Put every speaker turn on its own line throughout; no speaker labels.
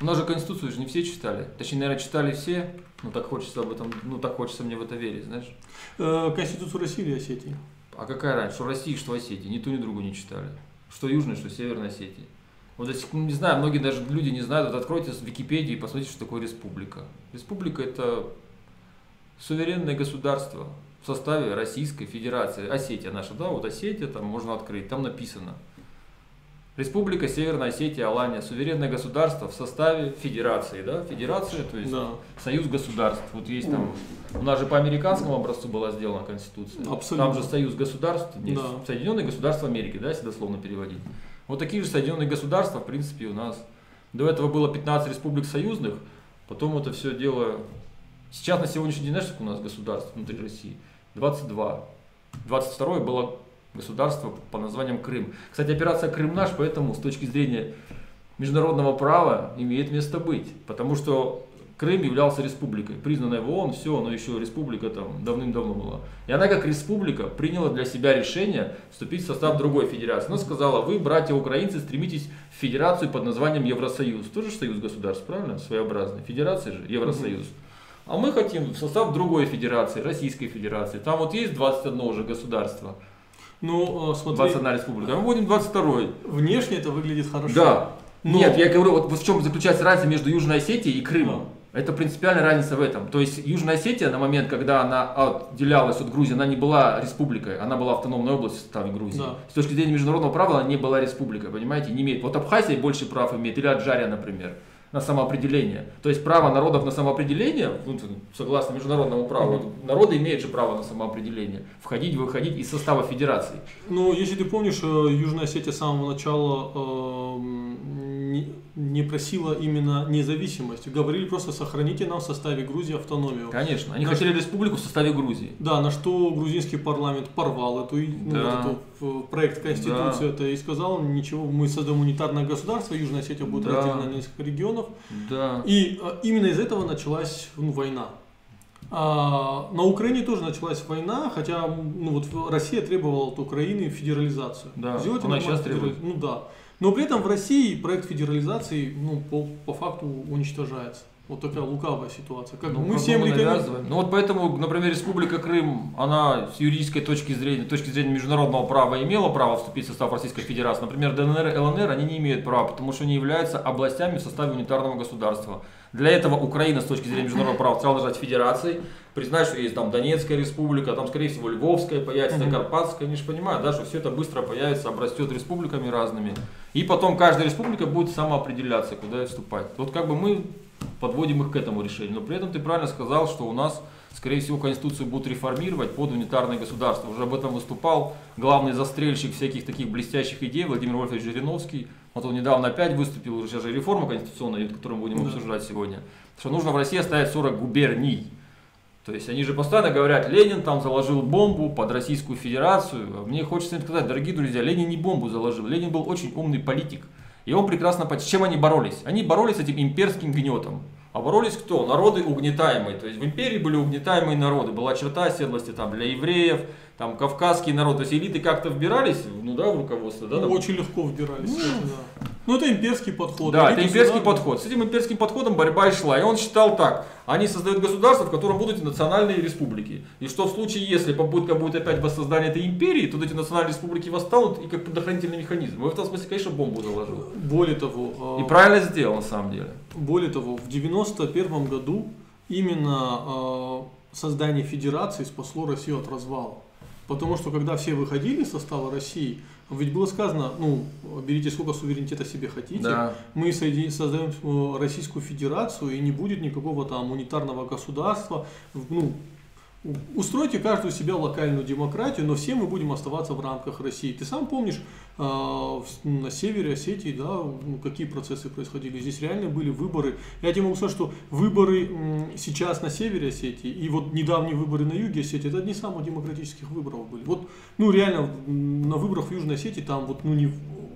У нас же Конституцию же не все читали. Точнее, наверное, читали все, но так хочется об этом, ну так хочется мне в это верить, знаешь.
Э, Конституцию России или Осетии?
А какая разница, что России, что Осетии? Ни ту, ни другу не читали. Что Южной, что Северной Осетии. Вот здесь, ну, не знаю, многие даже люди не знают, вот откройте в Википедии и посмотрите, что такое республика. Республика это суверенное государство в составе Российской Федерации. Осетия наша, да, вот Осетия, там можно открыть, там написано. Республика Северная Осетия, Алания, суверенное государство в составе федерации, да, федерация, то есть
Да.
союз государств. Вот есть там, у нас же по американскому образцу была сделана Конституция.
Абсолютно.
Там же союз государств, есть
Да.
Соединенные государства Америки, да, если дословно переводить. Вот такие же Соединенные государства, в принципе, у нас. До этого было 15 республик союзных, потом это все дело... Сейчас на сегодняшний день, знаешь, у нас государств внутри России? 22. 22 было государство по названием Крым. Кстати, операция Крым наш, поэтому с точки зрения международного права имеет место быть. Потому что Крым являлся республикой, признанной в ООН, все, но еще республика там давным-давно была. И она как республика приняла для себя решение вступить в состав другой федерации. Она сказала, вы, братья украинцы, стремитесь в федерацию под названием Евросоюз. Тоже союз государств, правильно? Своеобразный. Федерация же, Евросоюз. А мы хотим в состав другой федерации, Российской Федерации. Там вот есть 21 уже государство,
Ну, э, смотри,
21 республика, а мы будем 22
внешне это выглядит хорошо.
Да.
Но-
Нет, я говорю, вот в чем заключается разница между Южной Осетией и Крымом.
Да.
Это принципиальная разница в этом. То есть Южная Осетия на момент, когда она отделялась от Грузии, она не была республикой, она была автономной областью в составе Грузии.
Да.
С точки зрения международного права она не была республикой, понимаете, не имеет. Вот Абхазия больше прав имеет, или Аджария, например, на самоопределение. То есть право народов на самоопределение, ну, согласно международному праву, народы имеют же право на самоопределение, входить, выходить из состава федерации.
Ну, если ты помнишь, э, Южная Осетия с самого начала эм, не, просила именно независимость. Говорили просто сохраните нам в составе Грузии автономию.
Конечно, они
Наш-
хотели республику в составе Грузии.
Да, на что грузинский парламент порвал эту, ну,
Да.
вот эту, проект Конституции это и сказал, ничего, мы создаем унитарное государство, Южная Осетия будет
Да.
разделена на несколько регионов.
Да.
И э, именно из этого началась ну, война. А, на Украине тоже началась война, хотя ну, вот Россия требовала от Украины федерализацию.
Да, она
нормальную
сейчас требует.
Ну да. Но при этом в России проект федерализации ну, по, по факту уничтожается. Вот такая лукавая ситуация. Как
Ну,
мы всем рекомендуем.
Ну вот поэтому, например, Республика Крым, она с юридической точки зрения, точки зрения международного права имела право вступить в состав Российской Федерации. Например, ДНР и ЛНР, они не имеют права, потому что они являются областями в составе унитарного государства. Для этого Украина с точки зрения международного права стала держать федерацией, признать, что есть там Донецкая республика, там, скорее всего, Львовская появится. Карпатская, они же понимают, да, что все это быстро появится, обрастет республиками разными. И потом каждая республика будет самоопределяться, куда вступать. Вот как бы мы подводим их к этому решению. Но при этом ты правильно сказал, что у нас, скорее всего, Конституцию будут реформировать под унитарное государство. Уже об этом выступал главный застрельщик всяких таких блестящих идей Владимир Вольфович Жириновский. Вот он недавно опять выступил, уже сейчас же реформа конституционная, которую мы будем
Да.
обсуждать сегодня, что нужно в России оставить 40 губерний. То есть они же постоянно говорят, Ленин там заложил бомбу под Российскую Федерацию. А Мне хочется им сказать, дорогие друзья, Ленин не бомбу заложил, Ленин был очень умный политик. И он прекрасно понимает, с чем они боролись. Они боролись с этим имперским гнетом. А боролись кто? Народы угнетаемые. То есть в империи были угнетаемые народы. Была черта оседлости там для евреев, там кавказский народ. То есть элиты как-то вбирались, ну да, в руководство, да?
Ну,
там?
Очень легко вбирались. кстати, да. Ну, это имперский подход.
Да, это имперский
сюда-
подход. С этим имперским подходом борьба и шла. И он считал так. Они создают государство, в котором будут национальные республики. И что в случае, если попытка будет опять воссоздания этой империи, то эти национальные республики восстанут и как предохранительный механизм. И в этом смысле, конечно, бомбу заложил.
Более того,
И
э,
правильно сделал на самом деле.
Более того, в 91 году именно э, создание федерации спасло Россию от развала. Потому что когда все выходили из состава России, ведь было сказано, ну, берите сколько суверенитета себе хотите,
Да.
мы создаем э, Российскую Федерацию, и не будет никакого там унитарного государства. В- Ну, устройте каждую себя локальную демократию, но все мы будем оставаться в рамках России. Ты сам помнишь, э, на севере Осетии, да, ну, какие процессы происходили? Здесь реально были выборы. Я тебе могу сказать, что выборы м, сейчас на севере Осетии и вот недавние выборы на юге Осетии, это одни из самых демократических выборов были. Вот, ну реально, на выборах в Южной Осетии там вот, ну не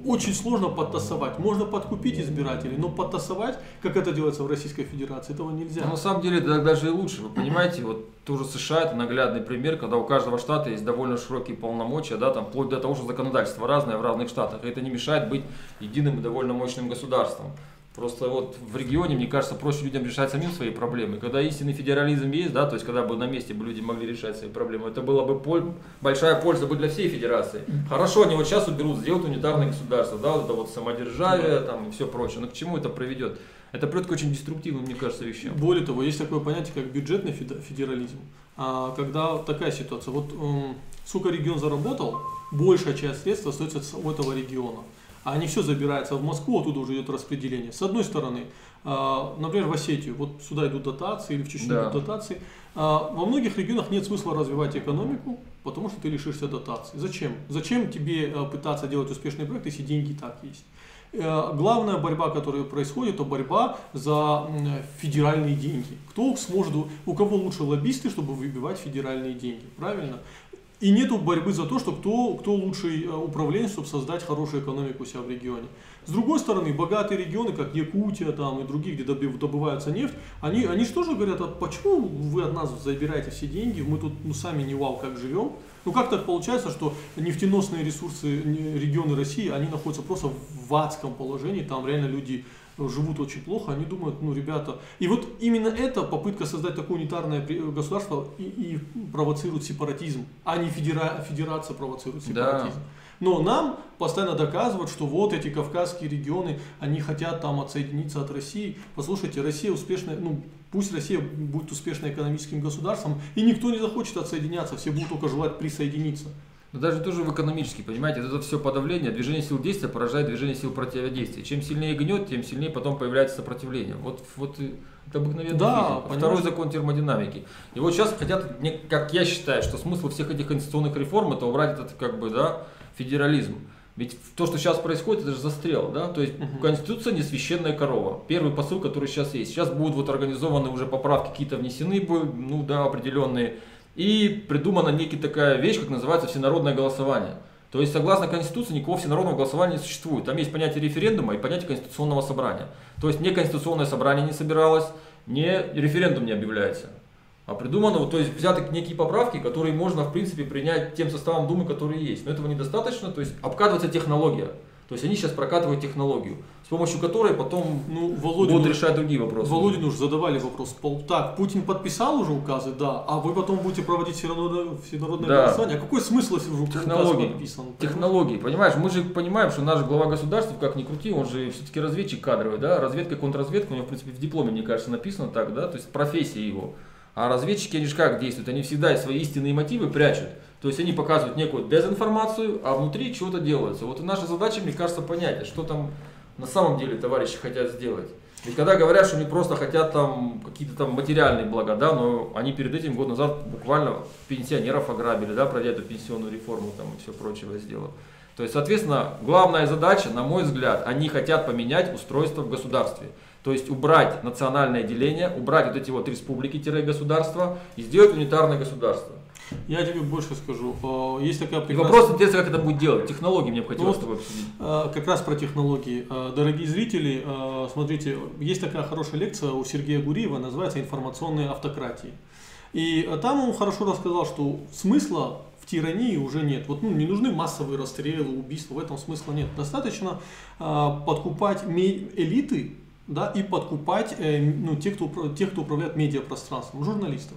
очень сложно подтасовать. Можно подкупить избирателей, но подтасовать, как это делается в Российской Федерации, этого нельзя.
Но на самом деле это даже и лучше. Вы понимаете, вот тоже США это наглядный пример, когда у каждого штата есть довольно широкие полномочия, да, там вплоть до того, что законодательство разное в разных штатах. И это не мешает быть единым и довольно мощным государством. Просто вот в регионе, мне кажется, проще людям решать самим свои проблемы. Когда истинный федерализм есть, да, то есть когда бы на месте бы люди могли решать свои проблемы, это была бы поль... большая польза бы для всей федерации. Хорошо, они вот сейчас уберут, сделают унитарное государство, да, вот это вот самодержавие там и все прочее. Но к чему это приведет? Это приводит к очень деструктивным, мне кажется, вещам.
Более того, есть такое понятие, как бюджетный федерализм. А когда такая ситуация, вот сколько регион заработал, большая часть средств остается у этого региона а не все забирается в Москву, оттуда уже идет распределение. С одной стороны, а, например, в Осетию, вот сюда идут дотации или в Чечню да. идут дотации. А, во многих регионах нет смысла развивать экономику, потому что ты лишишься дотаций. Зачем? Зачем тебе а, пытаться делать успешный проект, если деньги и так есть? Главная борьба, которая происходит, это борьба за федеральные деньги. Кто сможет, у кого лучше лоббисты, чтобы выбивать федеральные деньги, правильно? И нету борьбы за то, что кто, кто лучший э, управленец, чтобы создать хорошую экономику у себя в регионе. С другой стороны, богатые регионы, как Якутия там, и другие, где добывается нефть, они, они же тоже говорят, а почему вы от нас забираете все деньги, мы тут ну, сами не вау как живем. Ну как так получается, что нефтеносные ресурсы регионы России, они находятся просто в адском положении, там реально люди живут очень плохо, они думают, ну, ребята... И вот именно это попытка создать такое унитарное государство и, и провоцирует сепаратизм, а не федера... федерация провоцирует сепаратизм. Да. Но нам постоянно доказывают, что вот эти кавказские регионы, они хотят там отсоединиться от России. Послушайте, Россия успешная, ну, пусть Россия будет успешным экономическим государством, и никто не захочет отсоединяться, все будут только желать присоединиться.
Но даже тоже в экономически, понимаете, это все подавление, движение сил действия поражает движение сил противодействия. Чем сильнее гнет, тем сильнее потом появляется сопротивление. Вот, вот это обыкновенная да, физика. Второй закон термодинамики. И вот сейчас хотят, как я считаю, что смысл всех этих конституционных реформ это убрать этот как бы, да, федерализм. Ведь то, что сейчас происходит, это же застрел, да? То есть угу. Конституция не священная корова. Первый посыл, который сейчас есть. Сейчас будут вот организованы уже поправки, какие-то внесены, ну да, определенные и придумана некая такая вещь, как называется всенародное голосование. То есть, согласно Конституции, никакого всенародного голосования не существует. Там есть понятие референдума и понятие конституционного собрания. То есть, не конституционное собрание не собиралось, не референдум не объявляется. А придумано, то есть взяты некие поправки, которые можно, в принципе, принять тем составом Думы, который есть. Но этого недостаточно, то есть обкатывается технология. То есть они сейчас прокатывают технологию, с помощью которой потом ну, Володин, будут решать другие вопросы.
Володин уже задавали вопрос. Так, Путин подписал уже указы, да, а вы потом будете проводить всенародное, всенародное да. голосование. А какой смысл, если уже
технологии, указ подписан? Технологии, понимаешь, мы же понимаем, что наш глава государства, как ни крути, он же все-таки разведчик кадровый, да, разведка, контрразведка, у него, в принципе, в дипломе, мне кажется, написано так, да, то есть профессия его. А разведчики, они же как действуют? Они всегда свои истинные мотивы прячут. То есть они показывают некую дезинформацию, а внутри чего-то делается. Вот и наша задача, мне кажется, понять, а что там на самом деле товарищи хотят сделать. Ведь когда говорят, что они просто хотят там какие-то там материальные блага, да, но они перед этим год назад буквально пенсионеров ограбили, да, пройдя эту пенсионную реформу там и все прочее сделали. То есть, соответственно, главная задача, на мой взгляд, они хотят поменять устройство в государстве. То есть убрать национальное деление, убрать вот эти вот республики-государства и сделать унитарное государство.
Я тебе больше скажу. Есть такая
прекрасная... Вопрос интересно, как это будет делать. Технологии мне бы хотелось тобой
обсудить. А, как раз про технологии. А, дорогие зрители, смотрите, есть такая хорошая лекция у Сергея Гуриева, называется «Информационные автократии». И там он хорошо рассказал, что смысла в тирании уже нет. Вот ну, не нужны массовые расстрелы, убийства, в этом смысла нет. Достаточно подкупать элиты да, и подкупать э, ну, тех, кто, тех, кто управляет медиапространством, журналистов.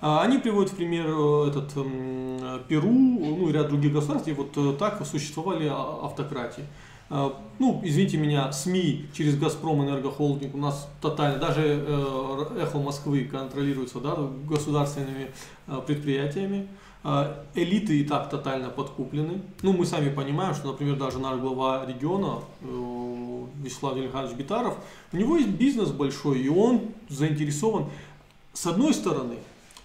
А, они приводят в пример э, этот, Перу, ну и ряд других государств, и вот э, так существовали а, автократии. А, ну, извините меня, СМИ через Газпром Энергохолдинг у нас тотально, даже Эхо Москвы контролируется да, государственными предприятиями. Элиты и так тотально подкуплены. Ну, мы сами понимаем, что, например, даже наш глава региона Вячеслав Ильханович Битаров, у него есть бизнес большой, и он заинтересован, с одной стороны,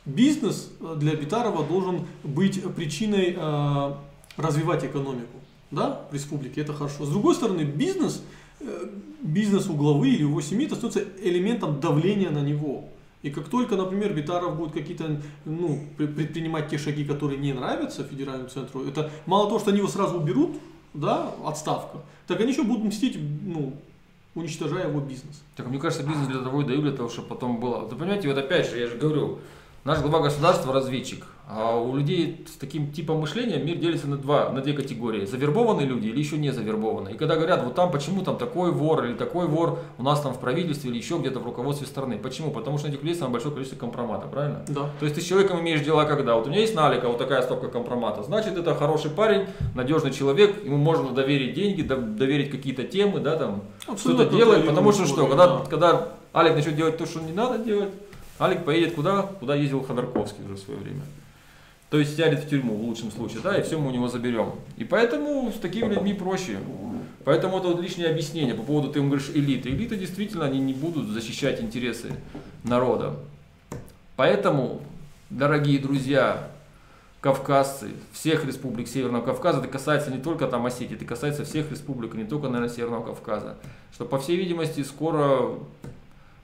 бизнес для Битарова должен быть причиной э, развивать экономику да, в республике, это хорошо. С другой стороны, бизнес, э, бизнес у главы или его семьи, это становится элементом давления на него. И как только, например, Битаров будет какие-то, ну, предпринимать те шаги, которые не нравятся федеральному центру, это мало того, что они его сразу уберут, да, отставка, так они еще будут мстить, ну, уничтожая его бизнес.
Так мне кажется, бизнес для того и даю, для того, чтобы потом было. Вы понимаете, вот опять же, я же говорю, Наш глава государства разведчик. А у людей с таким типом мышления мир делится на, два, на две категории. Завербованные люди или еще не завербованные. И когда говорят, вот там почему там такой вор или такой вор у нас там в правительстве или еще где-то в руководстве страны. Почему? Потому что на этих людей самое большое количество компромата, правильно?
Да.
То есть ты с человеком имеешь дела когда? Вот у меня есть налика, вот такая стопка компромата. Значит, это хороший парень, надежный человек, ему можно доверить деньги, доверить какие-то темы, да, там, что-то делать. Потому что что, когда, да. когда Алик начнет делать то, что не надо делать, Алик поедет куда? Куда ездил Ходорковский уже в свое время. То есть сядет в тюрьму в лучшем случае, да, и все мы у него заберем. И поэтому с такими людьми проще. Поэтому это вот лишнее объяснение по поводу, ты ему говоришь, элиты. Элиты действительно, они не будут защищать интересы народа. Поэтому, дорогие друзья, кавказцы, всех республик Северного Кавказа, это касается не только там Осетии, это касается всех республик, не только, наверное, Северного Кавказа. Что, по всей видимости, скоро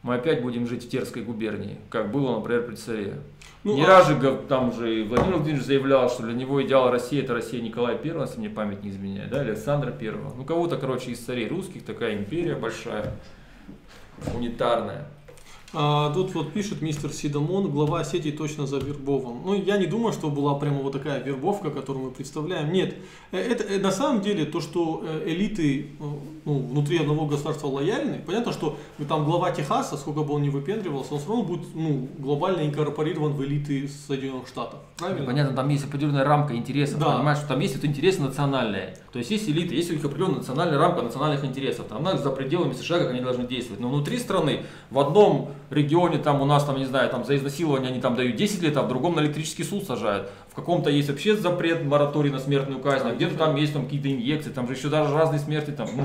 мы опять будем жить в Терской губернии, как было, например, при царе. Ну, не а... раз же там уже Владимир Владимирович заявлял, что для него идеал России это Россия Николая I, если мне память не изменяет, да, или Александра I. Ну кого-то, короче, из царей русских, такая империя большая, унитарная.
А, тут вот пишет мистер Сидамон, глава Осетии точно завербован. Ну, я не думаю, что была прямо вот такая вербовка, которую мы представляем. Нет, э, это, это на самом деле то, что э, элиты ну, внутри одного государства лояльны. Понятно, что там глава Техаса, сколько бы он ни выпендривался, он все равно будет ну, глобально инкорпорирован в элиты Соединенных Штатов. Правильно?
Понятно, там есть определенная рамка интересов. Да. Понимаешь, что там есть вот интересы национальные. То есть есть элиты, есть у них определенная национальная рамка национальных интересов. Там она за пределами США, как они должны действовать. Но внутри страны в одном регионе там у нас там, не знаю, там за изнасилование они там дают 10 лет, а в другом на электрический суд сажают. В каком-то есть вообще запрет, мораторий на смертную казнь, а где-то там есть там какие-то инъекции, там же еще даже разные смерти там, ну,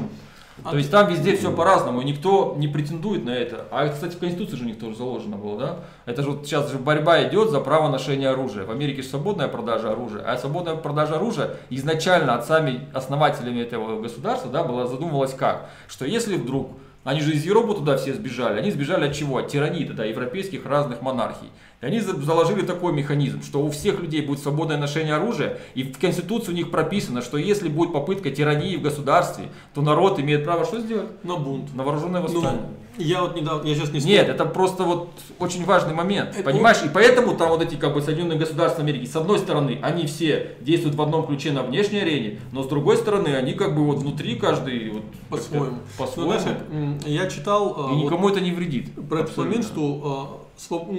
а то есть там везде все по-разному, и никто не претендует на это. А, кстати, в Конституции же у них тоже заложено было, да? Это же вот сейчас же борьба идет за право ношения оружия. В Америке же свободная продажа оружия, а свободная продажа оружия изначально отцами, основателями этого государства, да, была задумывалась как? Что если вдруг они же из Европы туда все сбежали. Они сбежали от чего? От тирании тогда, европейских разных монархий. И они заложили такой механизм, что у всех людей будет свободное ношение оружия, и в Конституции у них прописано, что если будет попытка тирании в государстве, то народ имеет право что сделать?
На бунт.
На вооруженное восстание. Ну,
я вот недавно, я сейчас не
Нет, это просто вот очень важный момент, это понимаешь? И поэтому там вот эти как бы Соединенные Государства Америки, с одной стороны, они все действуют в одном ключе на внешней арене, но с другой стороны, они как бы вот внутри каждый вот
по-своему.
По-своему. Ну, знаешь,
я читал...
И никому вот, это не вредит.
Про этот момент, что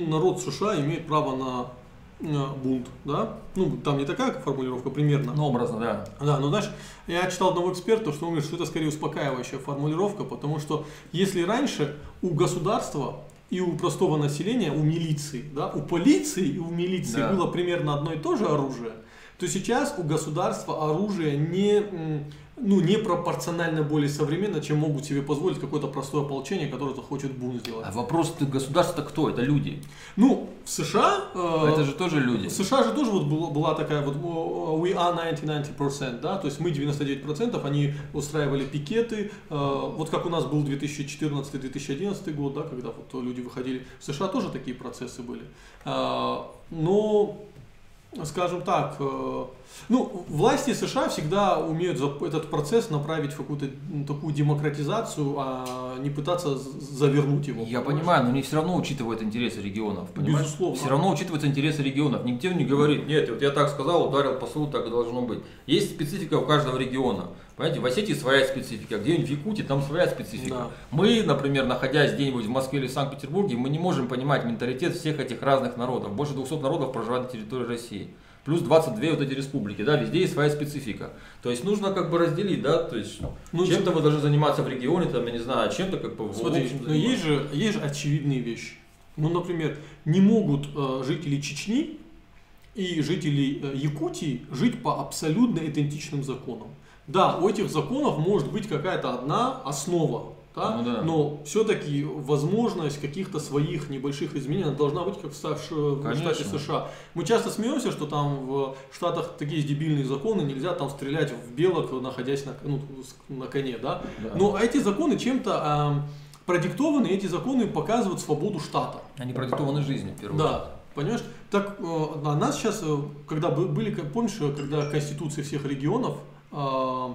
народ США имеет право на бунт, да? Ну, там не такая формулировка примерно.
Ну, образно, да.
Да, но знаешь, я читал одного эксперта, что он говорит, что это скорее успокаивающая формулировка, потому что если раньше у государства и у простого населения, у милиции, да, у полиции и у милиции да. было примерно одно и то же оружие, то сейчас у государства оружие не ну, непропорционально более современно, чем могут себе позволить какое-то простое ополчение, которое захочет бунт сделать.
А вопрос, ты государство кто? Это люди.
Ну, в США...
Э, это же тоже люди.
В США же тоже вот была, была такая вот we are 90-90%, да, то есть мы 99%, они устраивали пикеты, э, вот как у нас был 2014-2011 год, да, когда вот люди выходили. В США тоже такие процессы были. Э, но скажем так, э, ну, власти США всегда умеют этот процесс направить в какую-то такую демократизацию, а не пытаться завернуть его.
Я понимаю, но они все равно учитывают интересы регионов. Понимаешь?
Безусловно.
Все равно учитываются интересы регионов. Никто не говорит, нет, вот я так сказал, ударил по суду, так и должно быть. Есть специфика у каждого региона. Понимаете, в Осетии своя специфика, где-нибудь в Якутии там своя специфика. Да. Мы, например, находясь где-нибудь в Москве или в Санкт-Петербурге, мы не можем понимать менталитет всех этих разных народов. Больше 200 народов проживает на территории России плюс 22 вот эти республики, да, везде есть своя специфика. То есть нужно как бы разделить, да, то есть ну, чем-то вы должны заниматься в регионе, там, я не знаю, чем-то как бы
Смотри, но есть же, есть же очевидные вещи. Ну, например, не могут э, жители Чечни и жители э, Якутии жить по абсолютно идентичным законам. Да, у этих законов может быть какая-то одна основа, да? Ну, да. Но все-таки возможность каких-то своих небольших изменений должна быть как в, в штате США. Мы часто смеемся, что там в Штатах такие дебильные законы, нельзя там стрелять в белок, находясь на, ну, на коне. Да? Да. Но эти законы чем-то э, продиктованы, эти законы показывают свободу штата.
Они продиктованы жизнью, в первую
Да. Понимаешь? Так, э, а нас сейчас, э, когда были, помнишь, когда Конституции всех регионов, э,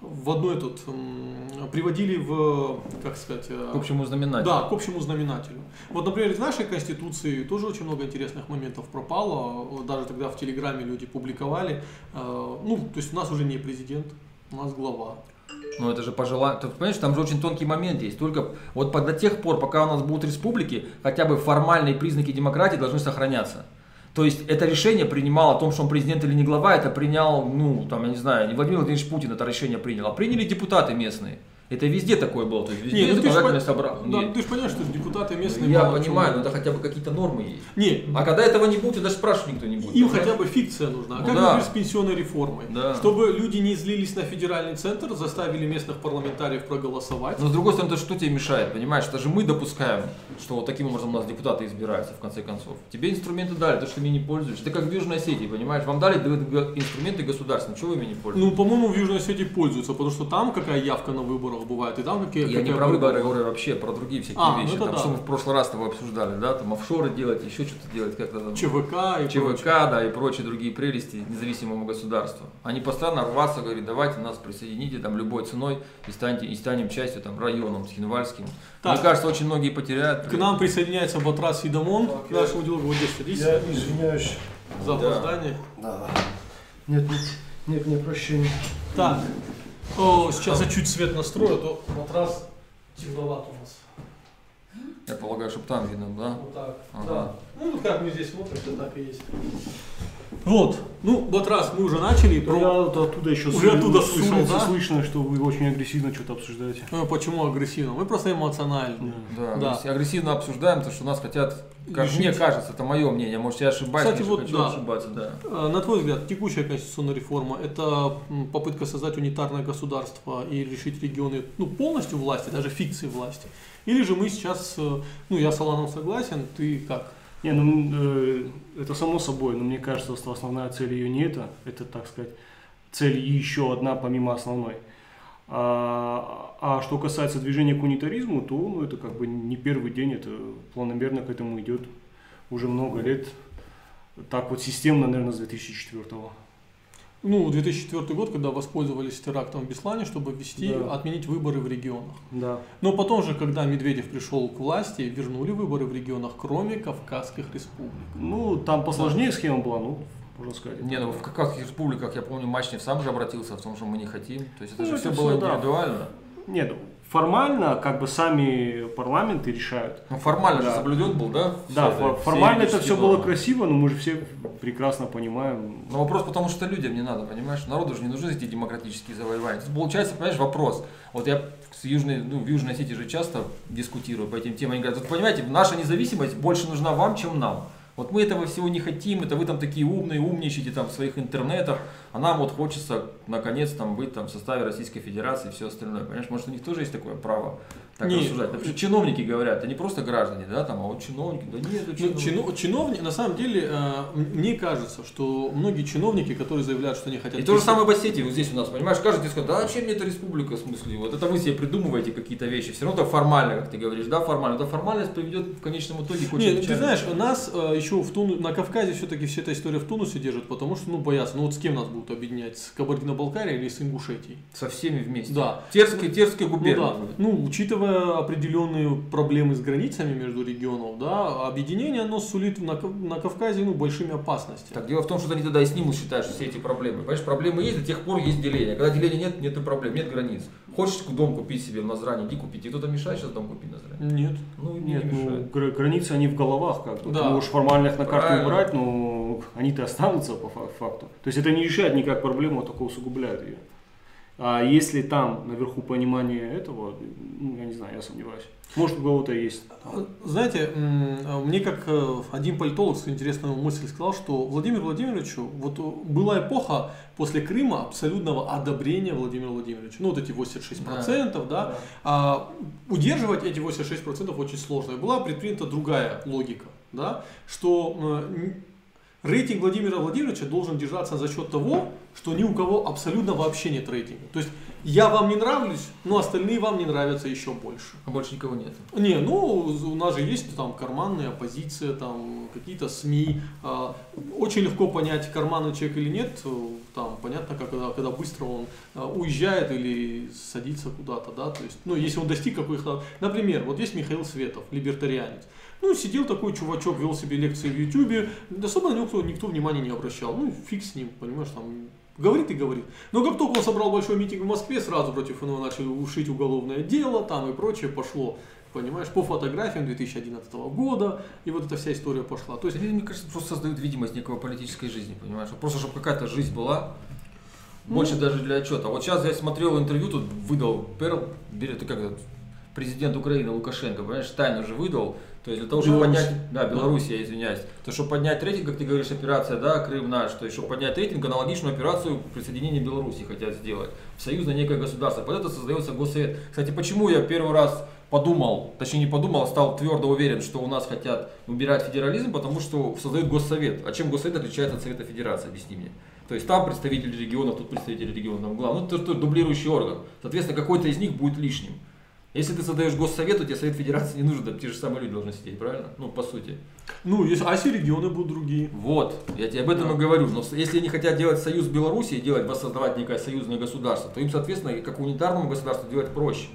в одной тут м, приводили в, как сказать, э,
К общему знаменателю.
да, к общему знаменателю. Вот, например, из нашей Конституции тоже очень много интересных моментов пропало. Даже тогда в Телеграме люди публиковали. Э, Ну, то есть у нас уже не президент, у нас глава.
Ну это же пожелание. Ты понимаешь, там же очень тонкий момент есть. Только вот до тех пор, пока у нас будут республики, хотя бы формальные признаки демократии должны сохраняться. То есть это решение принимал о том, что он президент или не глава, это принял, ну, там, я не знаю, не Владимир Владимирович Путин это решение принял, а приняли депутаты местные. Это везде такое было. То есть везде
Не, ну ты ж
законодательное
пон-
собрание.
да,
Нет.
ты же понимаешь, что депутаты местные
Я
мало
понимаю, но это хотя бы какие-то нормы есть.
Не,
А когда этого не будет, даже спрашивать никто не будет.
им
понимаешь?
хотя бы фикция нужна. А
Ну
как,
да.
например, с пенсионной реформой?
Да.
Чтобы люди не злились на федеральный центр, заставили местных парламентариев проголосовать.
Но с другой стороны, это что тебе мешает, понимаешь? Это же мы допускаем, что вот таким образом у нас депутаты избираются, в конце концов. Тебе инструменты дали, то, что ты ими не пользуешься. Ты как в Южной Осетии, понимаешь? Вам дали инструменты государственные, чего вы ими не пользуетесь?
Ну, по-моему, в Южной Осетии пользуются, потому что там какая явка на выборах бывает, и там какие
Я не про выборы
выборы.
говорю вообще, про другие всякие
А, ну
вещи.
это
там,
да.
что мы в прошлый раз тобой обсуждали, да? Там офшоры делать, еще что-то делать, как-то там.
ЧВК и
ЧВК,
прочее.
да, и прочие другие прелести независимого государства. Они постоянно рваться, говорят, давайте нас присоедините там любой ценой и, станьте, и станем частью там районом Схинвальским.
Так.
Мне кажется, очень многие потеряют.
К нам присоединяется Батрас Сидамон,
Так,
к нашему делу. Вот здесь садись.
Я извиняюсь.
За
Да.
опоздание.
Да. Нет, нет, нет, мне прощения.
Так, О, сейчас я чуть свет настрою, а то матрас темноват у нас.
Я полагаю, чтобы там видно, да?
Вот так.
Ага.
Да. Ну, вот как мы здесь смотрим, то так и есть. Вот. Ну, Батрас, мы уже начали.
Я
Про...
вот оттуда еще
Уже
с-
оттуда слышал,
улицы
да?
слышно, что вы очень агрессивно что-то обсуждаете.
Э, Почему агрессивно? Мы просто эмоциональны.
Да,
Да.
агрессив- агрессивно обсуждаем, то, что нас хотят, как
Лишить.
мне кажется, это мое мнение, может я ошибаюсь,
Кстати, вот
хочу
да.
ошибаться, да.
Э, На твой взгляд, текущая конституционная реформа – это попытка создать унитарное государство и решить регионы ну, полностью власти, даже фикции власти? Или же мы сейчас, э, ну я с Аланом согласен, ты как?
Не, ну э, это само собой, но мне кажется, что основная цель ее не это, это, так сказать, цель еще одна помимо основной. А, а что касается движения к унитаризму, то ну, это как бы не первый день, это планомерно к этому идет уже много лет. Так вот системно, наверное, с 2004 -го.
Ну, 2004 год, когда воспользовались терактом в Беслане, чтобы ввести,
Да.
отменить выборы в регионах.
Да.
Но потом же, когда Медведев пришел к власти, вернули выборы в регионах, кроме Кавказских республик.
Ну, там посложнее схема была, ну, можно сказать.
Не, ну в каких республиках, я помню, Мачнев сам же обратился в том, что мы не хотим. То есть это
Ну,
же
это
все
всё,
было
да.
индивидуально.
Нет, формально как бы сами парламенты решают.
Ну формально же
Да.
соблюден был, да?
Да,
все
фо-
все
формально это все было красиво, но мы же все прекрасно понимаем.
Но вопрос потому, что людям не надо, понимаешь? Народу же не нужны эти демократические завоевания. Тут получается, понимаешь, вопрос. Вот я с Южной, ну, в Южной Осетии же часто дискутирую по этим темам. Они говорят, вот понимаете, наша независимость больше нужна вам, чем нам. Вот мы этого всего не хотим, это вы там такие умные, умничаете там в своих интернетах, а нам вот хочется наконец там быть там в составе Российской Федерации и все остальное. Понимаешь, может у них тоже есть такое право так
Не,
рассуждать. Потому что чиновники говорят, они просто граждане, да, там, а вот чиновники, да нет, это
Ну, чино- чиновни- на самом деле, э, мне кажется, что многие чиновники, которые заявляют, что они хотят...
И то же самое в Осетии, вот здесь у нас, понимаешь, каждый скажет, да зачем мне эта республика, в смысле, вот это вы себе придумываете какие-то вещи, все равно это формально, как ты говоришь, да, формально, эта формальность приведет в конечном итоге к очень
Нет, ты
печальному.
знаешь, нас э, еще в Туну, на Кавказе все-таки вся эта история в Тунусе держит, потому что, ну, боятся, ну вот с кем нас будут объединять, с Кабардино-Балкарией или с Ингушетией?
Со всеми вместе.
Да.
Терская, Терская
Ну
губерния.
да, ну, учитывая определенные проблемы с границами между регионов, да, объединение, оно сулит на, на Кавказе, ну, большими опасностями.
Так дело в том, что они тогда и снимут, считают, что все эти проблемы. Понимаешь, проблемы есть, до тех пор есть деление. Когда деления нет, нет и проблем, нет границ. Хочешь дом купить себе в Назране, иди купить. И кто-то мешает сейчас дом купить в Назране?
Нет.
Ну,
Нет,
не
ну,
мешает.
гра- границы они в головах как бы.
Да.
Ты можешь формально их на карту убрать, но они-то останутся по фа- факту. То есть это не решает никак проблему, а только усугубляет ее. А если там наверху понимание этого, ну, я не знаю, я сомневаюсь. Может, у кого-то есть.
Знаете, мне как э, один политолог с интересную мысль сказал, что Владимиру Владимировичу, вот э, была эпоха после Крыма абсолютного одобрения Владимира Владимировича. Ну, вот эти 86%, да. А, удерживать эти 86% очень сложно. И была предпринята другая логика, да, что э, рейтинг Владимира Владимировича должен держаться за счет того, что ни у кого абсолютно вообще нет рейтинга. То есть я вам не нравлюсь, но остальные вам не нравятся еще больше.
А больше никого нет.
Не, ну у нас же есть там карманная оппозиция, там какие-то СМИ. А, Очень легко понять, карманный человек или нет. Там понятно, как, когда, когда быстро он а, уезжает или садится куда-то, да. То есть, ну, если он достиг каких-то. Например, вот есть Михаил Светов, либертарианец. Ну, сидел такой чувачок, вел себе лекции в Ютубе, особо на него никто, никто внимания не обращал. Ну, фиг с ним, понимаешь, там Говорит и говорит. Но как только он собрал большой митинг в Москве, сразу против него начали ушить уголовное дело там и прочее пошло. Понимаешь, по фотографиям 2011 года, и вот эта вся история пошла. То есть,
Это, мне кажется, просто создают видимость некого политической жизни, понимаешь? Просто, чтобы какая-то жизнь была, больше даже для отчета. Вот сейчас я смотрел интервью, тут выдал Перл, это как президент Украины Лукашенко, понимаешь, тайну же выдал. То есть для того, чтобы
Беларусь.
поднять, да, Беларусь, я извиняюсь, то чтобы поднять рейтинг, как ты говоришь, операция, да, Крым наш, то есть чтобы поднять рейтинг, аналогичную операцию присоединения Беларуси хотят сделать в союзное некое государство. Под это создается госсовет. Кстати, почему я первый раз подумал, точнее не подумал, а стал твердо уверен, что у нас хотят убирать федерализм, потому что создают госсовет. А чем госсовет отличается от Совета Федерации, объясни мне. То есть там представители регионов, тут представители регионов, там главный, ну это, это дублирующий орган. Соответственно, какой-то из них будет лишним. Если ты создаешь госсовет, то тебе Совет Федерации не нужен, там те же самые люди должны сидеть, правильно? Ну, по сути.
ну, если, а если регионы будут другие?
Вот, я тебе об этом
Да.
и говорю. Но если они хотят делать союз Беларуси и делать, воссоздавать некое союзное государство, то им, соответственно, как унитарному государству делать проще.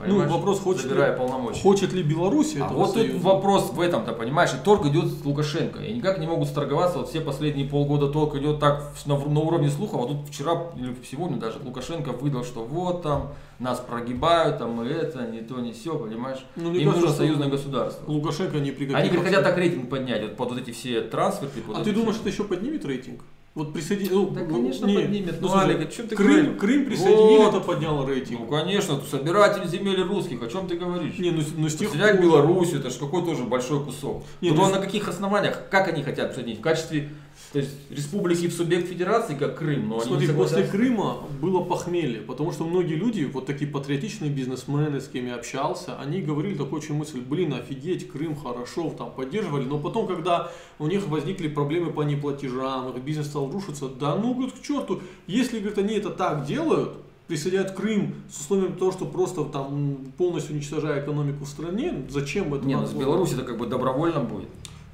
Понимаешь?
Ну, вопрос, хочет
Забирая
ли,
полномочия.
хочет ли Беларусь
А вот тут вопрос в этом-то, понимаешь, и торг идет с Лукашенко. И никак не могут сторговаться, вот все последние полгода торг идет так на, на уровне слухов, а тут вчера или сегодня даже Лукашенко выдал, что вот там нас прогибают, там мы это, не то, не все, понимаешь.
Ну,
Им
кажется,
нужно союзное государство.
Лукашенко не при
Они
каких
хотят так рейтинг поднять, вот под вот эти все трансферы. под
А
эти
ты
все-
думаешь, это еще поднимет рейтинг? Вот присоедин... ну,
Да,
ну,
конечно,
не,
поднимет.
ну,
Ну,
слушай,
Алик, о чем ты
Крым,
говоришь?
Крым присоединили,
Вот.
это подняло рейтинг.
Ну, конечно, собиратель земель русских, о чем ты говоришь?
Не, ну, ну с тех пор-
Белоруссию, это же какой тоже большой кусок.
Не,
Но
ну,
на каких основаниях, как они хотят присоединить? В качестве то есть, республики в субъект федерации, как Крым, но они
Смотри,
не
после. Крыма было похмелье, потому что многие люди, вот такие патриотичные бизнесмены, с кем я общался, они говорили такую очень мысль, блин, офигеть, Крым хорошо, там поддерживали, но потом, когда у них возникли проблемы по неплатежам, их бизнес стал рушиться, да ну, говорит, к черту, если, говорит, они это так делают, присоединяют Крым с условием того, что просто там полностью уничтожая экономику в стране, зачем это
Не, ну
надо
с? Беларуси это как бы добровольно будет.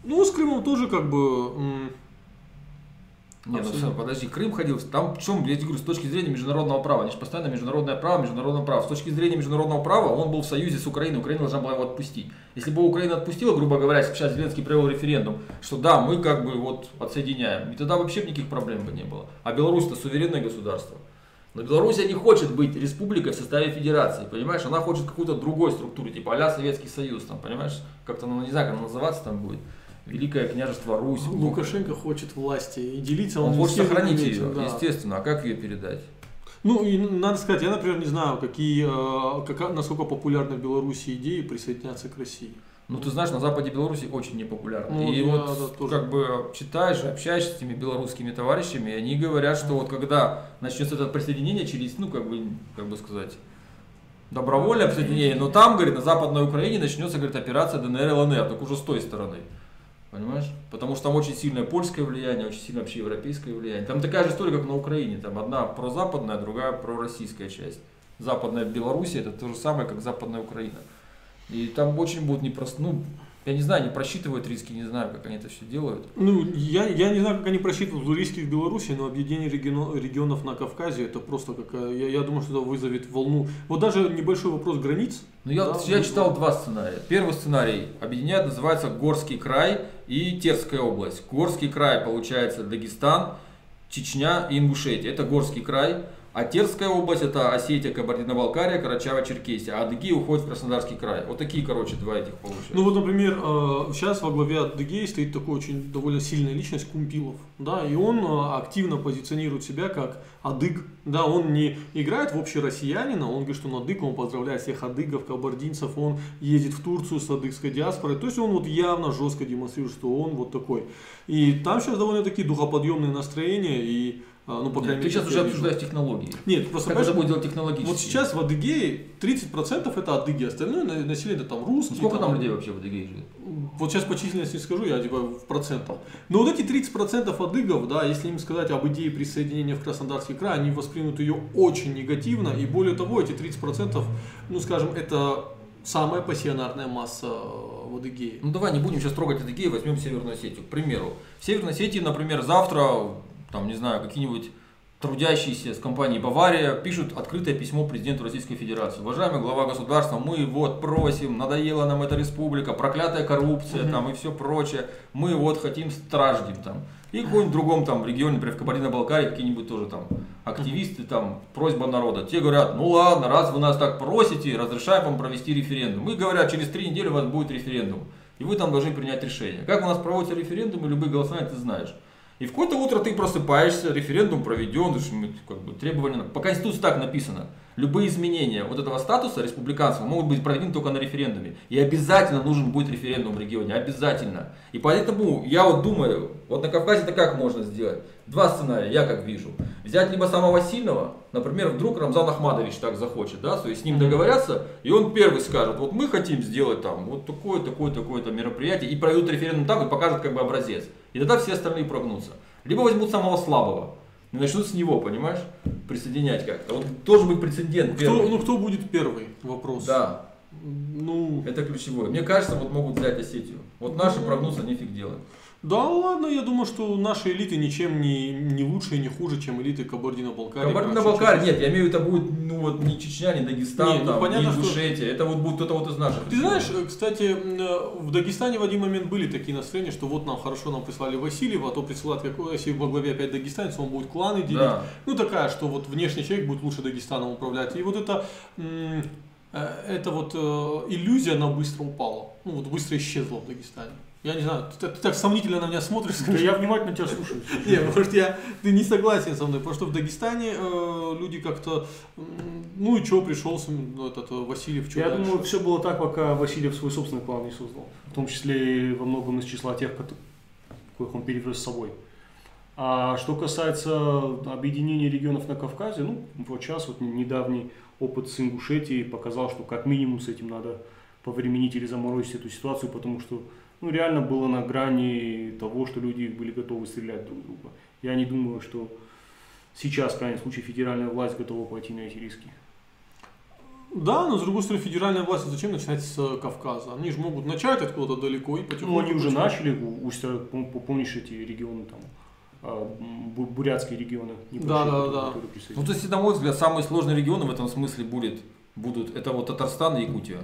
Ну, с Крымом тоже как бы...
Не, ну всё, подожди, Крым ходил, там в чем, я тебе говорю, с точки зрения международного права, они же постоянно международное право, международное право. С точки зрения международного права он был в союзе с Украиной, Украина должна была его отпустить. Если бы Украина отпустила, грубо говоря, сейчас Зеленский провел референдум, что да, мы как бы вот отсоединяем, и тогда вообще никаких проблем бы не было. А Беларусь это суверенное государство. Но Белоруссия не хочет быть республикой в составе федерации, понимаешь? Она хочет какую-то другой структуру, типа а Советский Союз, там, понимаешь? Как-то, ну, не знаю, как оно называться там будет. Великое княжество Русь.
Лукашенко хочет власти и делиться
Он
ни
хочет сохранить ее,
да.
естественно. А как ее передать?
Ну, и надо сказать, я, например, не знаю, какие, э, кака- насколько популярны в Беларуси идеи присоединяться к России.
Ну, ты знаешь, на западе Беларуси очень непопулярно.
Ну,
и
я,
вот,
да, тоже.
как бы, читаешь, общаешься с этими белорусскими товарищами, и они говорят, что вот когда начнется это присоединение через, ну, как бы, как бы сказать, добровольное присоединение, но там, говорит, на Западной Украине начнется, говорит, операция ДНР ЛНР, только уже с той стороны. Понимаешь? Потому что там очень сильное польское влияние, очень сильное вообще европейское влияние. Там такая же история, как на Украине. Там одна прозападная, другая пророссийская часть. Западная Белоруссия это то же самое, как Западная Украина. И там очень будут непросто, ну, я не знаю, не просчитывают риски, не знаю, как они это все делают.
Ну, я, я не знаю, как они просчитывают риски в Беларуси, но объединение региона- регионов на Кавказе, это просто какая, я, я думаю, что это вызовет волну. Вот даже небольшой вопрос границ.
Ну, я,
да,
я читал два сценария. Первый сценарий объединяет, называется Горский край и Терская область. Горский край, получается, Дагестан, Чечня и Ингушетия. Это Горский край. А область это Осетия, Кабардино-Балкария, Карачаево-Черкесия. А Адыгея уходит в Краснодарский край. Вот такие, короче, два этих получаются.
Ну вот, например, э, сейчас во главе Адыгеи стоит такой очень довольно сильная личность Кумпилов, да, и он э, активно позиционирует себя как адык, да, он не играет в общероссиянина, он говорит, что он адык, он поздравляет всех адыгов, кабардинцев, он ездит в Турцию с адыгской диаспорой, то есть он вот явно жестко демонстрирует, что он вот такой. И там сейчас довольно такие духоподъемные настроения, и Ну, по
Нет,
крайней
ты
мере,
сейчас
как
уже обсуждаешь технологии.
Нет, просто
Как это будет делать технологически?
вот сейчас в Адыгее 30% это адыги, остальное на- население там русские.
Сколько там людей вообще в Адыгее живет?
Вот сейчас по численности не скажу, я типа в процентах. Но вот эти 30% адыгов, да, если им сказать об идее присоединения в Краснодарский край, они воспримут ее очень негативно. И более того, эти 30%, ну скажем, это самая пассионарная масса э, в Адыгее.
Ну давай не будем сейчас трогать Адыгею, возьмем Северную Осетию. К примеру, в Северной Осетии, например, завтра, там, не знаю, какие-нибудь трудящиеся с компанией Бавария пишут открытое письмо президенту Российской Федерации. Уважаемый глава государства, мы вот просим, надоела нам эта республика, проклятая коррупция
Мгм.
там и все прочее. Мы вот хотим страждем там. И в каком-нибудь другом там регионе, например, в Кабардино-Балкарии, какие-нибудь тоже там активисты, там, просьба народа. Те говорят, ну ладно, раз вы нас так просите, разрешаем вам провести референдум. И говорят, через три недели у вас будет референдум. И вы там должны принять решение. Как у нас проводятся референдумы, любые голосования, ты знаешь. И в какое-то утро ты просыпаешься, референдум проведен, как бы, требования, по Конституции так написано. Любые изменения вот этого статуса республиканского могут быть проведены только на референдуме. И обязательно нужен будет референдум в регионе, обязательно. И поэтому я вот думаю, вот на Кавказе это как можно сделать? Два сценария, я как вижу. Взять либо самого сильного, например, вдруг Рамзан Ахмадович так захочет, да, то есть с ним договорятся, и он первый скажет, вот мы хотим сделать там вот такое, такое, такое-то мероприятие, и проведут референдум там и покажут как бы образец. И тогда все остальные прогнутся. Либо возьмут самого слабого, и начнут с него, понимаешь, присоединять как-то. Вот должен быть прецедент
Кто,
первый.
ну кто будет первый? Вопрос.
Да,
Ну,
это ключевое. Мне кажется, вот могут взять Осетию. Вот наши прогнутся, нифиг делать.
Да ладно, я думаю, что наши элиты ничем не, не лучше и не хуже, чем элиты Кабардино-Балкарии.
Кабардино-Балкария, нет, я имею в виду, это будет, ну вот, не Чечня, не Дагестан,
Не, ну,
там,
понятно,
не
что-
Ингушетия, это вот будет кто-то вот из наших.
Ты знаешь, кстати, э, в Дагестане в один момент были такие настроения, что вот нам хорошо, нам прислали Васильева, а то присылают, какой, если во главе опять дагестанец, он будет кланы делить.
Да.
Ну такая, что вот внешний человек будет лучше Дагестаном управлять. И вот это, э, это вот э, иллюзия, она быстро упала. Ну вот быстро исчезла в Дагестане. Я не знаю, ты, ты так сомнительно на меня смотришь.
Да я внимательно тебя слушаю.
Не, может я, ты не согласен со мной, потому что в Дагестане э, люди как-то, ну и что, пришел ну, этот э, Васильев, что
Я
дальше?
думаю, все было так, пока Васильев свой собственный план не создал. В том числе и во многом из числа тех, кото- коих он перевез с собой. А что касается объединения регионов на Кавказе, ну, вот сейчас вот недавний опыт с Ингушетией показал, что как минимум с этим надо повременить или заморозить эту ситуацию, потому что ну, реально было на грани того, что люди были готовы стрелять друг в друга. Я не думаю, что сейчас, в крайнем случае, федеральная власть готова пойти на эти риски.
Да, но с другой стороны, федеральная власть зачем начинать с э, Кавказа? Они же могут начать откуда-то далеко и потихоньку.
Ну, они уже начали, помнишь эти регионы там, а, бурятские регионы,
Да, да,
которые-
да.
Ну, то есть, на мой взгляд, самые сложные регионы в этом смысле будет, будут, это вот Татарстан и Якутия.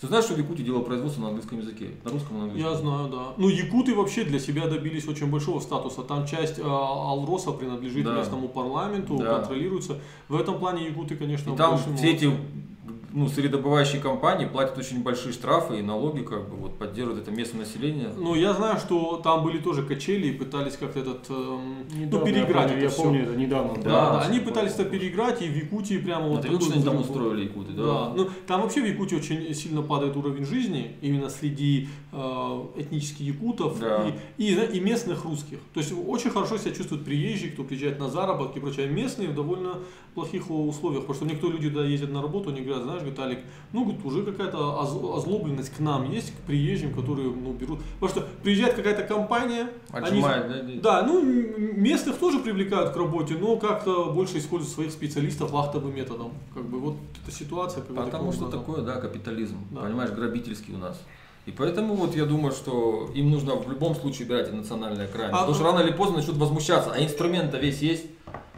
Ты знаешь, что в Якутии дело производства на английском языке? На русском и на английском?
Я знаю, да. Ну, якуты вообще для себя добились очень большого статуса. Там часть э, Алроса принадлежит
Да.
местному парламенту,
Да.
контролируется. В этом плане якуты, конечно,
И там все эти. Ну, сырьедобывающие компании платят очень большие штрафы и налоги, как бы, вот, поддерживают это местное население.
Ну, я знаю, что там были тоже качели и пытались как-то этот, эм, ну,
Недавно,
переиграть
я помню,
это
я
всё.
помню это недавно.
Да,
Да,
да, они
было.
пытались это переиграть, и в Якутии прямо вот...
это видно, что
такой
они там устроили якуты, да?
Да, ну там вообще в Якутии очень сильно падает уровень жизни, именно среди э, этнических якутов
Да.
и, и, и местных русских. То есть очень хорошо себя чувствуют приезжие, кто приезжает на заработки и прочее. А местные в довольно плохих условиях, потому что некоторые люди, когда ездят на работу, они говорят, знаешь, Виталик, ну говорит, уже какая-то оз- озлобленность к нам есть, к приезжим, которые ну, берут. Потому что приезжает какая-то компания, они-
Отжимает, да, да.
да, ну местных тоже привлекают к работе, но как-то больше используют своих специалистов вахтовым методом. Как бы вот эта ситуация.
Потому что
рода.
такое, да, капитализм,
Да.
понимаешь, грабительский у нас. И поэтому вот я думаю, что им нужно в любом случае убирать и национальное крайне.
А,
Потому что рано или поздно начнут возмущаться, а инструмент-то весь есть.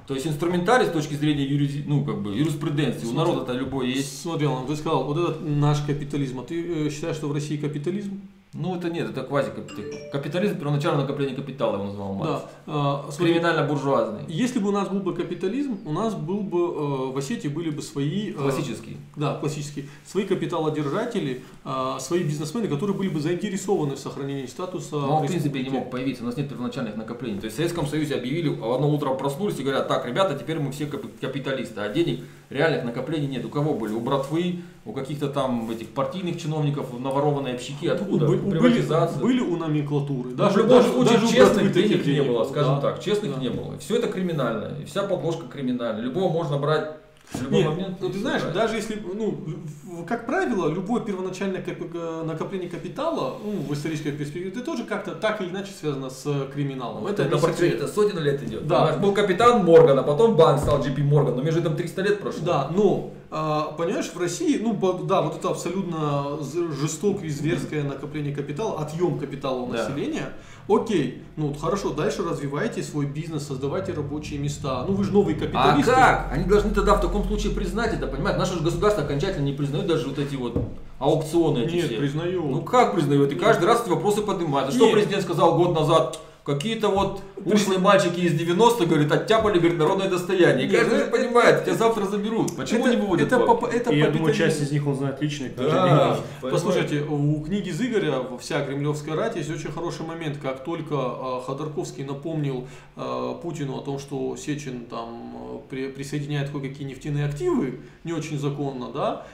То есть инструментарий с точки зрения юриди- ну, как бы, юриспруденции, у
Смотри.
народа-то любой есть.
Смотри, Алан, ты сказал, вот этот наш капитализм. А ты э, считаешь, что в России капитализм?
Ну это нет, это квазикапитализм. Капитализм первоначальное накопление капитала его называл Маркс.
Да. А,
Криминально-буржуазный.
если бы у нас был бы капитализм, у нас был бы э, в Осетии были бы свои... э,
Классический.
Да, классические. Свои капиталодержатели, а, свои бизнесмены, которые были бы заинтересованы в сохранении статуса.
Но он, в принципе, не мог появиться, у нас нет первоначальных накоплений. То есть в Советском Союзе объявили, а в одно утро проснулись и говорят, так, ребята, теперь мы все капи- капиталисты, а денег реальных накоплений нет. У кого были? У братвы, у каких-то там этих партийных чиновников, наворованные общики, откуда?
Бы-
Приватизация.
Были, были у номенклатуры.
Даже, любом случае
даже у
честных денег не было, скажем
да.
так, честных
Да.
не было. Все это криминально, и вся подложка криминальная. Любого можно брать
Нет,
момент.
ну
и
ты знаешь, даже если, ну, как правило, любое первоначальное г- накопление капитала, ну, в исторической перспективе, это тоже как-то так или иначе связано с э, криминалом.
Это
не
на
секрет.
протяжении сотен лет идет.
Да.
Понимаешь, Был капитан Морган, а потом банк стал JP Морган, но между этим 300 лет прошло.
Да, но, а, понимаешь, в России, ну, да, вот это абсолютно жестокое, зверское накопление капитала, отъем капитала у
Да.
Окей, ну, вот хорошо, дальше развивайте свой бизнес, создавайте рабочие места. Ну, вы же новые
А
капиталисты.
как? Они должны тогда в таком случае признать это, понимаешь? Наше же государство окончательно не признает даже вот эти вот аукционы эти
Нет,
все.
признаю.
Ну как признает? И каждый раз эти вопросы поднимают. А что президент сказал год назад? Какие-то вот ушлые мальчики из 90-х, говорит, оттяпали, говорит, народное достояние. И каждый
ну,
же
это-
понимает, тебя завтра заберут. Почему
это,
не выводят
это, по- это
И я думаю, часть из них он знает лично.
Да.
деньги.
Понимаете?
Послушайте, у книги Зыгоря «Вся кремлевская рать» есть очень хороший момент, как только э, Ходорковский напомнил э, Путину о том, что Сечин там при- присоединяет кое-какие нефтяные активы, не очень законно, да,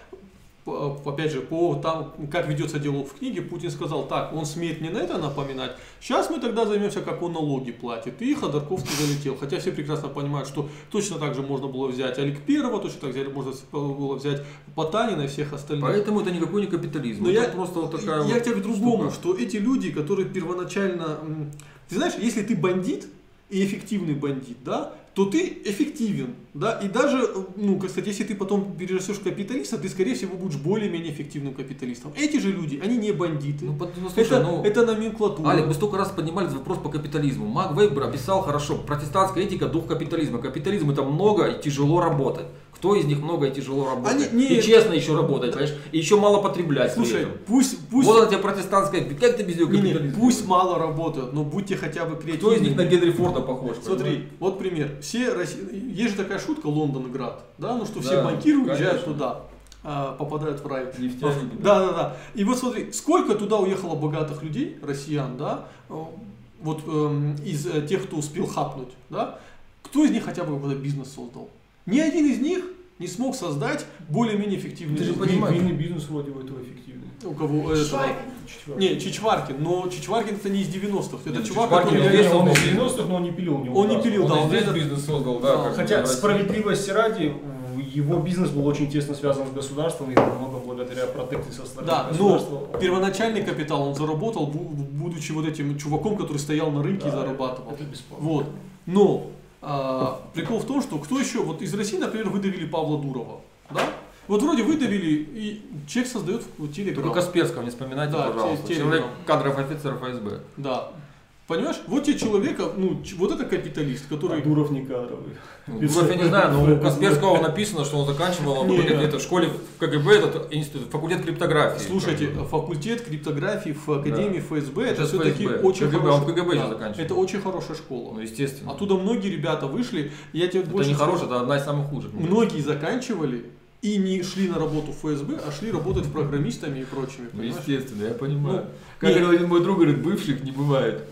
опять же, по там, как ведется диалог в книге, Путин сказал, так, он смеет мне на это напоминать, сейчас мы тогда займемся, как он налоги платит. И Ходорковский залетел. Хотя все прекрасно понимают, что точно так же можно было взять Олег Первого, точно так же можно было взять Потанина и всех остальных.
Поэтому это никакой не капитализм.
Но
это
я,
просто вот такая
я
вот
тебе к другому,
штука.
что эти люди, которые первоначально... Ты знаешь, если ты бандит и эффективный бандит, да, то ты эффективен, да, и даже, ну, сказать, если ты потом перерастешь капиталиста, ты, скорее всего, будешь более-менее эффективным капиталистом. Эти же люди, они не бандиты.
Ну, ну, слушай,
это,
ну,
это номенклатура.
Алик, мы столько раз поднимали вопрос по капитализму. Мак Вейбер описал хорошо. Протестантская этика, дух капитализма. Капитализм это много и тяжело работать. Кто из них много и тяжело работает?
Они- не-
И честно еще работать, понимаешь? И еще мало потреблять.
Слушай, пусть, пусть,
Вот она тебе протестантская. Как ты без нее
не, пусть мало работают, но будьте хотя бы креативны.
Кто из них на Генри Форда похож?
Смотри,
понимаешь?
вот пример. Все Росси- Есть же такая шутка Лондонград, да, ну что все
Да,
банкиры уезжают
конечно.
туда, а, попадают в рай.
Нефтяники,
Да, да, да. И вот смотри, сколько туда уехало богатых людей, россиян, да, э, вот эм, из э, тех, кто успел хапнуть, да, кто из них хотя бы какой-то бизнес создал? Ни один из них не смог создать более-менее эффективный
Ты же
бизнес.
понимаешь.
Винный бизнес вроде бы этого эффективный.
У кого это?
Четвертый.
Не, Чичваркин, но Чичваркин это не из 90-х, это
Нет,
чувак,
Чичваркин
который...
не
Не, не, он из
он-
90-х, но он не пилил у него.
Он не пилил,
Он
да,
и
он
здесь
этот-
бизнес создал,
Да,
да.
Хотя справедливости ради, его бизнес был очень тесно связан с государством и много благодаря протекции со стороны
Да,
государства.
но первоначальный капитал он заработал, бу- будучи вот этим чуваком, который стоял на рынке и
Да,
зарабатывал.
Это бесплатно.
Вот. Но а, прикол в том, что кто еще, вот из России, например, выдавили Павла Дурова, да? Вот вроде выдавили, и человек создает телеграм.
Только Касперского не вспоминайте,
Да,
пожалуйста.
те-
Человек
телеграм.
кадров офицер ФСБ.
Да. Понимаешь? Вот тебе человека, ну, вот это капиталист, который...
А Дуров не кадровый.
Ну, Дуров я не знаю, но у Касперского написано, что он заканчивал
Не.
где-то в школе в КГБ, этот институт, факультет криптографии.
Слушайте, факультет криптографии в Академии ФСБ, это
Сейчас
все-таки
ФСБ.
очень
КГБ,
хорошая-
он в КГБ сейчас
да,
заканчивает.
Это очень хорошая школа.
Ну, естественно.
Оттуда многие ребята вышли, я тебе
это
больше
не
скажу,
хорошее, это одна из самых худших.
Многие заканчивали и не шли на работу в ФСБ, а шли работать программистами и прочими.
Ну, естественно, я понимаю.
Ну,
как
не-
говорил один мой друг, говорит, бывших не бывает.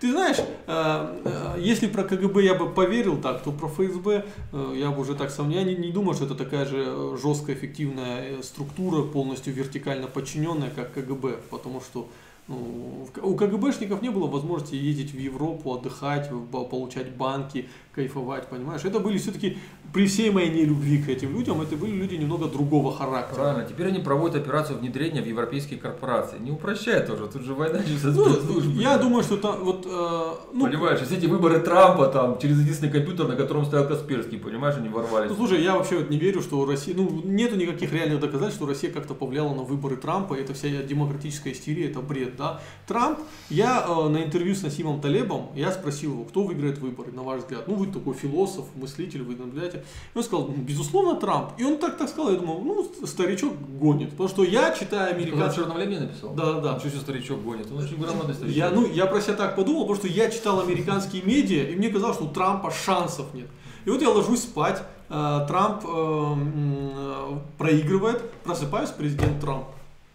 Ты знаешь, э, э, если про КГБ я бы поверил так, то про ФСБ э, я бы уже так сомневаюсь. Я не, думаю, что это такая же жесткая, эффективная структура, полностью вертикально подчиненная, как КГБ. Потому что ну, у КГБшников не было возможности ездить в Европу, отдыхать, получать банки, кайфовать, понимаешь? Это были все-таки, при всей моей нелюбви к этим людям, это были люди немного другого характера.
Правильно, теперь они проводят операцию внедрения в европейские корпорации. Не упрощай тоже, тут же война
Ну, я думаю, что там вот... э, ну,
Понимаешь, все эти выборы Трампа там через единственный компьютер, на котором стоял Касперский, понимаешь, они ворвались.
Ну, слушай, я вообще вот не верю, что Россия, ну, нету никаких реальных доказательств, что Россия как-то повлияла на выборы Трампа, это вся демократическая истерия, это бред, да. Трамп, я э, на интервью с Насимом Талебом, я спросил его, кто выиграет выборы, на ваш взгляд. Ну, вы такой философ, мыслитель, вы наблюдаете. И он сказал, «Ну, безусловно, Трамп. И он так так сказал, я думал, ну, старичок гонит, потому что я читаю
черном лебеде написал?
Да, да, да.
Ничего себе старичок гонит. Он очень грамотный старичок.
Я, ну, я про себя так подумал, потому что я читал американские медиа, и мне казалось, что у Трампа шансов нет. И вот я ложусь спать, э, Трамп э, э, проигрывает, просыпаюсь, президент Трамп.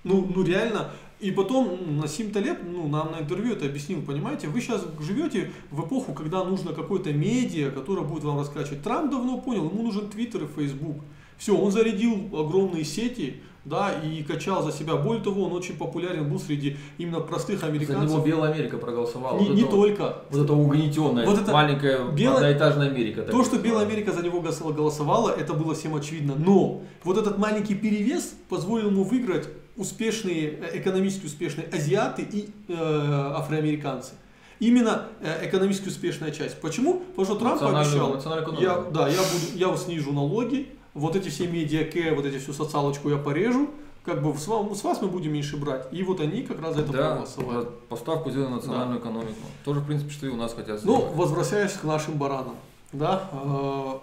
Ну, ну реально, И потом Насим Талеб ну, нам на интервью это объяснил, понимаете, вы сейчас живете в эпоху, когда нужно какое-то медиа, которое будет вам раскачивать. Трамп давно понял, ему нужен Твиттер и Фейсбук. Все, он зарядил огромные сети, да, и качал за себя. Более того, он очень популярен был среди именно простых
За него
американцев.
Белая Америка проголосовала.
Не,
Вот
не
это
только.
Вот это угнетенная,
Вот это
маленькая
белая-
одноэтажная Америка.
То, что. Белая Америка за него голосовала, это было всем очевидно. Но вот этот маленький перевес позволил ему выиграть успешные, э, экономически успешные азиаты и э, афроамериканцы. Именно э, экономически успешная часть. Почему? Потому что Трамп
Национальную-
обещал, я, да, я, буду, я снижу налоги, вот эти все медиа вот эти всю социалочку я порежу, как бы с вас, с вас мы будем меньше брать. И вот они как раз за это
Да,
проголосовали.
поставку сделали на национальную экономику. Тоже, в принципе, что и у нас хотят
Ну,
сделать.
возвращаясь к нашим баранам, да, э,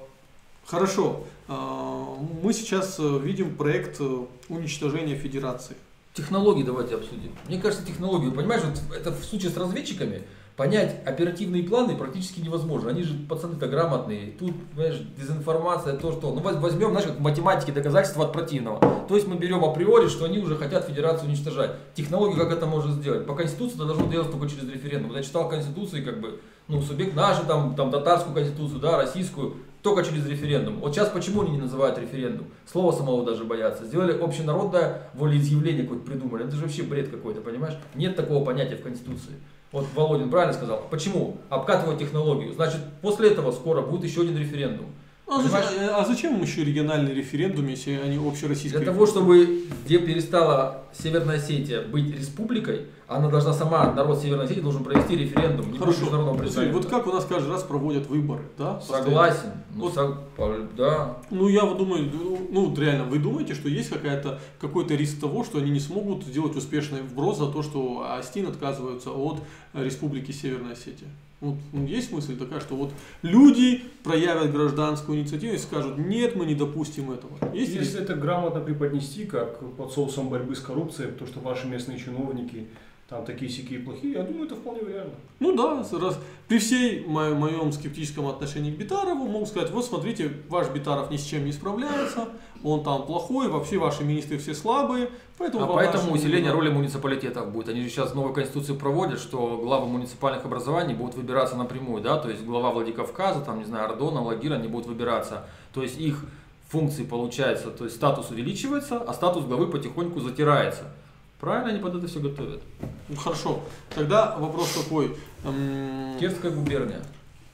хорошо, мы сейчас э, видим проект э, уничтожения федерации.
Технологии давайте обсудим. Мне кажется, технологии, понимаешь, вот это в случае с разведчиками, понять оперативные планы практически невозможно. Они же пацаны-то грамотные. Тут, понимаешь, дезинформация, то, что. Ну, воз- возьмем, знаешь, как в математике доказательства от противного. То есть мы берем априори, что они уже хотят федерацию уничтожать. Технологии, как это можно сделать? По Конституции это должно делаться только через референдум. Я читал Конституции, как бы, ну, субъект нашу, там, там, татарскую конституцию, да, российскую, только через референдум. Вот сейчас почему они не называют референдум? Слова самого даже боятся. Сделали общенародное волеизъявление какое-то придумали. Это же вообще бред какой-то, понимаешь? Нет такого понятия в Конституции. Вот Володин правильно сказал. Почему? Обкатывать технологию. Значит, после этого скоро будет еще один референдум.
А зачем, а зачем им еще региональный референдум, если они общероссийские?
Для того, чтобы где перестала Северная Осетия быть республикой, она должна сама, народ Северной Осетии должен провести референдум. Не
Хорошо.
международного
Смотри,
представительства.
вот как у нас каждый раз проводят выборы, да?
Согласен. Ну,
Вот.
сог- да.
Ну, я вот думаю, ну, ну, реально, вы думаете, что есть какая-то, какой-то риск того, что они не смогут сделать успешный вброс за то, что Астин отказываются от Республики Северная Осетия? Вот, ну, есть мысль такая, что вот люди проявят гражданскую инициативу и скажут, нет, мы не допустим этого. Есть риск?
Если это грамотно преподнести, как под соусом борьбы с коррупцией, то, что ваши местные чиновники там такие сякие плохие, я думаю, это вполне реально.
Ну да, раз, при всей мо- моем скептическом отношении к Битарову могу сказать, вот смотрите, ваш Битаров ни с чем не справляется, он там плохой, вообще ваши министры все слабые, поэтому...
А поэтому усиление роли муниципалитетов будет. Они же сейчас новую конституцию проводят, что главы муниципальных образований будут выбираться напрямую, да, то есть глава Владикавказа, там, не знаю, Ордона, Лагира, они будут выбираться. То есть их функции получается, то есть статус увеличивается, а статус главы потихоньку затирается. Правильно они под это все готовят.
Ну, Хорошо, тогда вопрос такой. эм,
Кирская губерния.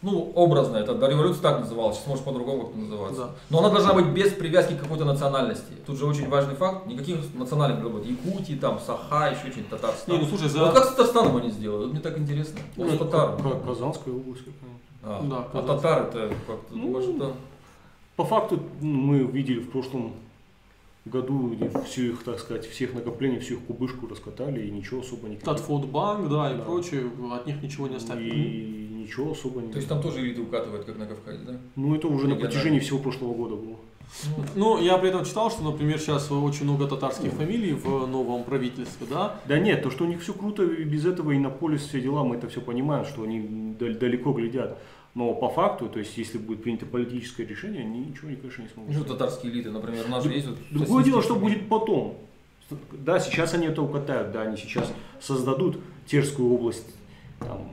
Ну, образно, это до революции так называлось, сейчас может по-другому как-то называться.
Да.
Но она должна быть без привязки к какой-то национальности. Тут же очень важный факт, никаких национальных работ. Якутии, там, Саха, еще что-нибудь, Татарстан.
Не, ну слушай, за...
Вот как с Татарстаном они сделают? Вот мне так интересно.
Ну,
с татар.
Как Казанская область какая-нибудь.
А,
Да,
а
Казанская.
татар это как-то,
Ну,
может, это...
По факту ну, мы видели в прошлом году всю их, так сказать, всех накоплений, всю их кубышку раскатали и ничего особо не
Татфодбанк, да, и
Да.
прочее, от них ничего не оставили.
И ничего особо не...
То есть там тоже элиты укатывают, как на Кавказе, да?
Ну это уже на протяжении всего прошлого года было.
Ну,
я при этом читал, что, например, сейчас очень много татарских фамилий в новом правительстве, да?
Да нет, то, что у них все круто, и без этого и на поле все дела, мы это все понимаем, что они дал- далеко глядят. Но по факту, то есть если будет принято политическое решение, они ничего, конечно, не смогут.
ну, татарские элиты, например, у нас же есть вот...
Другое дело, что будет потом. Да, сейчас они это укатают, да, они сейчас создадут Терскую область, там,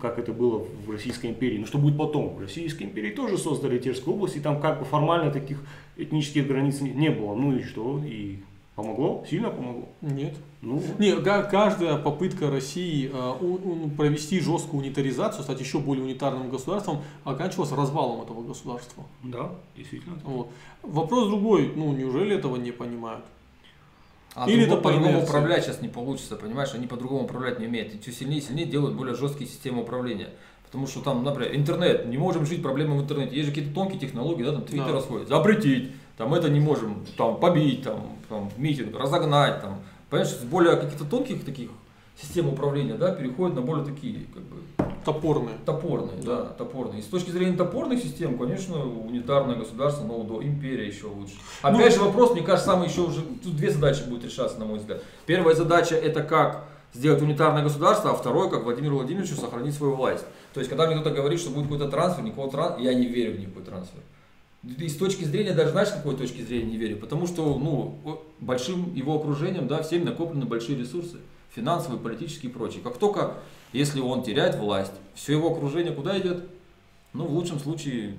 как это было в Российской империи. Но что будет потом? В Российской империи тоже создали Терскую область, и там как бы формально таких этнических границ не было. Ну и что? И помогло? Сильно помогло?
Нет.
Ну,
Не, каждая попытка России э, у- у- провести жесткую унитаризацию, стать еще более унитарным государством, оканчивалась развалом этого государства.
да, действительно.
Вот. Вопрос другой, ну неужели этого не понимают?
А
Или
Или
это
это
по
по-другому управлять сейчас не получится, понимаешь? Они по-другому управлять не умеют. И все сильнее и сильнее делают более жесткие системы управления. Потому что там, например, интернет, не можем жить проблемы в интернете. Есть же какие-то тонкие технологии, да, там твиттер
Да.
расходит. Запретить, там это не можем, там побить, там, там митинг, разогнать, там. Понимаешь, с более каких-то тонких таких систем управления, да, переходят на более такие, как бы,
Топорные.
Топорные, да. топорные. И с точки зрения топорных систем, конечно, унитарное государство, но до империя еще лучше. Опять же вопрос, мне кажется, самый еще уже, тут две задачи будут решаться, на мой взгляд. Первая задача это как сделать унитарное государство, а второе, как Владимиру Владимировичу сохранить свою власть. То есть, когда мне кто-то говорит, что будет какой-то трансфер, никакого трансфера, я не верю в никакой трансфер. И с точки зрения, даже знаешь, какой точки зрения не верю? Потому что, ну, большим его окружением, да, всем накоплены большие ресурсы, финансовые, политические и прочие. Как только, если он теряет власть, все его окружение куда идет? Ну, в лучшем случае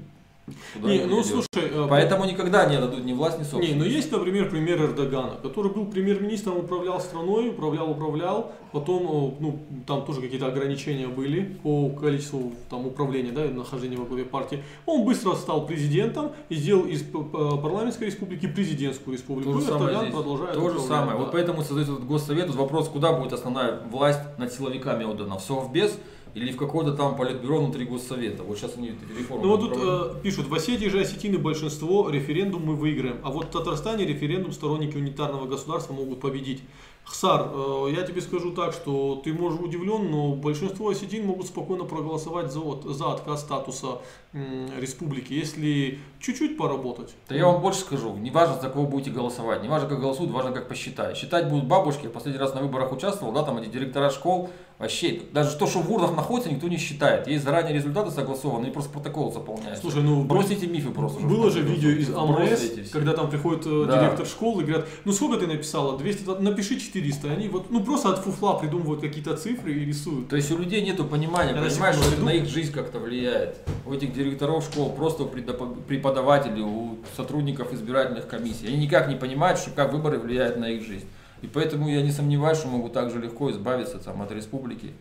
Куда не, ну слушай, э,
поэтому никогда не дадут ни власть, ни собственность.
Не, но есть, например, пример Эрдогана, который был премьер-министром, управлял страной, управлял, управлял, потом, э, ну, там тоже какие-то ограничения были по количеству там управления, да, нахождения во главе партии. Он быстро стал президентом и сделал из парламентской республики президентскую республику.
То же самое
здесь. продолжает
То же самое. Да. Вот поэтому создается этот госсовет. Вопрос, куда будет основная власть над силовиками отдана? В Совбез или в какое-то там политбюро внутри госсовета. Вот сейчас они реформу.
Ну вот тут э, пишут, в Осетии же осетины большинство, референдум мы выиграем. А вот в Татарстане референдум сторонники унитарного государства могут победить. Хсар, э, я тебе скажу так, что ты можешь удивлен, но большинство осетин могут спокойно проголосовать за, за отказ статуса республики, если чуть-чуть поработать.
Да я вам больше скажу, не важно, за кого будете голосовать, не важно, как голосуют, важно, как посчитать. Считать будут бабушки, я последний раз на выборах участвовал, да, там эти директора школ, вообще, даже то, что в урнах находится, никто не считает. Есть заранее результаты согласованы, и просто протокол заполняются.
Слушай, ну...
Бросите мифы просто.
Было же видео из АМС, когда там приходит э, да. директор школы и говорят, ну сколько ты написала? 200, напиши 400. Они вот, ну просто от фуфла придумывают какие-то цифры и рисуют.
То есть у людей нету понимания, я понимаешь, что на их жизнь как-то влияет. У этих директоров школ, просто у преподавателей, у сотрудников избирательных комиссий. Они никак не понимают, что как выборы влияют на их жизнь. И поэтому я не сомневаюсь, что могут так же легко избавиться там, от республики.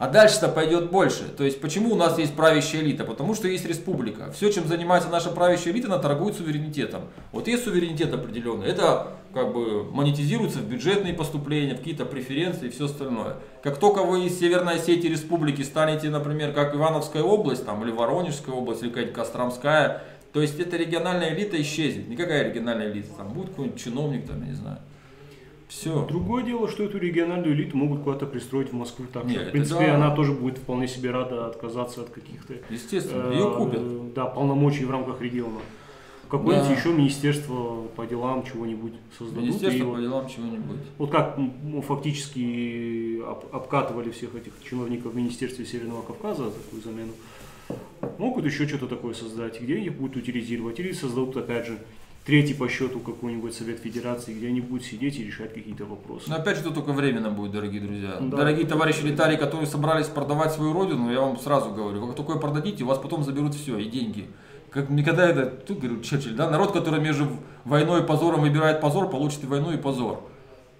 А дальше-то пойдет больше. То есть почему у нас есть правящая элита? Потому что есть республика. Все, чем занимается наша правящая элита, она торгует суверенитетом. Вот есть суверенитет определенный. Это как бы монетизируется в бюджетные поступления, в какие-то преференции и все остальное. Как только вы из Северной Осетии республики станете, например, как Ивановская область, там, или Воронежская область, или какая-нибудь Костромская, то есть эта региональная элита исчезнет. Никакая региональная элита. Там будет какой-нибудь чиновник, там, я не знаю. Все.
Другое дело, что эту региональную элиту могут куда-то пристроить в Москву. Так Нет, в принципе, да. она тоже будет вполне себе рада отказаться от каких-то
Естественно, э, ее купят.
Да, полномочий в рамках региона. Какое-нибудь да. еще министерство по делам чего-нибудь создадут.
Министерство по делам чего-нибудь.
Вот как ну, фактически об, обкатывали всех этих чиновников в Министерстве Северного Кавказа за такую замену. Могут еще что-то такое создать, где их будут утилизировать, или создадут, опять же, третий по счету какой-нибудь Совет Федерации, где они будут сидеть и решать какие-то вопросы.
Но опять же, это только временно будет, дорогие друзья. Да. Дорогие товарищи летари, которые собрались продавать свою родину, я вам сразу говорю, как только продадите, у вас потом заберут все, и деньги. Как никогда это, тут говорю Черчилль, да, народ, который между войной и позором выбирает позор, получит и войну, и позор.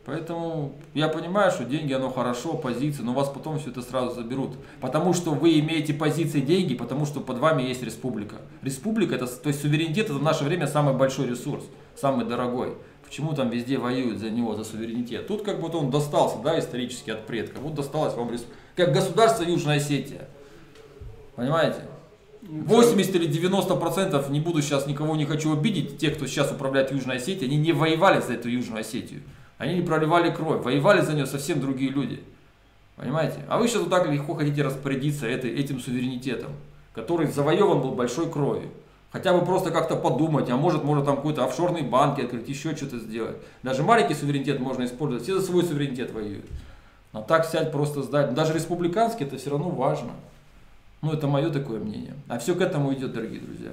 Поэтому я понимаю, что деньги, оно хорошо, позиции, но вас потом все это сразу заберут. Потому что вы имеете позиции деньги, потому что под вами есть республика. Республика, это, то есть суверенитет, это в наше время самый большой ресурс, самый дорогой. Почему там везде воюют за него, за суверенитет? Тут как будто он достался, да, исторически от предков. Вот досталось вам республика. Как государство Южная Осетия. Понимаете? 80 или 90 процентов, не буду сейчас никого не хочу обидеть, те, кто сейчас управляет Южной Осетией, они не воевали за эту Южную Осетию. Они не проливали кровь, воевали за нее совсем другие люди. Понимаете? А вы сейчас вот так легко хотите распорядиться этой, этим суверенитетом, который завоеван был большой кровью. Хотя бы просто как-то подумать, а может, может там какой-то офшорный банк открыть, еще что-то сделать. Даже маленький суверенитет можно использовать, все за свой суверенитет воюют. Но так сядь просто сдать. Даже республиканский это все равно важно. Ну, это мое такое мнение. А все к этому идет, дорогие друзья.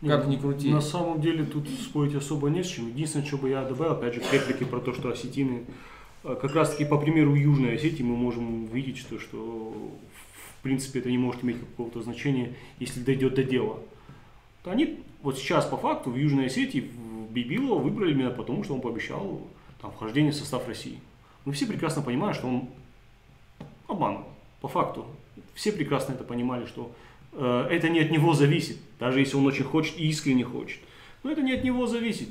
Как ни крути.
На самом деле тут спорить особо не с чем. Единственное, что бы я добавил, опять же, к реплике про то, что осетины, э, как раз таки по примеру Южной Осетии мы можем видеть, что, что в принципе это не может иметь какого-то значения, если дойдет до дела. То они вот сейчас по факту в Южной Осетии Бибилова выбрали именно потому, что он пообещал там, вхождение в состав России. Мы все прекрасно понимаем, что он обманул, по факту. Все прекрасно это понимали, что это не от него зависит, даже если он очень хочет и искренне хочет. Но это не от него зависит.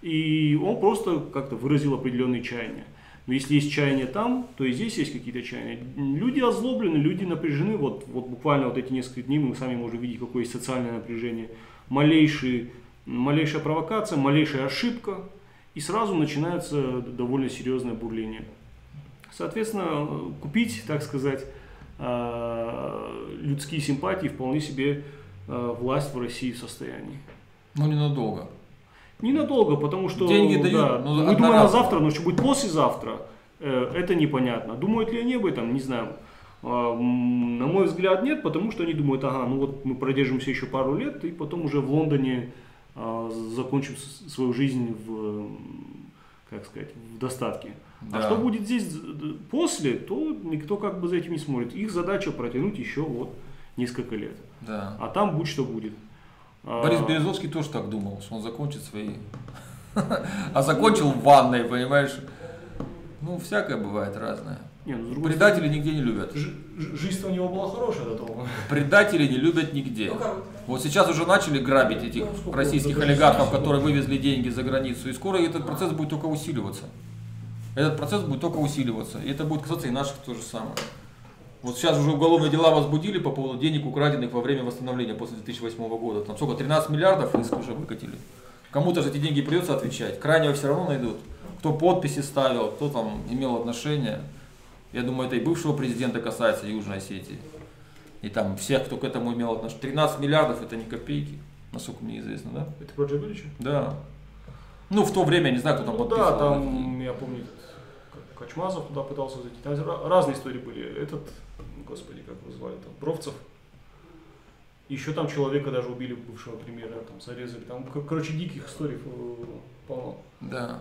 И он просто как-то выразил определенные чаяния. Но если есть чаяние там, то и здесь есть какие-то чаяния. Люди озлоблены, люди напряжены. Вот, вот буквально вот эти несколько дней мы сами можем видеть, какое есть социальное напряжение. Малейший, малейшая провокация, малейшая ошибка, и сразу начинается довольно серьезное бурление. Соответственно, купить, так сказать, Э, людские симпатии вполне себе э, власть в России в состоянии.
Ну, ненадолго.
Ненадолго, потому что
Деньги дают,
да, ну, мы думаем на завтра, но что будет послезавтра, э, это непонятно. Думают ли они об этом, не знаю. А, На мой взгляд, нет, потому что они думают, ага, ну вот мы продержимся еще пару лет, и потом уже в Лондоне а, закончим свою жизнь в, как сказать, в достатке. А
Да.
что будет здесь после, то никто как бы за этим не смотрит. Их задача протянуть еще вот несколько лет.
Да.
А там будь что будет. А,
Борис Березовский тоже так думал, что он закончит свои... А закончил в ванной, понимаешь? Ну, всякое бывает разное.
Не, ну,
Предатели нигде не любят.
стороны, жи- жи- жизнь у него была хорошая до того.
Предатели не любят нигде. Вот сейчас уже начали грабить этих
Ну,
российских олигархов, которые вывезли деньги за границу. И скоро этот процесс будет только усиливаться. Этот процесс будет только усиливаться. И это будет касаться и наших то же самое. Вот сейчас уже уголовные дела возбудили по поводу денег, украденных во время восстановления после 2008 года. Там сколько, 13 миллиардов иск уже выкатили. Кому-то же эти деньги придется отвечать. Крайнего все равно найдут. Кто подписи ставил, кто там имел отношение. Я думаю, это и бывшего президента касается Южной Осетии. И там всех, кто к этому имел отношение. 13 миллиардов это не копейки, насколько мне известно, да?
Это про Джабелича?
Да. Ну, в то время, я не знаю, кто там
Ну
подписывал.
да, там, я помню, Качмазов туда пытался зайти. Там разные истории были. Этот, господи, как его звали, там, Бровцев. Еще там человека даже убили, бывшего премьера, там, зарезали. Там, короче, диких историй э, полно.
Да.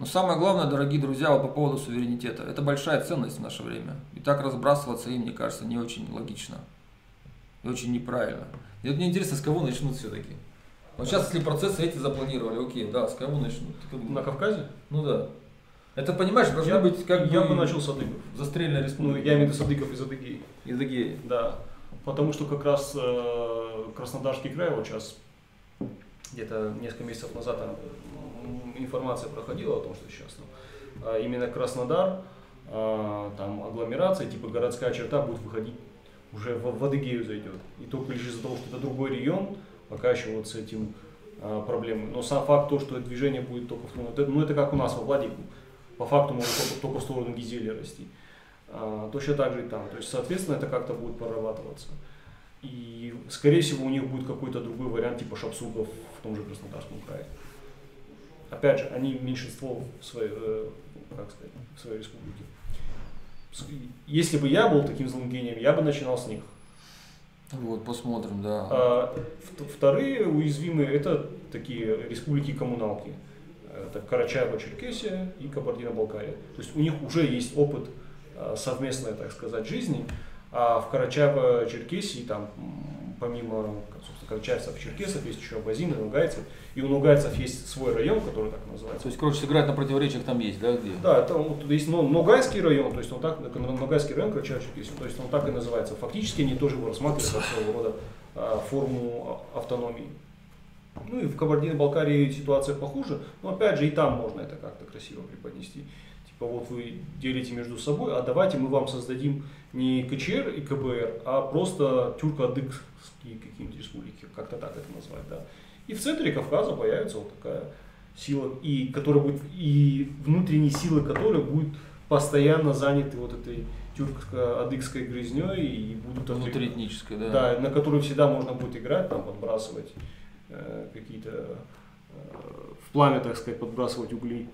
Но самое главное, дорогие друзья, вот по поводу суверенитета. Это большая ценность в наше время. И так разбрасываться им, мне кажется, не очень логично. И очень неправильно. И вот мне интересно, с кого начнут все-таки. Вот сейчас, если процессы эти запланировали, окей, да, с кого начнут?
На? Кавказе?
Ну да. Это, понимаешь, должно
Я-
быть как
я
бы
бы начал с Адыгов.
застреленная
Ну,
республика.
я имею в виду Садыков из Адыгеи.
Из Адыгеи.
Да. Потому что как раз э, Краснодарский край вот сейчас где-то несколько месяцев назад там, м, информация проходила о том, что сейчас там, а именно Краснодар, а, там агломерация, типа городская черта будет выходить уже в, в Адыгею зайдет. И только лишь из-за того, что это другой регион, пока еще вот с этим а, проблемы. Но сам факт то, что движение будет только в сторону, ну это как у нас во Владику, по факту может только, только в сторону Гизели расти. А, точно так же и там. То есть, соответственно, это как-то будет прорабатываться. И, скорее всего, у них будет какой-то другой вариант, типа шапсугов в том же Краснодарском крае. Опять же, они меньшинство в своей, э, как сказать, в своей республике. Если бы я был таким злым гением, я бы начинал с них.
Вот, посмотрим, да.
А, вт- Вторые уязвимые это такие республики-коммуналки. Это Карачаево-Черкесия и Кабардино-Балкария. То есть у них уже есть опыт а, совместной, так сказать, жизни. А в Карачаево-Черкесии там помимо карачаевцев, черкесов есть еще абазины, нугайцы. И у нугайцев есть свой район, который так называется.
То есть, короче, сыграть на противоречиях там есть, да, где?
Да, это вот есть Но- Ногайский район, то есть он так, Ногайский район Карачаево-Черкесия, то есть он так и называется. Фактически они тоже его рассматривают как своего рода а, форму автономии. Ну и в Кабардино-Балкарии ситуация похуже, но опять же и там можно это как-то красиво преподнести. Типа вот вы делите между собой, а давайте мы вам создадим не КЧР и КБР, а просто тюрко-адыгские какие-нибудь республики, как-то так это назвать, да. И в центре Кавказа появится вот такая сила, и которая будет, и внутренние силы которой будут постоянно заняты вот этой тюрко-адыгской грязней и будут
Внутриэтническое, да.
да, на которую всегда можно будет играть, там подбрасывать э, какие-то э, в пламя, так сказать, подбрасывать угли.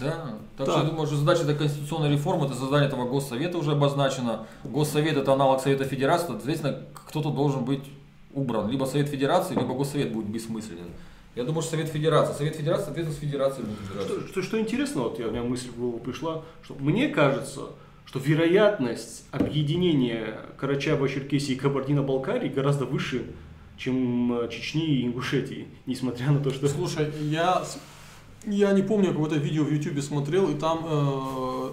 Да. Так
Да.
что я думаю, что задача этой конституционной реформы, это создание этого госсовета уже обозначено. Госсовет это аналог Совета Федерации, соответственно, кто-то должен быть убран. Либо Совет Федерации, либо Госсовет будет бессмысленен. Я думаю, что Совет Федерации. Совет Федерации, соответственно, с Федерацией будет избираться.
Что, что, что интересно, вот я, у меня мысль в голову пришла, что мне кажется, что вероятность объединения Карачаева-Черкесии и Кабардино-Балкарии гораздо выше, чем э, Чечни и Ингушетии, несмотря на то, что...
Слушай, я, я не помню, какое-то видео в Ютубе смотрел, и там, э,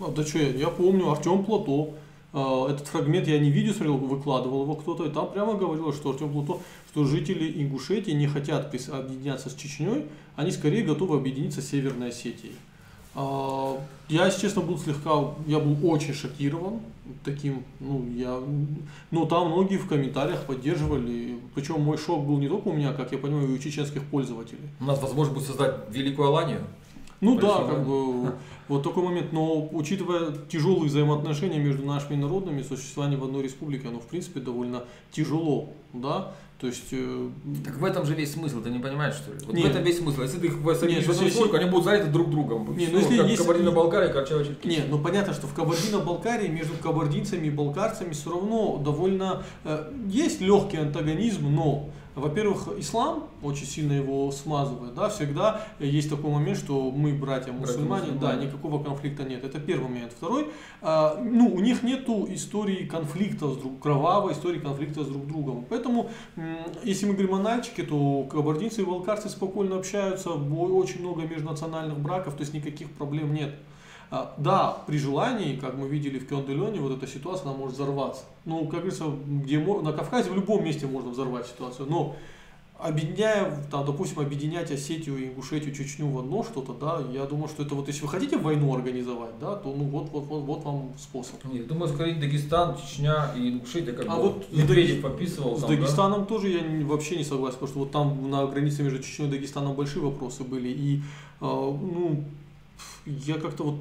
а, да что, я, я помню, Артем Плато, э, этот фрагмент я не видео смотрел, выкладывал его кто-то, и там прямо говорилось, что Артем Плато, что жители Ингушетии не хотят объединяться с Чечней, они скорее готовы объединиться с Северной Осетией. А, Я, если честно, был слегка, я был очень шокирован таким, ну, я, ну, там многие в комментариях поддерживали, причем мой шок был не только у меня, как я понимаю, и у чеченских пользователей.
У нас возможно будет создать Великую Аланию.
Ну да,
Большое.
как бы, вот такой момент, но учитывая тяжелые взаимоотношения между нашими народами, существование в одной республике, оно в принципе довольно тяжело, да, То есть, э,
Так в этом же весь смысл, ты не понимаешь, что ли? Вот
Нет.
в этом весь смысл. Если ты их посадишь в одну они будут заняты друг другом.
Не, ну если
как
есть-
Кабардино-Балкария Карачаево-Черкесия.
Не, ну понятно, что в Кабардино-Балкарии между кабардинцами и балкарцами все равно довольно э, есть легкий антагонизм, но, во-первых, ислам очень сильно его смазывает, да, всегда есть такой момент, что мы братья мусульмане, да,
Братья-мусульмане.
никакого конфликта нет. Это первый момент. Второй, а, ну, у них нету истории конфликтов с друг, кровавой истории конфликта с друг другом. Поэтому, если мы говорим о Нальчике, то кабардинцы и балкарцы спокойно общаются, очень много межнациональных браков, то есть никаких проблем нет. А, Да, при желании, как мы видели в Кёнделёне, вот эта ситуация она может взорваться. Ну, как говорится, где на Кавказе в любом месте можно взорвать ситуацию, но объединяя, там, допустим, объединять Осетию, Ингушетию, Чечню в одно что-то, да, я думаю, что это вот если вы хотите войну организовать, да, то ну вот, вот, вот, вот вам способ.
Нет, думаю, скорее Дагестан, Чечня и Ингушетия, как
А
бы
вот
Медведев подписывал.
С
там, да?
Дагестаном тоже я вообще не согласен, потому что вот там на границе между Чечней и Дагестаном большие вопросы были, и, а, ну, я как-то вот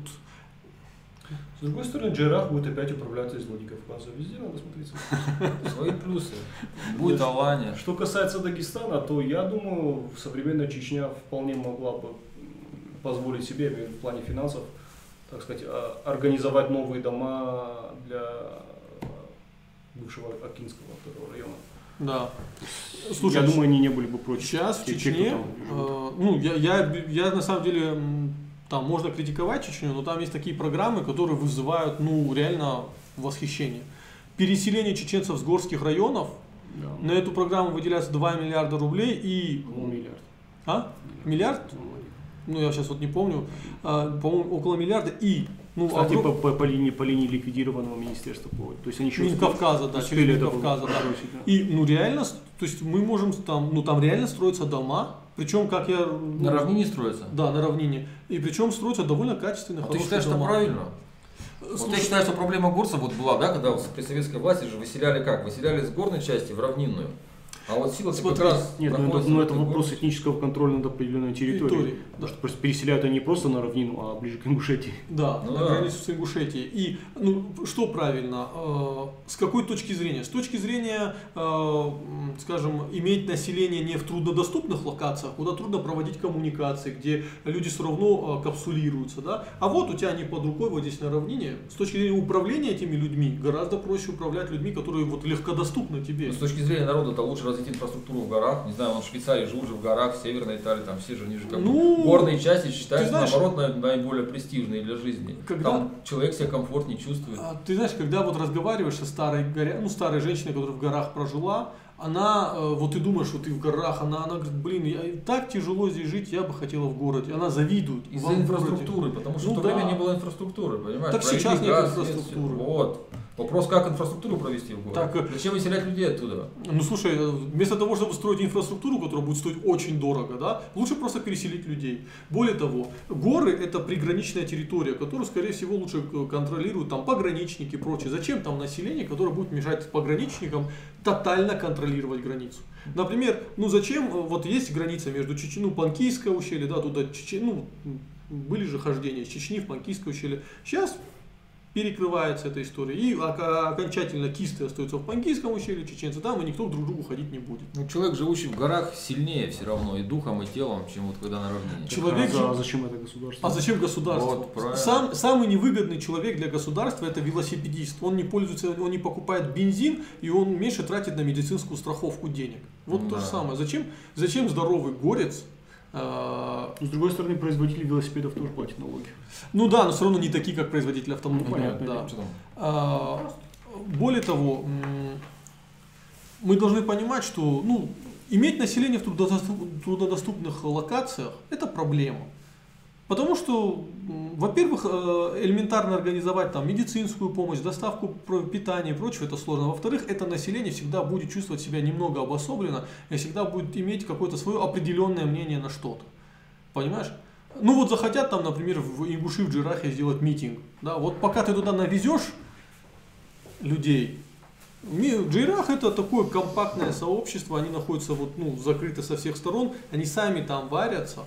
С другой стороны, Джерах будет опять управляться из Владикавказа. Везде надо смотреться.
Свои плюсы. Будет Алания.
Что касается Дагестана, то я думаю, современная Чечня вполне могла бы позволить себе, в плане финансов, так сказать, а, организовать новые дома для бывшего Акинского этого района.
Да.
я думаю, они не были бы против.
сейчас в Чечне, э, ну, я, я, я на самом деле, там можно критиковать Чечню, но там есть такие программы, которые вызывают, ну, реально восхищение. Переселение чеченцев с горских районов,
Да.
на эту программу выделяется 2 миллиарда рублей и...
По-моему, миллиард.
А? Миллиард? Ну, я сейчас вот не помню. А, по-моему, около миллиарда и... Ну,
Кстати,
огром-
по, по- по линии, по линии ликвидированного министерства То есть они еще
Минкавказа, да,
успели
через
это
Минкавказа, да.
да.
И, ну, реально, то есть мы можем там, ну, там реально строятся дома, причем, как я... ну,
На равнине строится.
Да, на равнине. И причем строятся довольно качественные,
А ты
хорошие
считаешь, что
дома.
правильно? Вот
Слушай,
я считаю, что проблема горцев вот была, да, когда вот при советской власти же выселяли как? Выселяли с горной части в равнинную. А вот сила как
Смотри,
раз
Нет, ну это, ну, это вопрос этнического контроля над определенной территорией.
Территории, да.
Потому что просто переселяют они не просто на равнину, а ближе к Ингушетии.
Да,
Ну
на
да.
границу с Ингушетией. И ну, что правильно? Э, с какой точки зрения? С точки зрения, э, скажем, иметь население не в труднодоступных локациях, куда трудно проводить коммуникации, где люди все равно э, капсулируются, да? А вот у тебя они под рукой, вот здесь на равнине. С точки зрения управления этими людьми, гораздо проще управлять людьми, которые вот легкодоступны тебе.
Ну, с точки зрения народа, то лучше развить инфраструктуру в горах. Не знаю, он в Швейцарии живут же в горах, в Северной Италии, там все же, они же как
Ну,
горные части считаются,
знаешь-
наоборот, на- наиболее престижные для жизни.
Когда-
Там человек себя комфортнее чувствует.
А, Ты знаешь, когда вот разговариваешь со старой, горя... ну, старой женщиной, которая в горах прожила, она, э, вот ты думаешь, что ты в горах, она, она говорит, блин, я, так тяжело здесь жить, я бы хотела в городе. Она завидует.
Из-за инфраструктуры, потому что
Ну
в то
да.
время не было инфраструктуры, понимаешь?
Так
Провели
сейчас нет
газ,
инфраструктуры.
всё. Вот. Вопрос, как инфраструктуру провести в город.
Так, э,
Зачем выселять людей оттуда?
Ну слушай, э, вместо того, чтобы строить инфраструктуру, которая будет стоить очень дорого, да, лучше просто переселить людей. Более того, горы это приграничная территория, которую, скорее всего, лучше э, контролируют там пограничники и прочее. Зачем там население, которое будет мешать пограничникам тотально контролировать границу? Например, ну зачем, вот есть граница между Чечней, ну Панкийское ущелье, да, туда Чечен, ну, м, были же хождения из Чечни в Панкийское ущелье. Сейчас перекрывается эта история. И окончательно кисты остаются в Пангийском ущелье, чеченцы там, и никто друг другу ходить не будет.
Ну, человек, живущий в горах, сильнее все равно и духом, и телом, чем вот когда на равнине.
Человек
а, а зачем это государство?
А зачем государство?
Вот, правильно.
Сам, самый невыгодный человек для государства это велосипедист. Он не пользуется, он не покупает бензин, и он меньше тратит на медицинскую страховку денег. Вот
Ну
то же
да.
самое. Зачем, зачем здоровый горец? Э,
С другой стороны, производители велосипедов тоже платят налоги.
ну да, но все равно не такие, как производитель
Ну,
автомобиля.
понятно,
да. А, Более того, мы должны понимать, что ну, иметь население в трудодоступ- труднодоступных локациях – это проблема. Потому что, во-первых, э, элементарно организовать там медицинскую помощь, доставку питания и прочего это сложно. Во-вторых, это население всегда будет чувствовать себя немного обособленно и всегда будет иметь какое-то свое определенное мнение на что-то. Понимаешь? Ну вот захотят там, например, в Ингуши, в Джирахе сделать митинг. Да, вот пока ты туда навезешь людей, Джейрах это такое компактное сообщество, они находятся вот, ну, закрыты со всех сторон, они сами там варятся.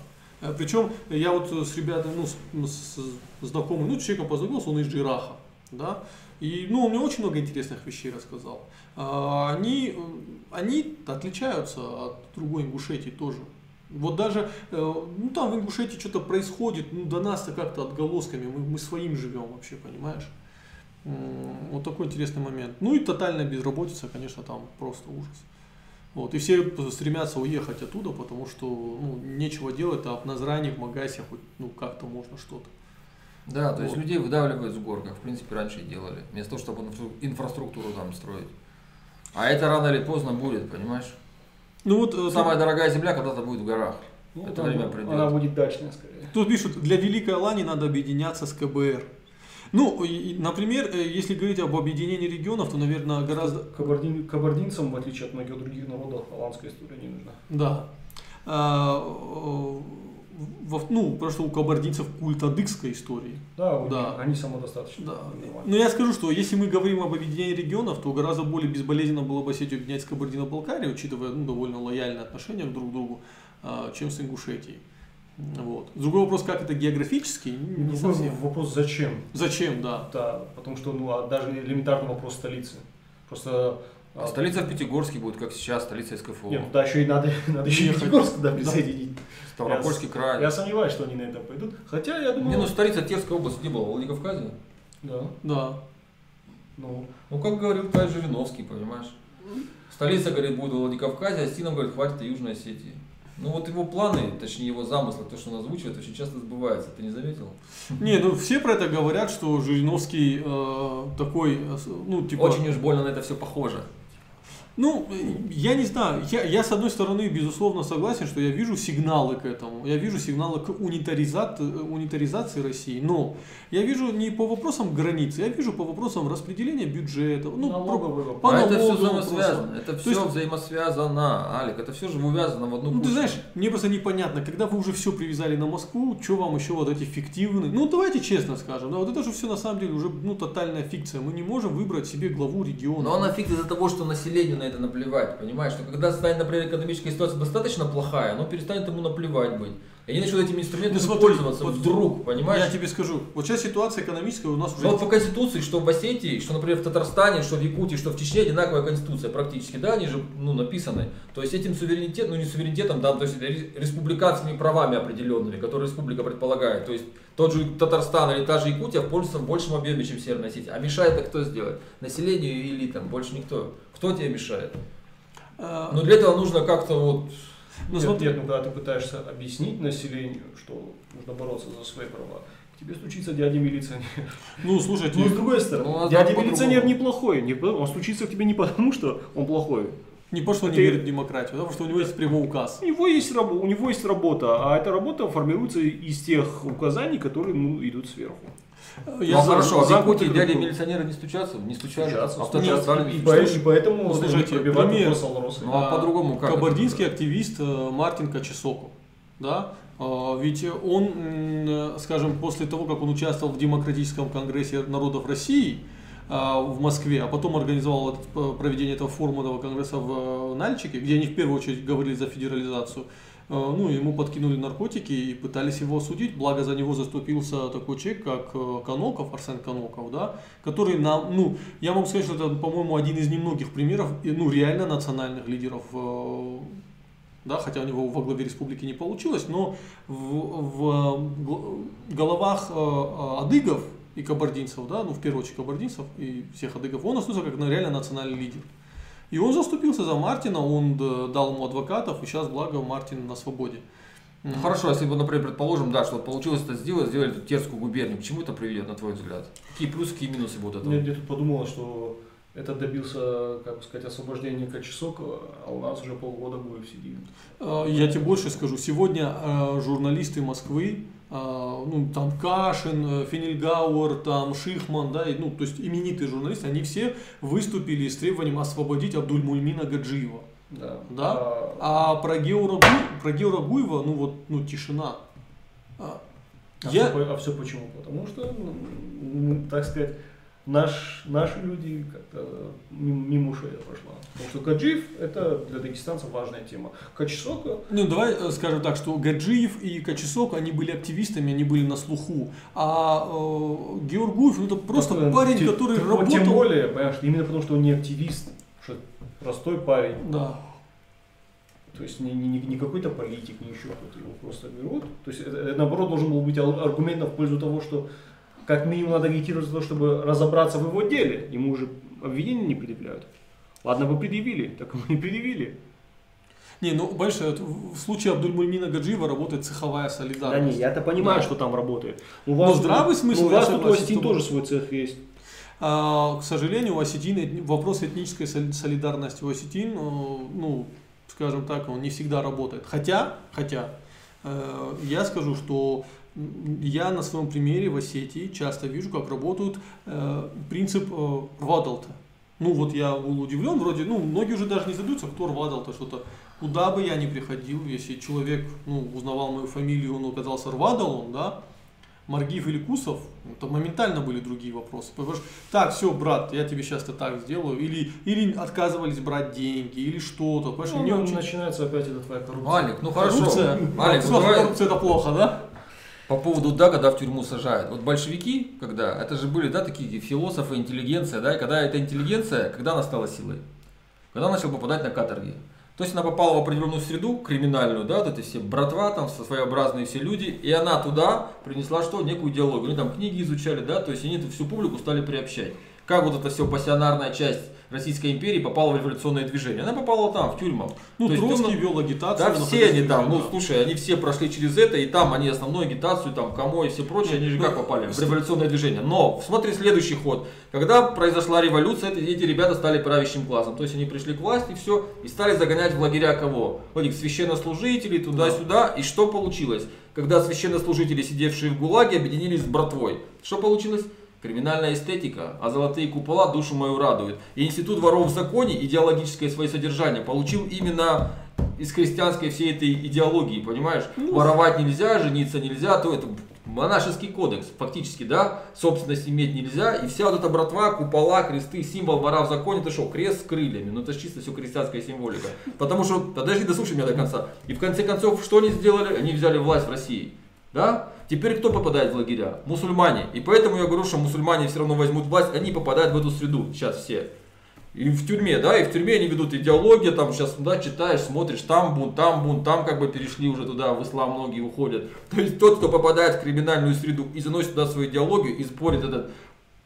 Причем я вот с ребятами, ну, с, с знакомым, ну, человеком познакомился, он из Джейраха. Да? И ну, он мне очень много интересных вещей рассказал. А, Они, э, они отличаются от другой Ингушетии тоже. Вот даже, э, ну там в Ингушетии что-то происходит, ну до нас-то как-то отголосками, мы, мы своим живем вообще, понимаешь? Вот такой интересный момент. Ну и тотальная безработица, конечно, там просто ужас. Вот, и все стремятся уехать оттуда, потому что ну, нечего делать, а на зране в Магасе хоть ну, как-то можно что-то.
Да, то есть
Вот.
людей выдавливают с гор, как в принципе раньше и делали, вместо того, чтобы инфра- инфраструктуру там строить. А это рано или поздно будет, понимаешь?
Ну вот э,
Самая дорогая земля когда-то будет в горах.
Ну,
Это
там
время придет.
Она будет дачная скорее.
Тут пишут, для Великой Алании надо объединяться с КБР. Ну, и- например, э, если говорить об объединении регионов, то, наверное, гораздо...
Кабардин, кабардинцам, в отличие от многих других народов, голландская история не нужна.
Да. А, э, во- ну, потому что у кабардинцев культ адыгской истории.
Да, у
Да.
них- они самодостаточны.
Да. Но я скажу, что если мы говорим об объединении регионов, то гораздо более безболезненно было бы Осетию объединять с Кабардино-Балкарией, учитывая ну, довольно лояльные отношения друг к другу, а, чем с Ингушетией. Вот. Другой вопрос, как это географически, не
Другой
совсем.
вопрос, зачем?
Зачем, да.
Да, потому что ну, а даже элементарный вопрос столицы. Просто
А столица в Пятигорске будет, как сейчас, столица СКФО.
Нет, да, еще и надо, надо еще. Пятигорск туда присоединить.
Ставропольский край.
Я сомневаюсь, что они на это пойдут. Хотя я думаю,
Не, ну столица Терской области не была, в Владикавказе.
да,
Да.
ну,
Ну, как говорил товарищ Жириновский, понимаешь? Столица, говорит, будет в Владикавказе, а Стином, говорит, хватит и Южной Осетии. Ну вот его планы, точнее его замыслы, то, что он озвучивает, очень часто сбывается. Ты не заметил?
Не, ну все про это говорят, что Жириновский э, такой, э, ну, типа...
Очень уж больно на это все похоже.
Ну, я не знаю, я, я с одной стороны, безусловно, согласен, что я вижу сигналы к этому, я вижу сигналы к унитаризат, э, унитаризации России, но я вижу не по вопросам границы, я вижу по вопросам распределения бюджета, ну,
вопрос.
по
а это все взаимосвязано. Это
То
все
есть-
взаимосвязано, Алик. Это все же увязано в одну
Ну, ты знаешь, мне просто непонятно, когда вы уже все привязали на Москву, что вам еще вот эти фиктивные... Ну, давайте честно скажем, да, вот это же все на самом деле уже, ну, тотальная фикция. Мы не можем выбрать себе главу региона.
Но она фиг из-за того, что населению на это наплевать, понимаешь? Что когда станет, например, экономическая ситуация достаточно плохая, оно перестанет ему наплевать быть. И они начнут этими инструментами
Ну,
пользоваться
вот
вдруг, понимаешь?
Я тебе скажу, вот сейчас ситуация экономическая у нас уже...
Но вот по конституции, что в Осетии, что, например, в Татарстане, что в Якутии, что в Чечне одинаковая конституция практически, да, они же, ну, написаны. То есть этим суверенитетом, ну не суверенитетом, да, то есть ре- республиканскими правами определенными, которые республика предполагает. То есть тот же Татарстан или та же Якутия пользуются в большем объеме, чем Северная Осетия. А мешает это кто сделать? Населению и элитам, больше никто. Кто тебе мешает?
э,
Но для этого нужно как-то вот...
ну,
нет,
смотри,
нет, ну когда ты пытаешься объяснить населению, что нужно бороться за свои права, к тебе стучится дядя милиционер.
ну, слушайте,
Ну, с другой стороны,
Ну, а
дядя милиционер неплохой, не, он стучится к тебе не потому, что он плохой.
не потому что он не верит в демократию, а потому что у него есть прямой указ.
У него есть, рабо- у него есть работа, а эта работа формируется из тех указаний, которые ну, идут сверху.
Я
ну
за-
хорошо, а в
замкнутый
Якутии дяди милиционеры не стучатся? Не стучали?
Стучатся,
А. Татарстане
И,
не
по- и поэтому
Ну, слушайте,
пробивать
пример.
Алроса.
Ну, а по-другому как это
Кабардинский
было?
активист э, Мартин Качесоков, да, А, ведь он, скажем, после того, как он участвовал в Демократическом конгрессе народов России а, в Москве, а потом организовал э, проведение этого форума этого конгресса в э, Нальчике, где они в первую очередь говорили за федерализацию, ну, ему подкинули наркотики и пытались его осудить, благо за него заступился такой человек, как э, Коноков, Арсен Коноков, да, который нам, ну, я могу сказать, что это, по-моему, один из немногих примеров, ну, реально национальных лидеров, э, да, хотя у него во главе республики не получилось, но в, в головах э, адыгов и кабардинцев, да, ну, в первую очередь кабардинцев и всех адыгов, он остается как реально национальный лидер. И он заступился за Мартина, он э, дал ему адвокатов, и сейчас, благо, Мартин на свободе.
Ну, хорошо, если бы, например, предположим, да, что получилось это сделать, сделали эту Терскую губернию, к чему это приведет, на твой взгляд? Какие плюсы, какие минусы будут этого?
Мне где-то подумалось, что это добился, как бы сказать, освобождения Качесокова, а у нас уже полгода будет сидим.
Э, Я тебе больше скажу. Сегодня э, журналисты Москвы, ну там Кашин, э, Фенельгауэр, там Шихман, да, и, ну то есть именитые журналисты, они все выступили с требованием освободить Абдульмульмина Гаджиева.
Да.
Да?
А,
А про Геора, про Геора Гуева, ну вот, ну тишина. А,
а
Я-
все, а всё почему? Потому что, ну, так сказать, наш, наши люди как-то мимо, мимо ушей прошла. Потому что Гаджиев это для дагестанцев важная тема. Качесока
Ну, давай э, скажем так, что Гаджиев и Качесок, они были активистами, они были на слуху. А э, Георгуев, ну, это просто
Такой,
парень,
те-
который
тем-
работал...
Тем более, понимаешь, именно потому что он не активист, что простой парень.
Да.
То есть не, не, не какой-то политик, не еще кто-то его просто берут. То есть это, наоборот должен был быть ар- аргумент в пользу того, что как минимум надо агитировать за то, чтобы разобраться в его деле. Ему уже обвинения не предъявляют. Ладно бы предъявили, так ему не предъявили.
Не, ну, большое, в случае Абдульмульмина Гаджиева работает цеховая
Да
солидарность.
не, я-то понимаю,
Да.
что там работает. У
Ну, здравый смысл,
У вас тут у Осетин тоже свой цех есть.
А, к сожалению, у осетин вопрос этнической соли- солидарности у осетин, э, ну, скажем так, он не всегда работает. Хотя, хотя, э, я скажу, что я на своем примере в Осетии часто вижу, как работают э, принцип э, Рвадалта. Ну вот я был удивлен, вроде, ну многие уже даже не задаются, кто Рвадалта, что-то. Куда бы я ни приходил, если человек ну, узнавал мою фамилию, он оказался Рвадалом, да, Маргиев или Кусов, это моментально были другие вопросы. Потому что, так, все, брат, я тебе сейчас это так сделаю. Или, или отказывались брать деньги, или что-то.
Ну,
мне очень...
начинается опять эта твоя коррупция.
Алик, ну хорошо.
Коррупция.
Алик, ну давай
коррупция это плохо, да?
По поводу, да, когда в тюрьму сажают. Вот большевики, когда, это же были, да, такие философы, интеллигенция, да, и когда эта интеллигенция, когда она стала силой? Когда начал попадать на каторги. То есть она попала в определенную среду криминальную, да, вот эти все братва, там своеобразные все люди, и она туда принесла что? Некую идеологию. Они там книги изучали, да, то есть они эту всю публику стали приобщать. Как вот эта все пассионарная часть Российской империи попала в революционное движение? Она попала там, в тюрьму.
Ну,
То есть
Троцкий
он-
вел агитацию.
Да, все они там, ну слушай, они все прошли через это, и там они основную агитацию, там, кому и все прочие, они же как
Ну,
попали в революционное движение. Но смотри следующий ход. Когда произошла революция, эти, эти ребята стали правящим классом. То есть они пришли к власти, все, и стали загонять в лагеря кого? Этих священнослужителей, туда-сюда. И что получилось? Когда священнослужители, сидевшие в ГУЛАГе, объединились с братвой. Что получилось? Криминальная эстетика, а золотые купола душу мою радуют. И институт воров в законе, идеологическое свое содержание, получил именно из христианской всей этой идеологии, понимаешь? Воровать нельзя, жениться нельзя, то это монашеский кодекс, фактически, да, собственность иметь нельзя, и вся вот эта братва, купола, кресты, символ вора в законе, это что, крест с крыльями, ну это ж чисто все христианская символика. Потому что, подожди, дослушай меня до конца. И в конце концов, что они сделали? Они взяли власть в России. Да? Теперь кто попадает в лагеря? Мусульмане. И поэтому я говорю, что мусульмане все равно возьмут власть, они попадают в эту среду сейчас все. И в тюрьме, да, и в тюрьме они ведут идеологию, там сейчас, да, читаешь, смотришь, там бунт, там бунт, там как бы перешли уже туда, в ислам многие уходят. То есть тот, кто попадает в криминальную среду и заносит туда свою идеологию, и спорит этот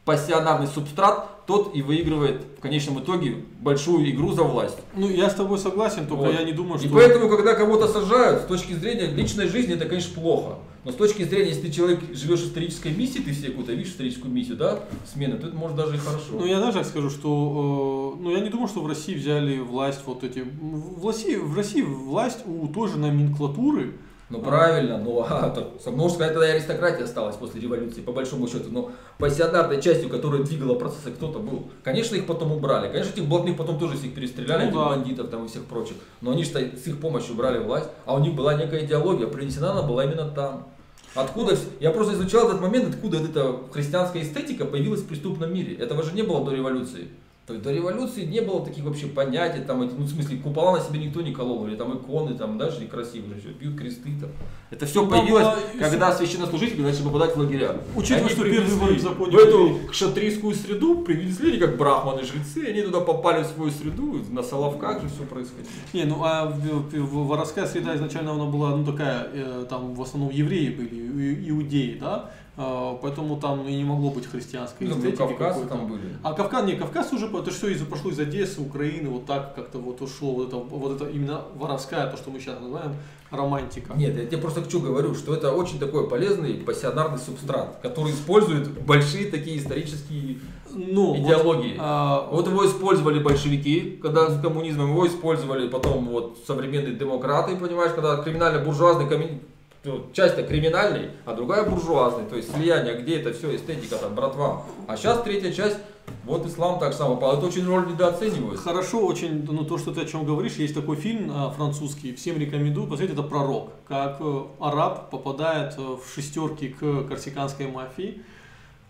пассионарный субстрат, тот и выигрывает в конечном итоге большую игру за власть.
Ну, я с тобой согласен, только
Вот.
я не думаю, что...
И поэтому, когда кого-то сажают, с точки зрения личной жизни, это, конечно, плохо. Но с точки зрения, если ты человек живешь в исторической миссии, ты себе какую-то видишь историческую миссию, да, смены, то это может даже и хорошо.
Ну, я даже так скажу, что... э, ну, я не думаю, что в России взяли власть вот эти... В России, в России власть у той же номенклатуры,
Ну правильно, но а, можно сказать, тогда и аристократия осталась после революции, по большому счету. Но пассионарной частью, которая двигала процессы, кто-то был. Конечно, их потом убрали. Конечно, этих блатных потом тоже всех перестреляли,
Ну
этих
да.
бандитов там и всех прочих. Но они же с их помощью брали власть, а у них была некая идеология, принесена она была именно там. Откуда, я просто изучал этот момент, откуда эта христианская эстетика появилась в преступном мире. Этого же не было до революции. То есть до революции не было таких вообще понятий, там, эти, ну, в смысле, купола на себе никто не колол, или там иконы, там, даже и красивые, все, бьют кресты там. Это все
Ну,
появилось,
было-
когда священнослужители начали попадать в лагеря.
Учитывая,
Они
что первые выборы в законе
в эту кшатрийскую среду, привезли они как брахманы, жрецы, они туда попали в свою среду, на Соловках же все происходило.
Не, ну а воровская среда изначально она была, ну такая, э, там в основном евреи были, иудеи, да, А, поэтому там и не могло быть христианской
Ну,
эстетики какой-то.
там были.
А Кавказ, не, Кавказ уже, это все из, пошло из Одессы, Украины, вот так как-то вот ушло, вот это, вот это именно воровская, то, что мы сейчас называем, романтика.
Нет, я тебе просто что говорю, что это очень такой полезный пассионарный субстрат, который использует большие такие исторические
Ну, вот,
идеологии.
а,
Вот его использовали большевики, когда с коммунизмом, его использовали потом вот современные демократы, понимаешь, когда криминально-буржуазный коммуни- ну, часть-то криминальный, а другая буржуазный, то есть слияние, где это все эстетика, там, братва. А сейчас третья часть, вот ислам так само, это очень роль недооценивают.
Хорошо очень, ну то, что ты о чем говоришь, есть такой фильм а, французский, всем рекомендую, посмотреть, это «Пророк», как э, араб попадает э, в шестерки к корсиканской мафии,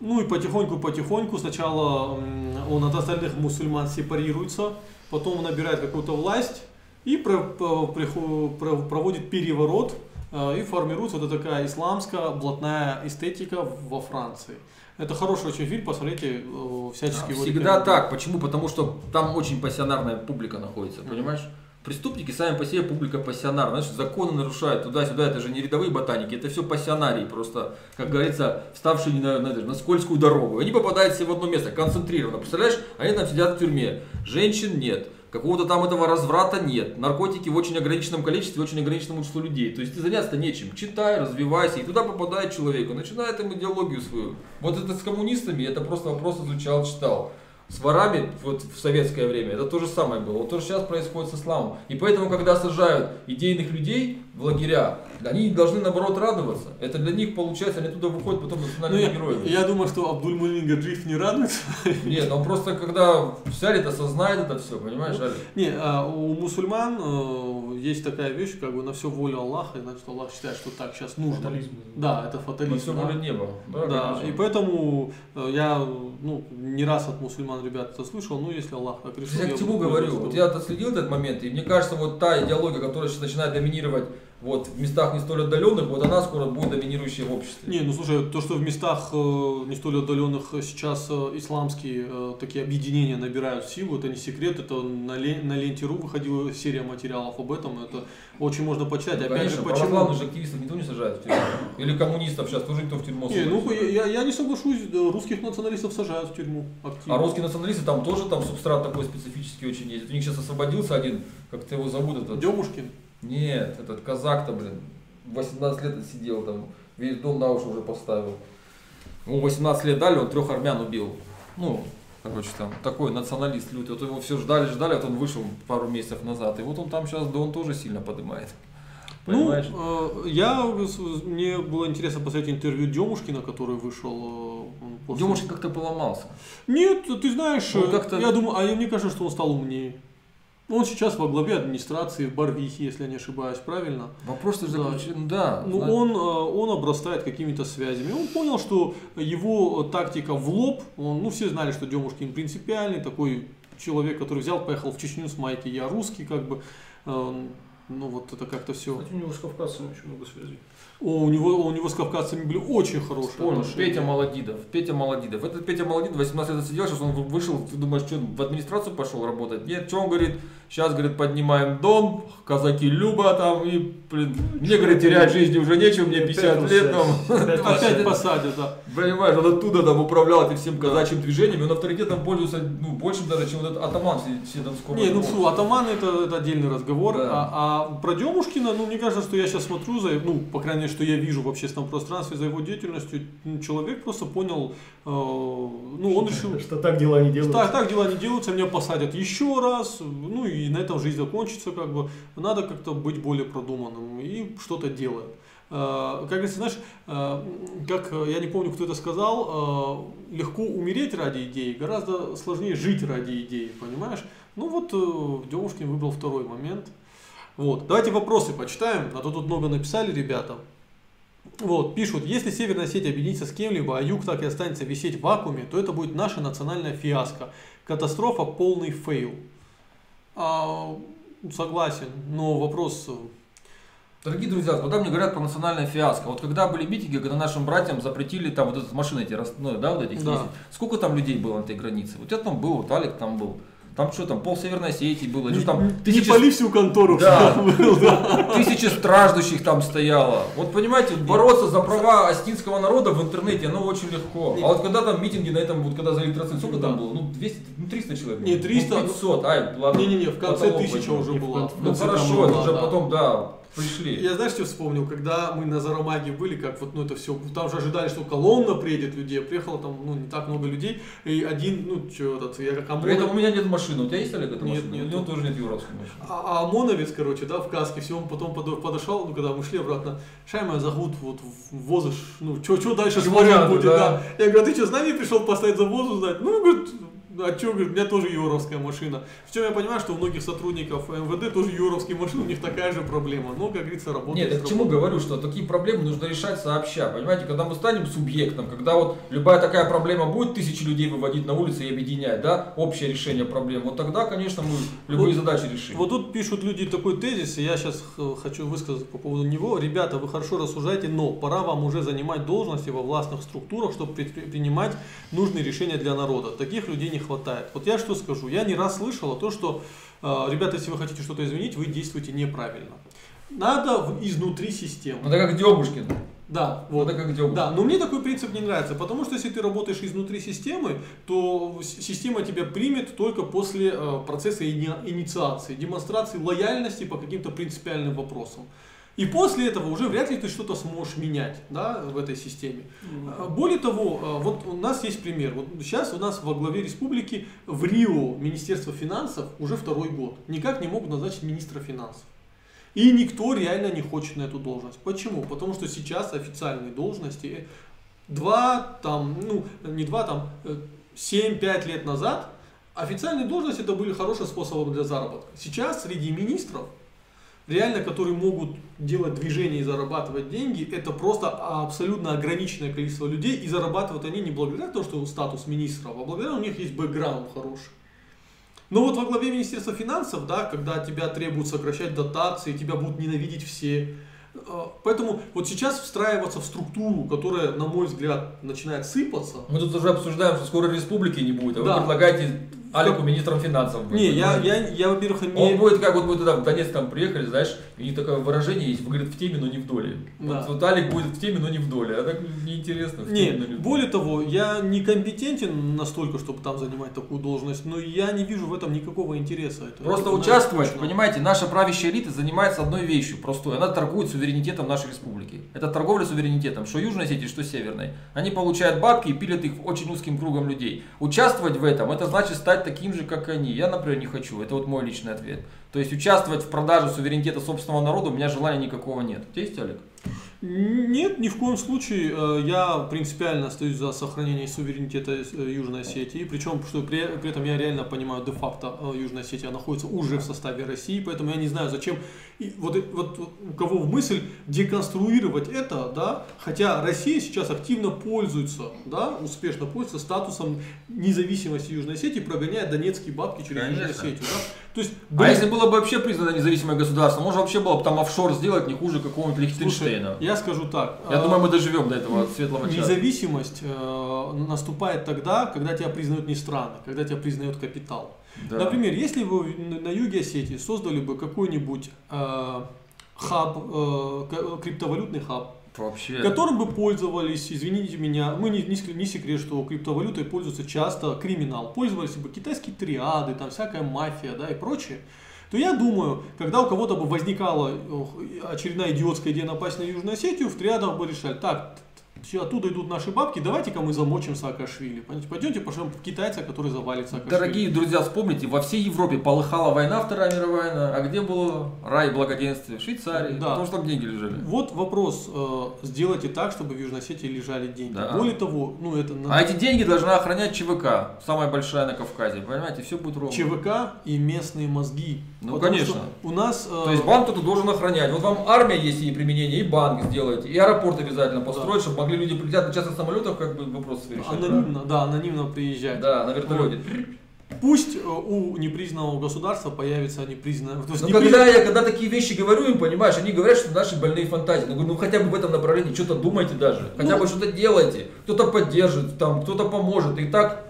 Ну и потихоньку-потихоньку сначала он от остальных мусульман сепарируется, потом он набирает какую-то власть и про- проводит переворот, э, и формируется вот такая исламская блатная эстетика во Франции. Это хороший очень фильм, посмотрите, э, всячески его
Всегда так. Почему? Потому что там очень пассионарная публика находится, понимаешь? Преступники сами по себе публика пассионарная. Знаешь, законы нарушают туда-сюда. Это же не рядовые ботаники, это все пассионарии. Просто, как говорится, вставшие на, на, на скользкую дорогу. Они попадают все в одно место, концентрированно. Представляешь, они там сидят в тюрьме. Женщин нет. Какого-то там этого разврата нет. Наркотики в очень ограниченном количестве, очень ограниченному числу людей. То есть ты заняться нечем. Читай, развивайся. И туда попадает человек. Он начинает им идеологию свою. Вот это с коммунистами, это просто вопрос изучал, читал. С ворами вот в советское время это то же самое было. Вот то же сейчас происходит с исламом. И поэтому, когда сажают идейных людей в лагеря, они должны наоборот радоваться. Это для них получается, они туда выходят потом
Ну,
национальными
я,
героями.
я думаю, что Абдульмулин Гаджиев не радуется.
Нет, он просто когда это осознает это все, понимаешь, Алик?
Не, а у мусульман э, есть такая вещь, как бы на все волю Аллаха, и значит Аллах считает, что так сейчас нужно.
Фатализм.
Да, это
На
фатализм.
все
да.
воля неба. Да,
Да, и поэтому э, я ну, не раз от мусульман ребят это слышал, ну если Аллах так решил.
Я к чему говорю? Вот я отследил этот момент, и мне кажется, вот та идеология, которая сейчас начинает доминировать вот в местах не столь отдаленных, вот она скоро будет доминирующей в обществе.
Не, ну слушай, то, что в местах э, не столь отдаленных сейчас э, исламские э, такие объединения набирают силу, это не секрет, это на, лен- на ленте.ру выходила серия материалов об этом, это очень можно почитать.
Ну,
Опять
конечно,
же, почему...
православных же активистов никто не сажает в тюрьму. Или коммунистов сейчас тоже никто в тюрьму
Не, ну я, я не соглашусь, русских националистов сажают в тюрьму активно.
А русские националисты, там тоже там субстрат такой специфический очень есть. У них сейчас освободился один, как-то его зовут, этот...
Демушкин.
Нет, этот казак-то, блин, 18 лет сидел там, весь дом на уши уже поставил. Ему 18 лет дали, он трех армян убил. Ну, короче, там такой националист лютый. Вот его все ждали, ждали, вот он вышел пару месяцев назад. И вот он там сейчас, да он тоже сильно поднимает. Понимаешь?
Ну, я, мне было интересно посмотреть интервью Демушкина, который вышел э, после...
Демушкин как-то поломался.
Нет, ты знаешь, я думаю, а мне кажется, что он стал умнее. Он сейчас во главе администрации в Барвихе, если я не ошибаюсь, правильно?
Вопрос
Да.
заключен, да.
Ну,
зна-
он, э, он обрастает какими-то связями. Он понял, что его тактика в лоб, он, ну, все знали, что Демушкин принципиальный, такой человек, который взял, поехал в Чечню с майки, я русский, как бы, э, ну, вот это как-то все.
Кстати, у него с кавказцами очень много связей.
У, него, у него с кавказцами были очень хорошие
Вспомнил,
отношения.
Петя Молодидов. Петя Молодидов. Этот Петя Молодидов 18 лет сидел, сейчас он вышел, ты думаешь, что в администрацию пошел работать? Нет, что он говорит? Сейчас, говорит, поднимаем дом, казаки Люба там, и, блин, мне, говорит, терять жизни уже нечего, мне 50 лет там.
Опять посадят, да.
Понимаешь, он оттуда там управлял этим всем казачьим движением, и он авторитетом пользуется, ну, большим даже, чем вот этот атаман все- Седанского.
Не, ну фу, атаман это, это отдельный разговор.
Да.
А, а про Демушкина, ну мне кажется, что я сейчас смотрю за, ну, по крайней мере, что я вижу в общественном пространстве за его деятельностью, человек просто понял, э, ну он решил,
Что так дела не делают.
так, так дела не делаются, меня посадят еще раз, ну и на этом жизнь закончится, как бы. Надо как-то быть более продуманным и что-то делать. Э, Как говорится, знаешь, э, как я не помню, кто это сказал, легко умереть ради идеи, гораздо сложнее жить ради идеи, понимаешь? Ну вот Демушкин выбрал второй момент. Вот. Давайте вопросы почитаем, а то тут много написали ребята. Вот, пишут, если Северная Осетия объединится с кем-либо, а Юг так и останется висеть в вакууме, то это будет наша национальная фиаско. Катастрофа, полный fail. А, согласен, но вопрос... э,
Дорогие друзья, когда мне говорят про национальное фиаско, вот когда были митинги, когда нашим братьям запретили там вот эти машины эти, ну, да, вот этих
Да.
ездить, сколько там людей было на этой границе? Вот я там был, вот Алик там был. Там что там, пол Северной Осетии было,
Не,
ну, там
не
тысячи,
пали всю контору.
Да.
был, да.
тысячи страждущих там стояло. Вот понимаете, бороться за права остинского народа в интернете, оно очень легко. А вот когда там митинги на этом, вот когда за электроцит, сколько там было? Ну 200, ну 300 человек.
Не, 300,
Ну, 500, ай, ладно.
Не-не-не, в конце тысяча уже
в
была.
Ну хорошо, это уже потом, да, пришли.
Я знаешь, что вспомнил? Когда мы на Заромаге были, как вот, ну это все, там же ожидали, что колонна приедет людей, приехало там, ну, не так много людей, и один, ну, что этот, я как
При этом у
ОМОН,
меня нет машины. У тебя есть, Олег, эта
Нет,
машина?
нет.
У него тоже нет юровской машины.
а, а ОМОНовец, короче, да, в каске, все, он потом подо- подошел, ну, когда мы шли обратно, Шайма зовут, вот, в возыш, ну, что дальше
надо,
будет,
да.
да. Я говорю, а ты что, с нами пришел поставить за возу сдать? Ну, говорит, а что, говорит, у меня тоже юровская машина. В чем я понимаю, что у многих сотрудников МВД тоже юровские машины, у них такая же проблема. Но, как говорится, работает.
Нет, я к чему говорю, что такие проблемы нужно решать сообща. Понимаете, когда мы станем субъектом, когда вот любая такая проблема будет тысячи людей выводить на улицы и объединять, да, общее решение проблем, вот тогда, конечно, мы любые
Вот-
задачи решим.
Вот тут пишут люди такой тезис, и я сейчас хочу высказать по поводу него. Ребята, вы хорошо рассуждаете, но пора вам уже занимать должности во властных структурах, чтобы предпринимать нужные решения для народа. Таких людей не хватает. Вот я что скажу, я не раз слышал то, что, э, ребята, если вы хотите что-то изменить, вы действуете неправильно. Надо изнутри системы.
Это как Демушкин.
Да,
Вот это как Демушкин.
Да, но мне такой принцип не нравится, потому что если ты работаешь изнутри системы, то система тебя примет только после э, процесса ини- инициации, демонстрации лояльности по каким-то принципиальным вопросам. И после этого уже вряд ли ты что-то сможешь менять да, в этой системе. А, Более того, э, вот у нас есть пример. Вот сейчас у нас во главе республики в Рио Министерство финансов уже второй год. Никак не могут назначить министра финансов. И никто реально не хочет на эту должность. Почему? Потому что сейчас официальные должности э, два, там, ну, не два, там, э, 7-5 лет назад официальные должности это были хорошим способом для заработка. Сейчас среди министров, реально, которые могут делать движения и зарабатывать деньги, это просто абсолютно ограниченное количество людей, и зарабатывают они не благодаря тому, что статус министров, а благодаря у них есть бэкграунд хороший. Но вот во главе Министерства финансов, да, когда тебя требуют сокращать дотации, тебя будут ненавидеть все. э, Поэтому вот сейчас встраиваться в структуру, которая, на мой взгляд, начинает сыпаться.
Мы тут уже обсуждаем, что скоро республики не будет, а вы
Да.
предлагаете Алику министром финансов. быть,
Не, я, я, я во-первых,
Он
не...
будет как вот мы туда в Донецк там приехали, знаешь, у них такое выражение есть, вы говорит в теме, но не в доле.
Да.
Вот, вот Алик будет в теме, но не в доле, а так неинтересно. В
Не,
теме, но не в
более того, я не компетентен настолько, чтобы там занимать такую должность, но я не вижу в этом никакого интереса. Это-
Просто
это
участвовать,
точно.
понимаете, наша правящая элита занимается одной вещью простой. Она торгует суверенитетом нашей республики. Это торговля суверенитетом, что Южной Осетии, что Северной. Они получают бабки и пилят их очень узким кругом людей. Участвовать в этом, это значит стать таким же, как они. Я, например, не хочу. Это вот мой личный ответ. То есть участвовать в продаже суверенитета собственного народа у меня желания никакого нет. У тебя есть, Олег?
Нет, ни в коем случае. Э, Я принципиально остаюсь за сохранение суверенитета э, Южной Осетии. Причем, что при, при этом я реально понимаю, де-факто э, Южная Осетия находится уже в составе России, поэтому я не знаю, зачем. И вот, вот у кого в мысль деконструировать это, да, хотя Россия сейчас активно пользуется, да, успешно пользуется статусом независимости Южной Осетии, прогоняя донецкие бабки через Южную
Конечно.
Осетию. Да? То есть,
А
блин,
если было бы вообще признано независимое государство, можно вообще было бы там офшор сделать не хуже какого-нибудь Лихтенштейна.
я скажу так.
Я
а,
думаю, мы доживем до этого светлого часа.
Независимость э, наступает тогда, когда тебя признают не страны, когда тебя признает капитал.
Да.
Например, если вы на- юге Осетии создали бы какой-нибудь э, хаб, э, криптовалютный хаб,
Вообще.
которым бы пользовались, извините меня, мы не, не, не секрет, что криптовалютой пользуется часто криминал, пользовались бы китайские триады, там всякая мафия, да, и прочее, то я думаю, когда у кого-то бы возникала очередная идиотская идея напасть на Южную Осетию, в триадах бы решали, так, все оттуда идут наши бабки, давайте-ка мы замочим Саакашвили. Пойдемте пошлем китайца, который завалит Саакашвили.
Дорогие друзья, вспомните, во всей Европе полыхала война, Вторая мировая война, а где было рай и благоденствие? В Швейцарии,
Да.
потому что там деньги лежали.
Вот вопрос, э, сделайте так, чтобы в Южной Осетии лежали деньги.
Да.
Более того, ну это на-
А эти деньги должна охранять ЧВК, самая большая на Кавказе, понимаете, все будет ровно.
ЧВК и местные мозги.
Ну, конечно.
У нас... э,
То есть банк кто-то должен охранять. Вот вам армия есть ей применение, и банк сделайте, и аэропорт обязательно построить, чтобы могли люди прилетать на частных самолетах, как бы вопрос решать.
Анонимно, да, анонимно приезжать.
Да, на вертолете.
Пусть э, у непризнанного государства появится непризнанное... То есть
Но Ну, когда я когда такие вещи говорю им, понимаешь, они говорят, что наши больные фантазии. Ну, ну хотя бы в этом направлении что-то думайте даже. Хотя
Ну.
бы что-то делайте. Кто-то поддержит, там, кто-то поможет. И так,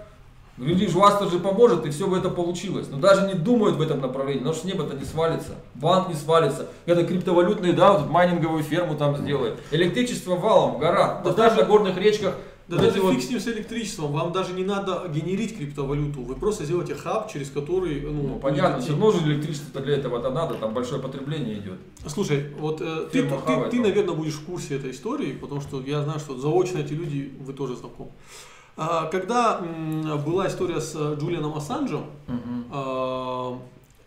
люди у вас тоже поможет, и все бы это получилось. Но даже не думают в этом направлении, потому что с неба-то не свалится. Банк не свалится. Это криптовалютные, да, вот майнинговую ферму там сделает. Электричество валом, гора.
Да
Да даже на горных речках.
Да даже
вот-
фиг с ним с электричеством, вам даже не надо генерить криптовалюту, вы просто сделаете хаб, через который... Ну,
Ну, понятно, все равно же электричество для этого-то надо, там большое потребление идет.
Слушай, вот э, ты, ты, ты, наверное, будешь в курсе этой истории, потому что я знаю, что заочно эти люди, вы тоже знакомы. А, Когда была история с э, Джулианом Ассанжем, а,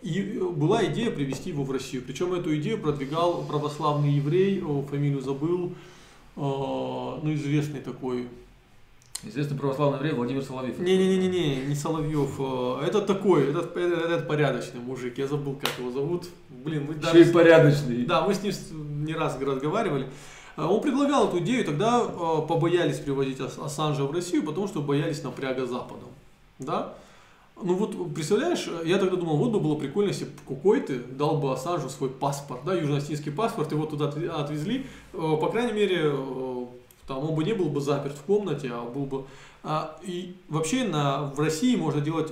и была идея привести его в Россию. Причем эту идею продвигал православный еврей, фамилию забыл, а, ну известный такой
Известный православный еврей Владимир Соловьев.
Не-не-не-не, не Соловьев. э, Это такой, этот, этот порядочный мужик. Я забыл, как его зовут. Блин, мы
Еще и
даже...
порядочный.
Да, мы с ним не раз разговаривали. Э, Он предлагал эту идею, тогда э, побоялись привозить Ас- Ассанжа в Россию, потому что боялись напряга Западом. Да? Ну вот, представляешь, я тогда думал, вот бы было прикольно, если бы какой-то дал бы Ассанжу свой паспорт, да, южно-осетинский паспорт, его туда отве- отвезли, Э, по крайней мере, э, там он бы не был бы заперт в комнате, а был бы... а, и вообще на, в России можно делать,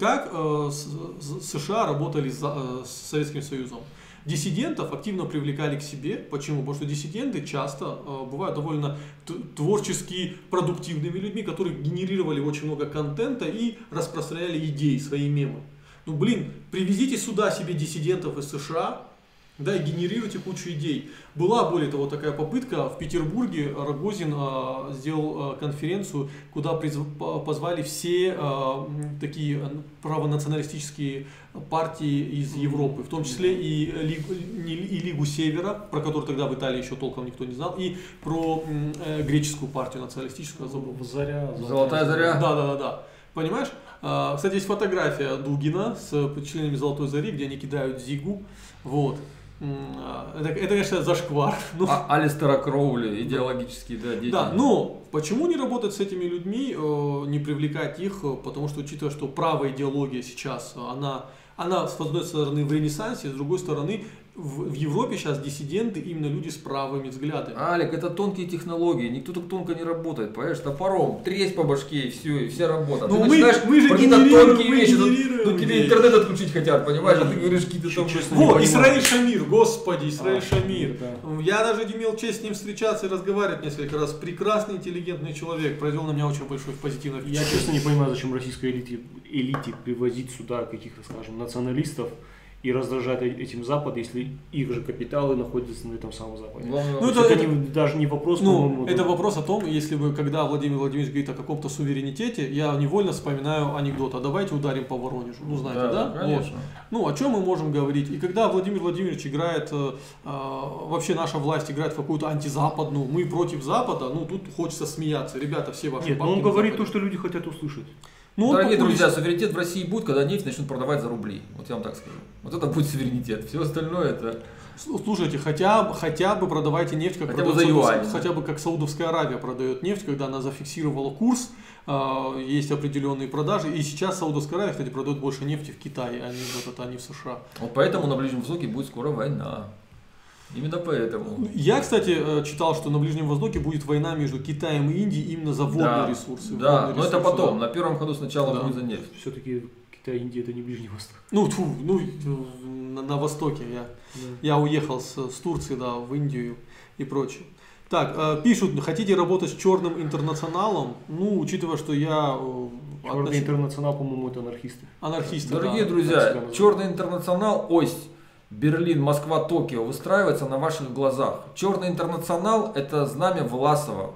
как э, с- с- США работали за- э, с Советским Союзом. Диссидентов активно привлекали к себе. Почему? Потому что диссиденты часто э, бывают довольно творчески продуктивными людьми, которые генерировали очень много контента и распространяли идеи, свои мемы. Ну блин, привезите сюда себе диссидентов из США, да, и генерируйте кучу идей. Была, более того, такая попытка в Петербурге. Рогозин э, сделал э, конференцию, куда призв- по- позвали все э, м, такие э, правонационалистические партии из Европы, в том числе и, Лигу, не- и Лигу Севера, про которую тогда в Италии еще толком никто не знал, и про э, греческую партию националистическую, забыл.
Заря.
Золотая заря.
Да, да, да, да. Понимаешь? А, Кстати, есть фотография Дугина с членами Золотой Зари, где они кидают Зигу. Вот. А, Это, это конечно, зашквар. Ну,
А, Алистера Кроули, идеологический, да, деятель.
да, но почему не работать с этими людьми, э, не привлекать их, потому что учитывая, что правая идеология сейчас, она, она с одной стороны в ренессансе, с другой стороны в, в Европе сейчас диссиденты именно люди с правыми взглядами.
Алик, это тонкие технологии, никто так тонко не работает, понимаешь, топором, тресь по башке и все, и вся работа.
Ну,
ты
мы-
начинаешь
мы же
про какие-то тонкие
мы
вещи, тут, тут тебе интернет отключить хотят, понимаешь, а ты говоришь какие-то там... Понимаю.
Исраиль Шамир, господи, Исраиль
А,
Шамир.
да.
Я даже имел честь с ним встречаться и разговаривать несколько раз. Прекрасный, интеллигентный человек, произвел на меня очень большой позитивный
Я честно не понимаю, зачем российской элите, элите привозить сюда каких-то, скажем, националистов и раздражать э- этим Запад, если их же капиталы находятся на этом самом Западе.
Ну,
То
это-
это, не- даже не вопрос,
Ну,
по-моему,
это
да.
вопрос о том, если бы, когда Владимир Владимирович говорит о каком-то суверенитете, я невольно вспоминаю анекдот, а давайте ударим по Воронежу. Ну, знаете, да?
да,
Вот.
конечно.
Ну, о чем мы можем говорить? И когда Владимир Владимирович играет, э, э, вообще наша власть играет в какую-то антизападную, мы против Запада, ну, тут хочется смеяться. Ребята, все ваши
Нет,
бабки
он говорит то,
Западе.
что люди хотят услышать.
Ну,
Дорогие
популист.
друзья, суверенитет в России будет, когда нефть начнут продавать за рубли. Вот я вам так скажу. Вот это будет суверенитет. Все остальное это...
Слушайте, хотя, бы- хотя бы продавайте нефть, как
Хотя бы за юань.
хотя бы как Саудовская Аравия продает нефть, когда она зафиксировала курс, э, есть определенные продажи, и сейчас Саудовская Аравия, кстати, продает больше нефти в Китае, а не в, этот, а не в США.
Вот поэтому на Ближнем Востоке будет скоро война. Именно поэтому.
Я, кстати, э, читал, что на Ближнем Востоке будет война между Китаем и Индией именно за водные
Да,
ресурсы.
Да,
водные
но это
ресурсы,
потом.
да.
На первом ходу сначала
Да.
будет за нефть.
Все-таки Китай и Индия это не Ближний Восток.
Ну, тьфу, ну, на, на Востоке я. Я уехал с, с Турции, да, в Индию и прочее. Так, э, пишут, хотите работать с черным интернационалом? Ну, учитывая, что я э,
Черный
относи-
интернационал, по-моему, это анархисты.
анархист.
Дорогие
да.
друзья, черный интернационал, ось Берлин, Москва, Токио выстраивается на ваших глазах. Черный интернационал это знамя Власова.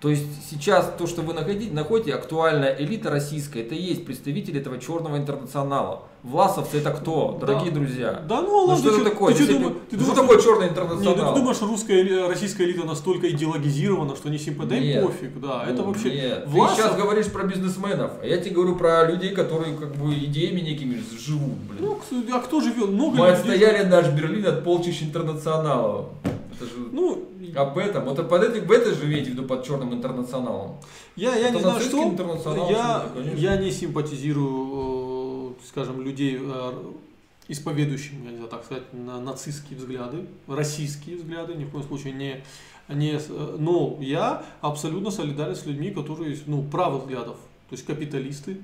То есть сейчас то, что вы находите, находите, актуальная элита российская, это и есть представители этого черного интернационала. Власовцы это кто,
Да.
дорогие друзья?
Да ну
Ну
ладно,
что
ты
это такое?
Ты,
Действительно,
думаешь- ты
ну что
думаешь,
такое черный
Нет, ну ты
интернационал?
думаешь, русская, российская элита настолько идеологизирована, что не симпатия? Да им
Нет.
пофиг, да. Это
Ну,
вообще...
Нет.
Власов-
Ты сейчас говоришь про бизнесменов, а я тебе говорю про людей, которые как бы идеями некими живут, блин.
Ну, а кто живет? Много
Мы
людей-
отстояли наш Берлин от полчищ интернационалов. Это же
Ну,
об этом. Вот под этим, в это же имеете в виду под черным интернационалом.
Я, я
Это
не знаю, что.
интернационал,
Я,
конечно.
я не симпатизирую, э, скажем, людей, э, исповедующим, я не знаю, так сказать, на нацистские взгляды, российские взгляды, ни в коем случае не, не... э, Но я абсолютно солидарен с людьми, которые, ну, правых взглядов, то есть капиталисты,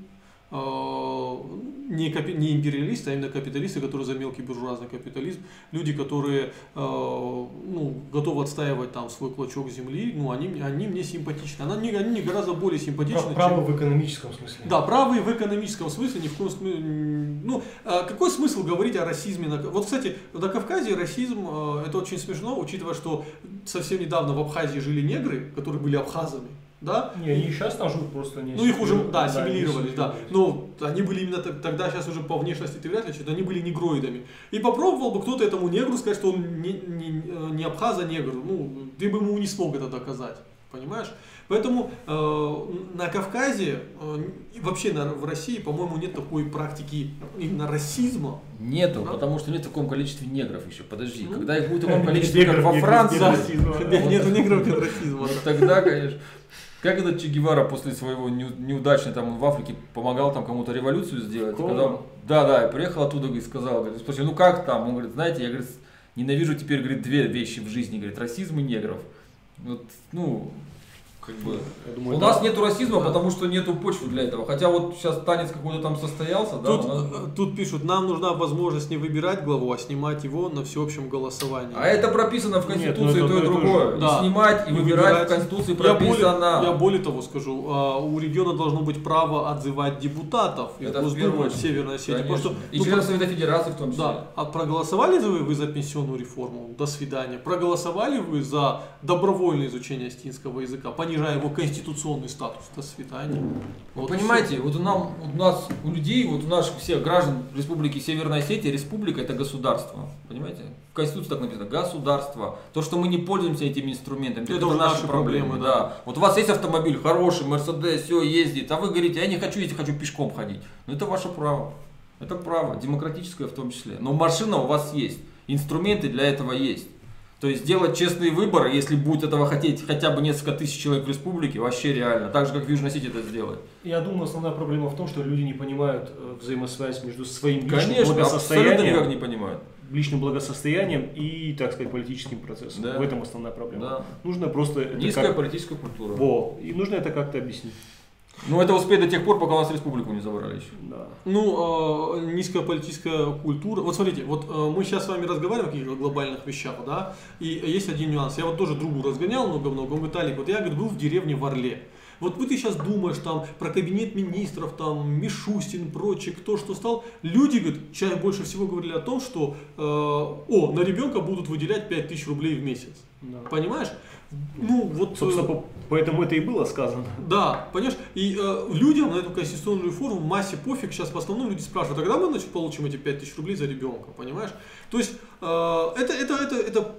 не, капи- не империалисты, а именно капиталисты, которые за мелкий буржуазный капитализм, люди, которые э, ну, готовы отстаивать там свой клочок земли, ну, они, они мне симпатичны. Они, не- они мне гораздо более симпатичны,
Право
чем...
в экономическом смысле.
Да, правые в экономическом смысле ни в коем смысле. Ну, а какой смысл говорить о расизме? на- Вот, кстати, на Кавказе расизм это очень смешно, учитывая, что совсем недавно в Абхазии жили негры, которые были абхазами. Да?
Не, они и сейчас там живут просто не
Ну, их уже, да,
ассимилировали,
да. Но они были именно тогда, сейчас уже по внешности ты вряд ли, что они были негроидами. И попробовал бы кто-то этому негру сказать, что он не, не, не абхаз, а негр. Ну, ты бы ему не смог это доказать. понимаешь? Поэтому э, на Кавказе, э, вообще на, в России, по-моему, нет такой практики именно расизма.
Нету,
Да?
потому что нет в таком количестве негров еще. Подожди,
Ну,
когда их будет в таком количестве, как
негров,
во Франции,
расизма.
Нет, Нет негров, нет расизма.
вот тогда, конечно. Как этот Че Гевара после своего неу- неудачной там в Африке помогал там кому-то революцию сделать? Когда, да, да, и приехал оттуда и сказал, говорит, спросили, ну как там? Он говорит, знаете, я говорит, ненавижу теперь, говорит, две вещи в жизни, говорит, расизм и негров. Вот, ну, как бы,
думаю,
у
это-
нас нету расизма,
Да.
потому что нету почвы для этого. Хотя вот сейчас танец какой-то там состоялся, да,
Тут,
нас-
э, тут пишут, нам нужна возможность не выбирать главу, а снимать его на всеобщем голосовании.
А это прописано в
Нет,
Конституции
ну это
то, и
одно и то же.
другое.
Да.
И снимать, и,
И
выбирать,
выбирать.
в Конституции
Я более,
прописано.
я более того скажу, а, у региона должно быть право отзывать депутатов из
Это
Госдумы. Северной Осетии. Потому что,
и
ну,
членов Совета Федерации в том числе.
Да. А проголосовали вы, вы за пенсионную реформу? До свидания. Проголосовали вы за добровольное изучение астинского языка, понижая его конституционный статус? До свидания.
Вы
Вот
понимаете, вот у, нам, у нас, у людей, вот у наших всех граждан Республики Северная Осетия, республика это государство. Понимаете? В Конституции так написано, государство. То, что мы не пользуемся этими инструментами,
Это
это,
уже
наши
наши
проблемы.
проблемы,
да.
да.
Вот у вас есть автомобиль хороший, Мерседес, все ездит, а вы говорите, я не хочу ездить, хочу пешком ходить. Ну это ваше право. Это право, демократическое в том числе. Но машина у вас есть, инструменты для этого есть. То есть делать честные выборы, если будет этого хотеть хотя бы несколько тысяч человек в республике, вообще реально. Так же, как в Южной Осетии это сделать.
Я думаю, основная проблема в том, что люди не понимают э, взаимосвязь между своим личным
Конечно,
благосостоянием,
никак не понимают.
личным благосостоянием и, так сказать, политическим процессом.
Да.
В этом основная проблема.
Да.
Нужно просто
Низкая
как-
политическая культура.
Во. И нужно это как-то объяснить.
Но это успеет до тех пор, пока у нас республику не забрали еще.
Да.
Ну, э, низкая политическая культура. Вот смотрите, вот э, мы сейчас с вами разговариваем о каких-то глобальных вещах, да, и есть один нюанс. Я вот тоже другу разгонял много-много. Он говорит, Алик, вот я говорит, был в деревне в Орле. Вот вы ты сейчас думаешь там про кабинет министров, там Мишустин, прочее, кто что стал. Люди, говорит, чаще больше всего говорили о том, что э, о, на ребенка будут выделять 5000 рублей в месяц.
Да.
Понимаешь? Ну, вот... э,
Собственно, по- поэтому это и было сказано.
да, понимаешь, и э, людям на эту конституционную реформу массе пофиг, сейчас в основном люди спрашивают, а когда мы значит, получим эти 5000 рублей за ребенка, понимаешь? То есть, э, это, это, это, это,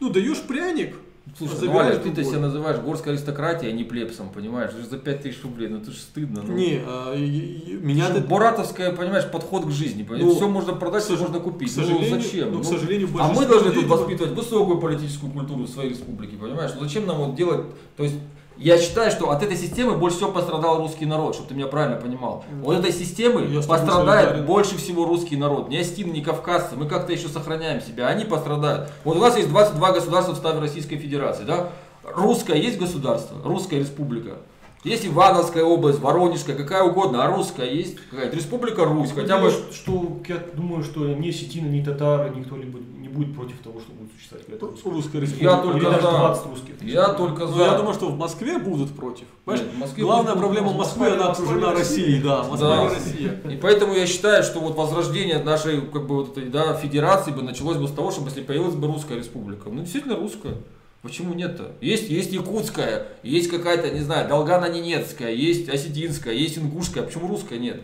ну, даешь пряник,
Слушай, ну,
забираешь
Аля, ты-то себя называешь горской аристократией, а не плебсом, понимаешь? Это же за 5000 рублей, ну это же стыдно. Ну.
Не, э, и- и- меня
Это
это...
Буратовская, понимаешь, подход к жизни.
Ну,
все можно продать, все можно купить.
к сожалению-
ну зачем?
ну, к
Ну,
сожалению,
а мы должны
людей
тут воспитывать высокую политическую культуру в своей республике, понимаешь? Ну зачем нам вот делать, то есть я считаю, что от этой системы больше всего пострадал русский народ, чтобы ты меня правильно понимал. От этой системы
Я
пострадает больше всего русский народ. Ни остин, ни кавказцы. Мы как-то еще сохраняем себя, они пострадают. Вот у нас есть 22 государства в составе Российской Федерации, да? Русское есть государство, русская республика. Есть Ивановская область, Воронежская, какая угодно, а русская есть какая-то республика Русь, хотя бы
Что, я думаю, что ни осетины, ни татары, никто не будет, против того, что будет существовать русская.
Русская республика.
Я
Или
только
даже
за.
20 русских.
Я только за.
Ну, я думаю, что в Москве будут против. Понимаешь?
Нет, в Москве
Главная
будут
проблема
против.
Москвы, она окружена. Россией, да, Москва
Да.
не Россия.
И поэтому я считаю, что вот возрождение нашей как бы вот этой да, федерации бы началось бы с того, чтобы если появилась бы русская республика. Ну действительно русская. Почему нет-то? Есть, есть якутская, есть какая-то, не знаю, Долгана-Ненецкая, есть осетинская, есть ингушская. Почему русская нет?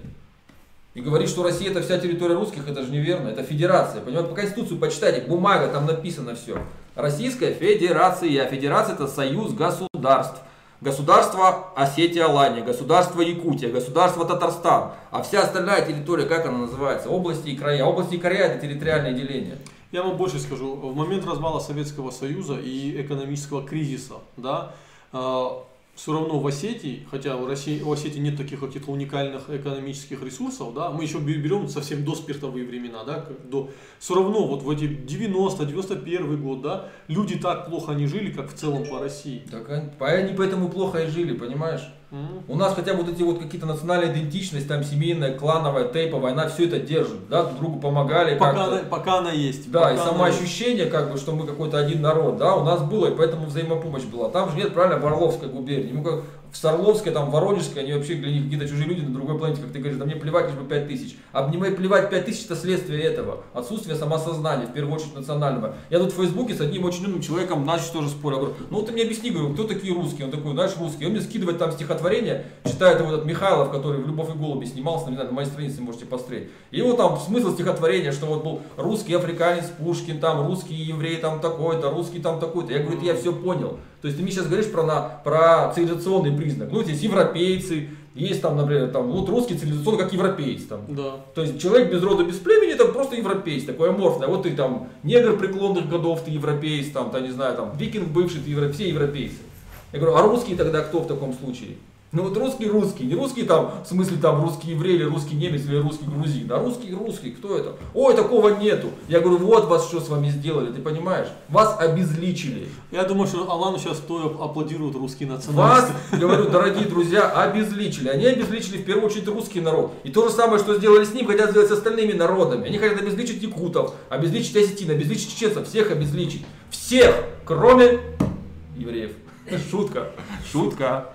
И говорить, что Россия это вся территория русских, это же неверно. Это федерация. Понимаете, по Конституцию почитайте, бумага, там написано все. Российская Федерация. Федерация это союз государств. Государство Осетия-Алания, государство Якутия, государство Татарстан. А вся остальная территория, как она называется? Области и края. Области и края это территориальное деление.
Я вам больше скажу. В момент развала Советского Союза и экономического кризиса, да, все равно в Осетии, хотя у, России, у Осетии нет таких каких-то уникальных экономических ресурсов, да, мы еще бе- берем совсем до спиртовые времена, да, до, все равно вот в эти 90-91 год, да, люди так плохо не жили, как в целом по России.
Так они поэтому плохо и жили, понимаешь? У нас хотя бы вот эти вот какие-то национальная идентичность, там семейная, клановая, тейповая, она все это держит, да, друг другу помогали
Пока она, пока она есть.
Да,
пока
и
она есть.
самоощущение, как бы, что мы какой-то один народ, да, у нас было, и поэтому взаимопомощь была. Там же нет, правильно, Орловской губернии. Ну, как в Сарловской, там, в они вообще для них какие-то чужие люди на другой планете, как ты говоришь, да мне плевать, лишь бы 5 тысяч. Мне плевать 5 тысяч это следствие этого. Отсутствие самосознания, в первую очередь национального. Я тут в Фейсбуке с одним очень умным человеком начал тоже спорил. Я говорю, ну ты мне объясни, говорю, кто такие русские? Он такой, знаешь, русские. Он мне скидывает там стихотворение, читает его этот Михайлов, который в «Любовь и голуби» снимался, не знаю, на моей странице можете посмотреть. И его там смысл стихотворения, что вот был русский африканец Пушкин, там русский еврей там такой-то, русский там такой-то. Я говорю, я все понял. То есть ты мне сейчас говоришь про, на, про цивилизационный признак. Ну, здесь европейцы, есть там, например, там, вот русский цивилизационный, как европеец. Там.
Да.
То есть человек без рода, без племени, это просто европеец, такой аморфный. А вот ты там негр преклонных годов, ты европеец, там, ты, не знаю, там, викинг бывший, ты европеец, все европейцы. Я говорю, а русские тогда кто в таком случае? Ну вот русский русский, не русский там, в смысле там русский еврей или русский немец или русский грузин, а русский русский, кто это? Ой, такого нету. Я говорю, вот вас что с вами сделали, ты понимаешь? Вас обезличили.
Я думаю, что Алану сейчас стоя аплодируют русские
Вас,
националисты.
говорю, дорогие друзья, обезличили. Они обезличили в первую очередь русский народ. И то же самое, что сделали с ним, хотят сделать с остальными народами. Они хотят обезличить якутов, обезличить осетин, обезличить чеченцев, всех обезличить. Всех, кроме евреев. Шутка, шутка.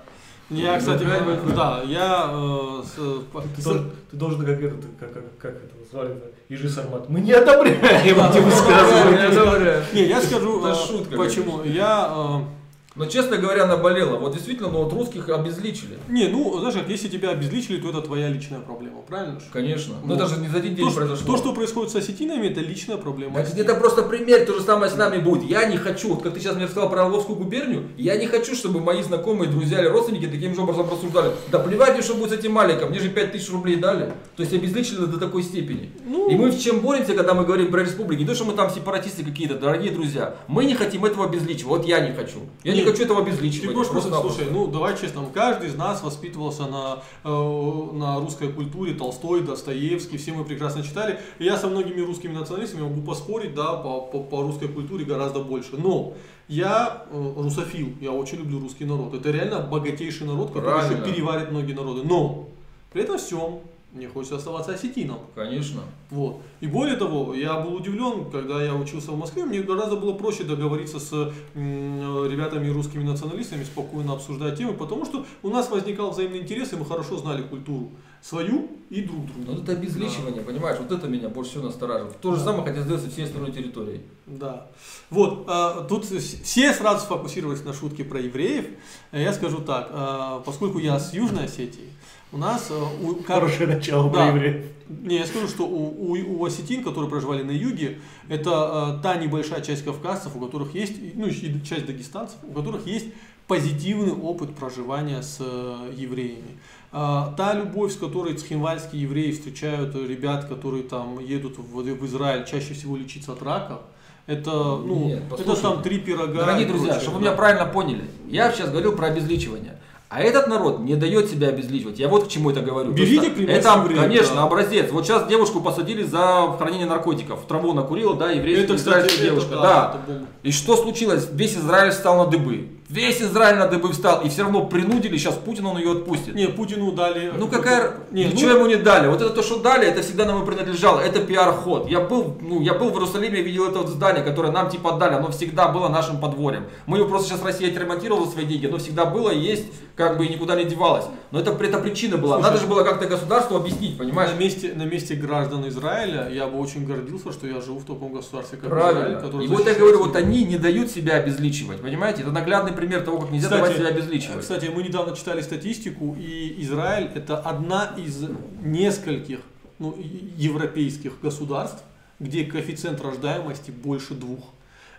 Я, кстати, э, да, я э, с- по-
Ты, должен, ты должен как этот, как, как, как это звали, Ижи Сармат. Мы не одобряем эти высказывания.
Не, я скажу,
Это
э, почему. Я э,
Но, честно говоря, наболело. Вот действительно, ну вот русских обезличили.
Не, ну, знаешь, как, если тебя обезличили, то это твоя личная проблема, правильно?
Конечно. Но
Вот.
это же не за один день
То,
произошло.
то, что происходит с осетинами, это личная проблема.
Так
осетин.
это просто пример, то же самое с нами будет. Я не хочу, вот как ты сейчас мне сказал про Орловскую губернию, я не хочу, чтобы мои знакомые, друзья или родственники таким же образом рассуждали. Да плевать мне, что будет с этим Маликом, мне же 5000 рублей дали. То есть обезличили до такой степени.
Ну.
И мы в чем боремся, когда мы говорим про республики? Не то, что мы там сепаратисты какие-то, дорогие друзья. Мы не хотим этого обезличивать. Вот я не хочу. Я не. Хочу этого
Ты
обезличивать.
можешь просто,
Просто-напросто.
слушай, ну давай честно, каждый из нас воспитывался на, э, на русской культуре, Толстой, Достоевский, все мы прекрасно читали. И я со многими русскими националистами могу поспорить, да, по, по, по русской культуре гораздо больше. Но я э, русофил, я очень люблю русский народ. Это реально богатейший народ, который
Правильно.
еще переварит многие народы. Но при этом всем мне хочется оставаться осетином.
Конечно.
Вот. И более того, я был удивлен, когда я учился в Москве, мне гораздо было проще договориться с ребятами русскими националистами, спокойно обсуждать темы, потому что у нас возникал взаимный интерес, и мы хорошо знали культуру свою и друг друга.
это обезличивание, понимаешь? Вот это меня больше всего настораживает. То же
Да.
самое хотят сделать со всей остальной территорией.
Да. Вот, а, тут все сразу сфокусировались на шутке про евреев. Я скажу так, а, поскольку я с Южной Осетии, у нас а, у, как-
Хорошее начало
Да.
про евреев.
Не, я скажу, что у, у, у осетин, которые проживали на юге, это э, та небольшая часть кавказцев, у которых есть, ну и часть дагестанцев, у которых есть позитивный опыт проживания с э, евреями. А, та любовь, с которой цхинвальские евреи встречают э, ребят, которые там едут в, в Израиль чаще всего лечиться от рака, это, ну,
Нет,
это там три пирога.
Дорогие друзья,
прочее,
чтобы вы меня правильно поняли, я сейчас говорил про обезличивание. А этот народ не дает себя обезличивать. Я вот к чему это говорю.
Берите пример
Это,
евреев,
конечно,
да.
образец. Вот сейчас девушку посадили за хранение наркотиков. Траву накурила, да, еврейская
Это, кстати,
израильская
это,
девушка.
да,
да.
это был-
И что случилось? Весь Израиль встал на дыбы. Весь Израиль на дыбы встал. И все равно принудили, сейчас Путин он ее отпустит.
Не, Путину дали...
Ну какая...
Не, ну,
Ничего ему не дали. Вот это то, что дали, это всегда нам и принадлежало. Это пиар-ход. Я был, ну, я был в Иерусалиме, видел это вот здание, которое нам типа отдали. Оно всегда было нашим подворьем. Мы его просто сейчас Россия отремонтировала свои деньги. Оно всегда было, есть, как бы и никуда не девалось. Но это, это причина была.
Слушай,
Надо же было как-то государству объяснить, понимаешь?
На месте, на месте граждан Израиля я бы очень гордился, что я живу в таком государстве, как
Правильно.
Израиль, который
И вот я говорю, вот они не дают себя обезличивать, понимаете? Это наглядный пример того, как нельзя давать себя обезличивать.
Кстати, мы недавно читали статистику, и Израиль это одна из нескольких ну, европейских государств, где коэффициент рождаемости больше двух.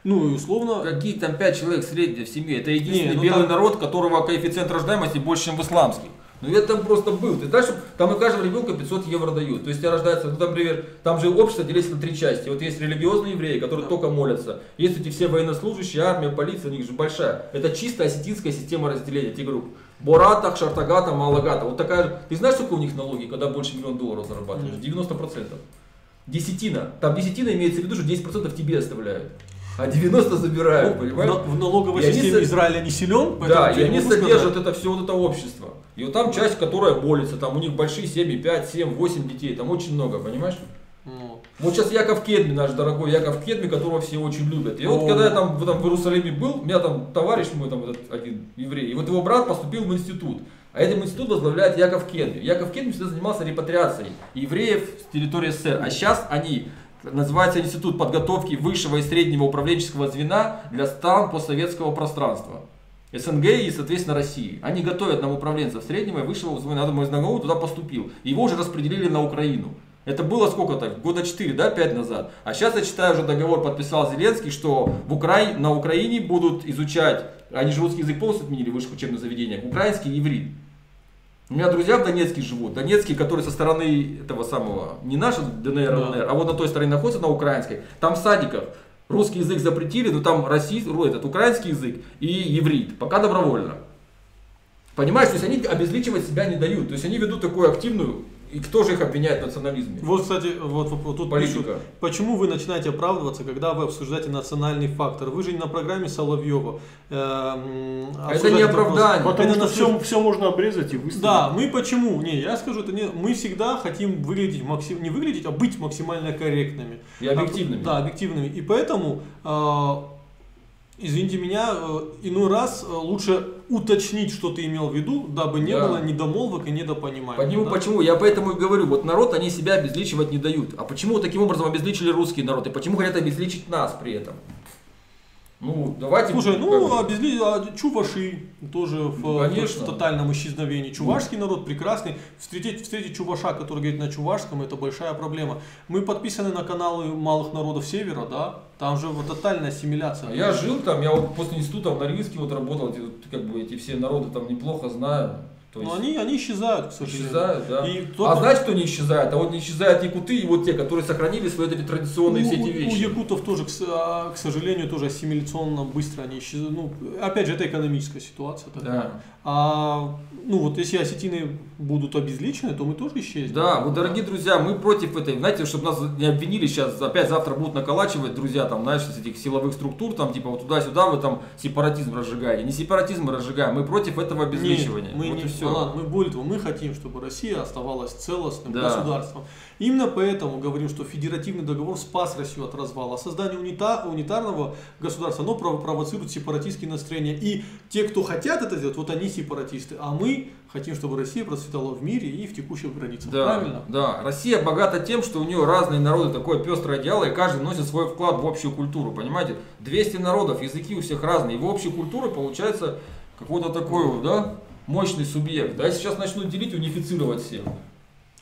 Ну и условно,
Какие там пять человек средние в семье? Это единственный
Не, ну
белый
там-
народ, которого коэффициент рождаемости больше, чем в исламских. Ну это там просто был. Ты знаешь, там на каждого ребенка 500 евро дают. То есть тебя рождается, ну там, например, там же общество делится на три части. Вот есть религиозные евреи, которые только молятся. Есть эти все военнослужащие, армия, полиция, у них же большая. Это чисто осетинская система разделения этих групп. Боратах, Шартагата, Малагата. Вот такая же. Ты знаешь, сколько у них налоги, когда больше миллиона долларов зарабатываешь? 90%. Десятина. Там десятина имеется в виду, что 10% тебе оставляют. А 90 забирают,
ну, в,
понимаешь?
в налоговой
И они
системе
со-
Израиля не силен,
Да, и
я
они
могу сказать.
содержат это все вот это общество. И вот там часть, которая молится, там у них большие семьи, 5, 7, 8 детей, там очень много, понимаешь?
Ну,
Вот сейчас Яков Кедми, наш дорогой Яков Кедми, которого все очень любят. И вот
О.
когда я там, в- там в Иерусалиме был, у меня там товарищ мой, там этот один еврей, и вот его брат поступил в институт. А этот институт возглавляет Яков Кедми. Яков Кедми всегда занимался репатриацией евреев с территории СССР. А сейчас они называется Институт подготовки высшего и среднего управленческого звена для стран постсоветского пространства. СНГ и, соответственно, России. Они готовят нам управленцев среднего и высшего звена. Надо мой знакомый туда поступил. Его уже распределили на Украину. Это было сколько-то, года 4, да, 5 назад. А сейчас я читаю, уже договор подписал Зеленский, что в Укра... на Украине будут изучать, они же русский язык полностью отменили в высших учебных заведениях, украинский и иврит. У меня друзья в Донецке живут, Донецкие, которые со стороны этого самого, не наши ДНР,
Да.
ЛНР, а вот на той стороне находятся, на украинской, там в садиках русский язык запретили, но там российский, этот украинский язык и иврит, пока добровольно. Понимаешь, то есть они обезличивать себя не дают, то есть они ведут такую активную, и кто же их обвиняет в национализме?
Вот, кстати, вот вопрос. Тут пишут,
Политика.
почему вы начинаете оправдываться, когда вы обсуждаете национальный фактор? Вы же не на программе Соловьева. э, м,
Это не
этот вопрос.
оправдание.
Потому
Это
что
на
все,
слух-
все можно обрезать и выставить.
Да, мы почему? Не, я скажу, это не. Мы всегда хотим выглядеть максим, не выглядеть, а быть максимально корректными.
И объективными.
А, Да, объективными. И поэтому, э, извините меня, э, иной раз э, лучше уточнить, что ты имел в виду, дабы не
Да.
было недомолвок и недопонимания.
Почему,
да?
почему? Я поэтому и говорю, вот народ, они себя обезличивать не дают. А почему таким образом обезличили русский народ? И почему хотят обезличить нас при этом? Ну, давайте...
Слушай, ну, обезли... а, чуваши тоже в,
Ну, конечно.
в тотальном исчезновении. Чувашский народ прекрасный. Встретить, встретить чуваша, который говорит на чувашском, это большая проблема. Мы подписаны на каналы малых народов Севера, да? Там же вот тотальная ассимиляция.
А я жил там, я вот после института в Норильске вот работал, как бы эти все народы там неплохо знаю. То
Но
есть
они, они исчезают, к сожалению.
исчезают, да.
И
А
кто-то-
знаете, кто не исчезает? А вот не исчезают якуты и вот те, которые сохранили свои вот эти традиционные
Ну,
все эти
у, у
вещи.
якутов тоже, к, а, к сожалению, тоже ассимиляционно быстро они исчезают. Ну, опять же, это экономическая ситуация. такая.
Да.
А, ну вот если осетины будут обезличены, то мы тоже исчезнем.
Да, вот, дорогие друзья, мы против этой, знаете, чтобы нас не обвинили сейчас, опять завтра будут наколачивать, друзья, там, знаешь, с этих силовых структур, там, типа, вот туда-сюда вы там сепаратизм разжигаете. Не сепаратизм мы разжигаем, мы против этого обезличивания.
Нет, мы
вот
не,
все.
Алан, мы более того, мы хотим, чтобы Россия оставалась целостным
Да.
государством. Именно поэтому говорим, что федеративный договор спас Россию от развала. Создание унита, унитарного государства, оно прово- провоцирует сепаратистские настроения. И те, кто хотят это сделать, вот они сепаратисты. А мы хотим, чтобы Россия процветала в мире и в текущих границах.
Да,
Правильно?
да. Россия богата тем, что у нее разные народы, такое пестрое дело, и каждый вносит свой вклад в общую культуру, понимаете? 200 народов, языки у всех разные, и в общей культуре получается какой-то такой, да, мощный субъект. Да, сейчас начнут делить, унифицировать всех.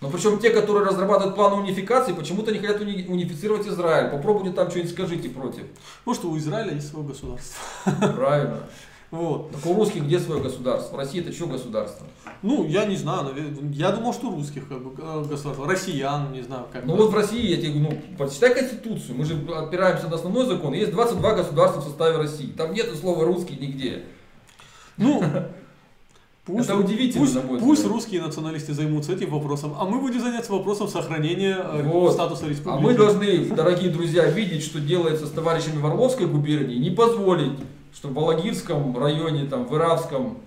Но причем те, которые разрабатывают планы унификации, почему-то не хотят уни- унифицировать Израиль. Попробуйте там что-нибудь скажите против.
Может, у Израиля есть свое государство.
Правильно.
Вот.
Так у русских где свое государство? В России это что государство?
Ну, я не знаю, я думал, что русских как бы, э, государств, россиян, не знаю, как.
Ну вот в России, я тебе, ну, почитай Конституцию, мы же опираемся на основной закон, есть 22 государства в составе России, там нет слова русский нигде.
Ну, пусть,
Это удивительно,
пусть,
мой
пусть
взгляд.
русские националисты займутся этим вопросом, а мы будем заняться вопросом сохранения э,
Вот.
статуса республики.
А мы должны, дорогие друзья, видеть, что делается с товарищами в Орловской губернии, не позволить, чтобы в Алагирском районе, там, в Иравском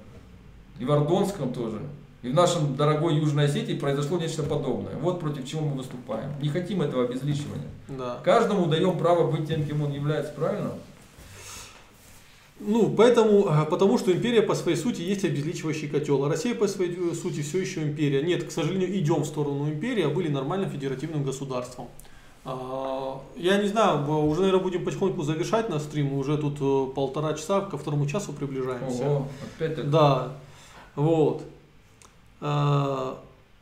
и в Ордонском тоже, и в нашем дорогой Южной Осетии произошло нечто подобное. Вот против чего мы выступаем. Не хотим этого обезличивания.
Да.
Каждому даем право быть тем, кем он является, правильно?
Ну, поэтому, э, потому что империя по своей сути есть обезличивающий котел, а Россия по своей э, сути все еще империя. Нет, к сожалению, идем в сторону империи, а были нормальным федеративным государством. А, Я не знаю, уже, наверное, будем потихоньку завершать наш стрим, мы уже тут э, полтора часа ко второму часу приближаемся.
Ого, опять так.
Да, вот. А,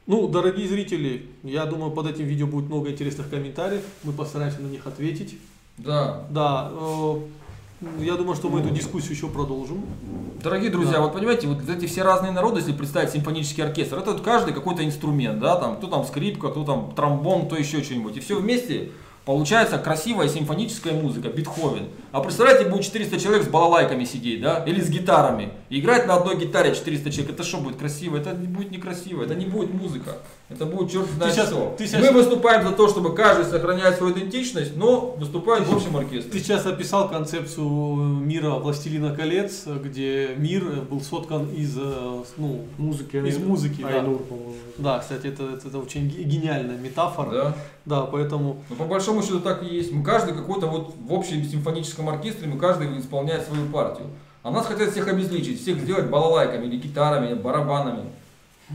Ну, дорогие зрители, я думаю, под этим видео будет много интересных комментариев. Мы постараемся на них ответить.
Да.
Да, э, я думаю, что мы эту дискуссию еще продолжим.
Дорогие друзья,
Да.
вот понимаете, вот эти все разные народы, если представить симфонический оркестр, это вот каждый какой-то инструмент, да, там, кто там скрипка, кто там тромбон, кто еще что-нибудь. И все вместе получается красивая симфоническая музыка, Бетховен. А представляете, будет 400 человек с балалайками сидеть, да, или с гитарами. И играть на одной гитаре 400 человек, это что будет красиво? Это не будет некрасиво, это не будет музыка. Это будет черт знает
сейчас-
что.
ты сейчас-
Мы выступаем за то, чтобы каждый сохраняет свою идентичность, но выступает в общем оркестре.
Ты сейчас описал концепцию мира «Властелина колец», где мир был соткан из, э, ну,
Музыки.
Из музыки, да.
Айнур, по-моему.
да, кстати, это, это, это очень ге- гениальная метафора.
Да.
Да, поэтому
Ну, по большому счету так и есть. Мы каждый какой-то вот в общем симфоническом оркестре, мы каждый исполняет свою партию. А нас хотят всех обезличить, всех сделать балалайками или гитарами, барабанами.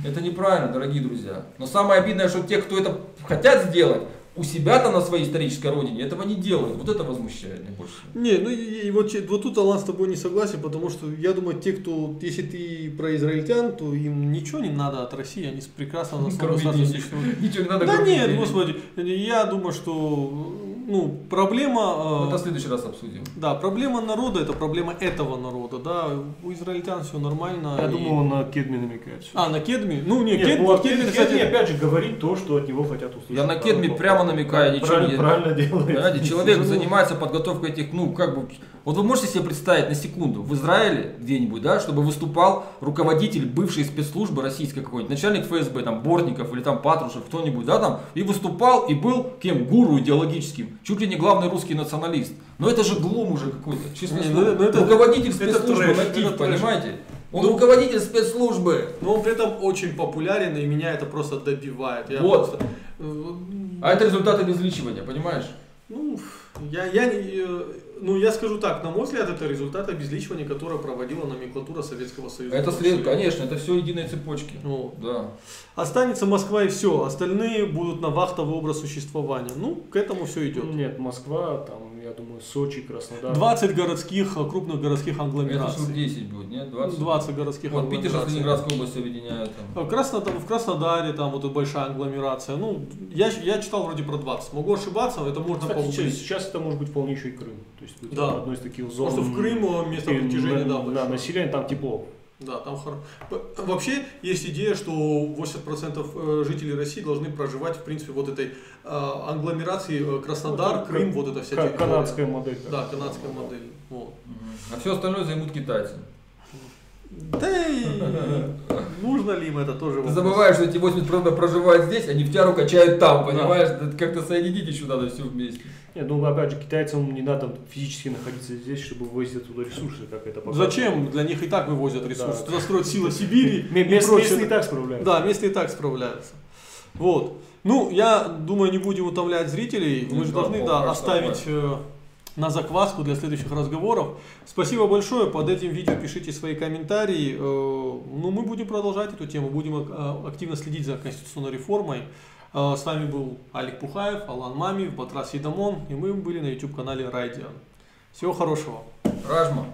Это неправильно, дорогие друзья. Но самое обидное, что те, кто это хотят сделать, у себя-то на своей исторической родине этого не делают. Вот это возмущает меня больше.
Не, ну и, и вот, вот тут Алан с тобой не согласен, потому что я думаю, те, кто, если ты про израильтян, то им ничего не надо от России, они прекрасно на своем.
Ничего не надо
Да нет, господи, я думаю, что ну, проблема... э,
Это в следующий раз обсудим.
Да, проблема народа это проблема этого народа, да. У израильтян все нормально.
Я
и-
думаю, он на Кедми намекает.
А, на Кедми? Ну, не,
Нет,
Кед-
ну, а
Кедми,
Кедми,
кстати,
опять же, говорит то, что от него хотят услышать.
Я на Кедми прямо намекаю, ничего
правильно,
не...
правильно делает.
Понимаете, человек занимается подготовкой этих, ну, как бы, вот вы можете себе представить на секунду, в Израиле где-нибудь, да, чтобы выступал руководитель бывшей спецслужбы российской какой-нибудь, начальник ФСБ, там, Бортников или там Патрушев, кто-нибудь, да, там, и выступал, и был кем? Гуру идеологическим, чуть ли не главный русский националист. Но это же глум уже какой-то, честное
Не,
слово.
ну, ну, это-
руководитель
это
спецслужбы,
трэш,
натив,
это трэш.
понимаете? Он
Ну,
руководитель спецслужбы.
Но он при этом очень популярен, и меня это просто добивает. Я
Вот.
просто, э,
А это результат обезличивания, понимаешь?
ну, я, я, не- э, ну, я скажу так, на мой взгляд, это результат обезличивания, которое проводила номенклатура Советского Союза.
Это след, конечно, это все единые цепочки.
Вот.
Да.
Останется Москва и все, остальные будут на вахтовый образ существования. Ну, к этому все идет.
Нет, Москва, там, я думаю, Сочи, Краснодар.
20 городских, э, крупных городских
Это
агломераций.
штук 10 будет, нет? 20?
20 городских
Вот Питер сейчас
агломераций.
Ленинградскую область объединяют. Там.
В, Красно, там, в Краснодаре там вот большая агломерация. Ну, я, я читал вроде про 20. Могу ошибаться, это можно
Кстати, сейчас, сейчас это может быть вполне еще и Крым. То есть это
Да.
одно из таких зон.
Что в Крым э, место
и
притяжения, да,
на-
большое.
да, население там тепло.
Да, там хоро... П- Вообще есть идея, что 80% э, жителей России должны проживать, в принципе, вот этой э, агломерации э, Краснодар,
Ну,
Крым,
как-
вот эта вся
Ка-
территория.
Канадская модель.
Да, канадская модель. Вот.
А все остальное займут китайцы.
Да и нужно ли им это тоже
Ты
вопрос.
забываешь, что эти 80% проживают здесь, они в тяру качают там, понимаешь? Это Как-то соединить еще надо все вместе.
Нет, ну опять же, китайцам не надо физически находиться здесь, чтобы вывозить оттуда ресурсы, как это показывает.
Зачем? Для них и так вывозят ресурсы.
Да.
Туда строят сила Сибири.
Местные и так справляются.
Да, местные и так справляются. Вот. Ну, я думаю, не будем утомлять зрителей. Мы
Ну
же
да,
должны да, оставить э, на закваску для следующих разговоров. Спасибо большое. Под этим видео пишите свои комментарии. Э, ну, мы будем продолжать эту тему. Будем э, активно следить за конституционной реформой. Э, С вами был Алик Пухаев, Алан Мамиев, Батрас Едамон. И мы были на YouTube-канале Райдиан. Всего хорошего.
Ражма.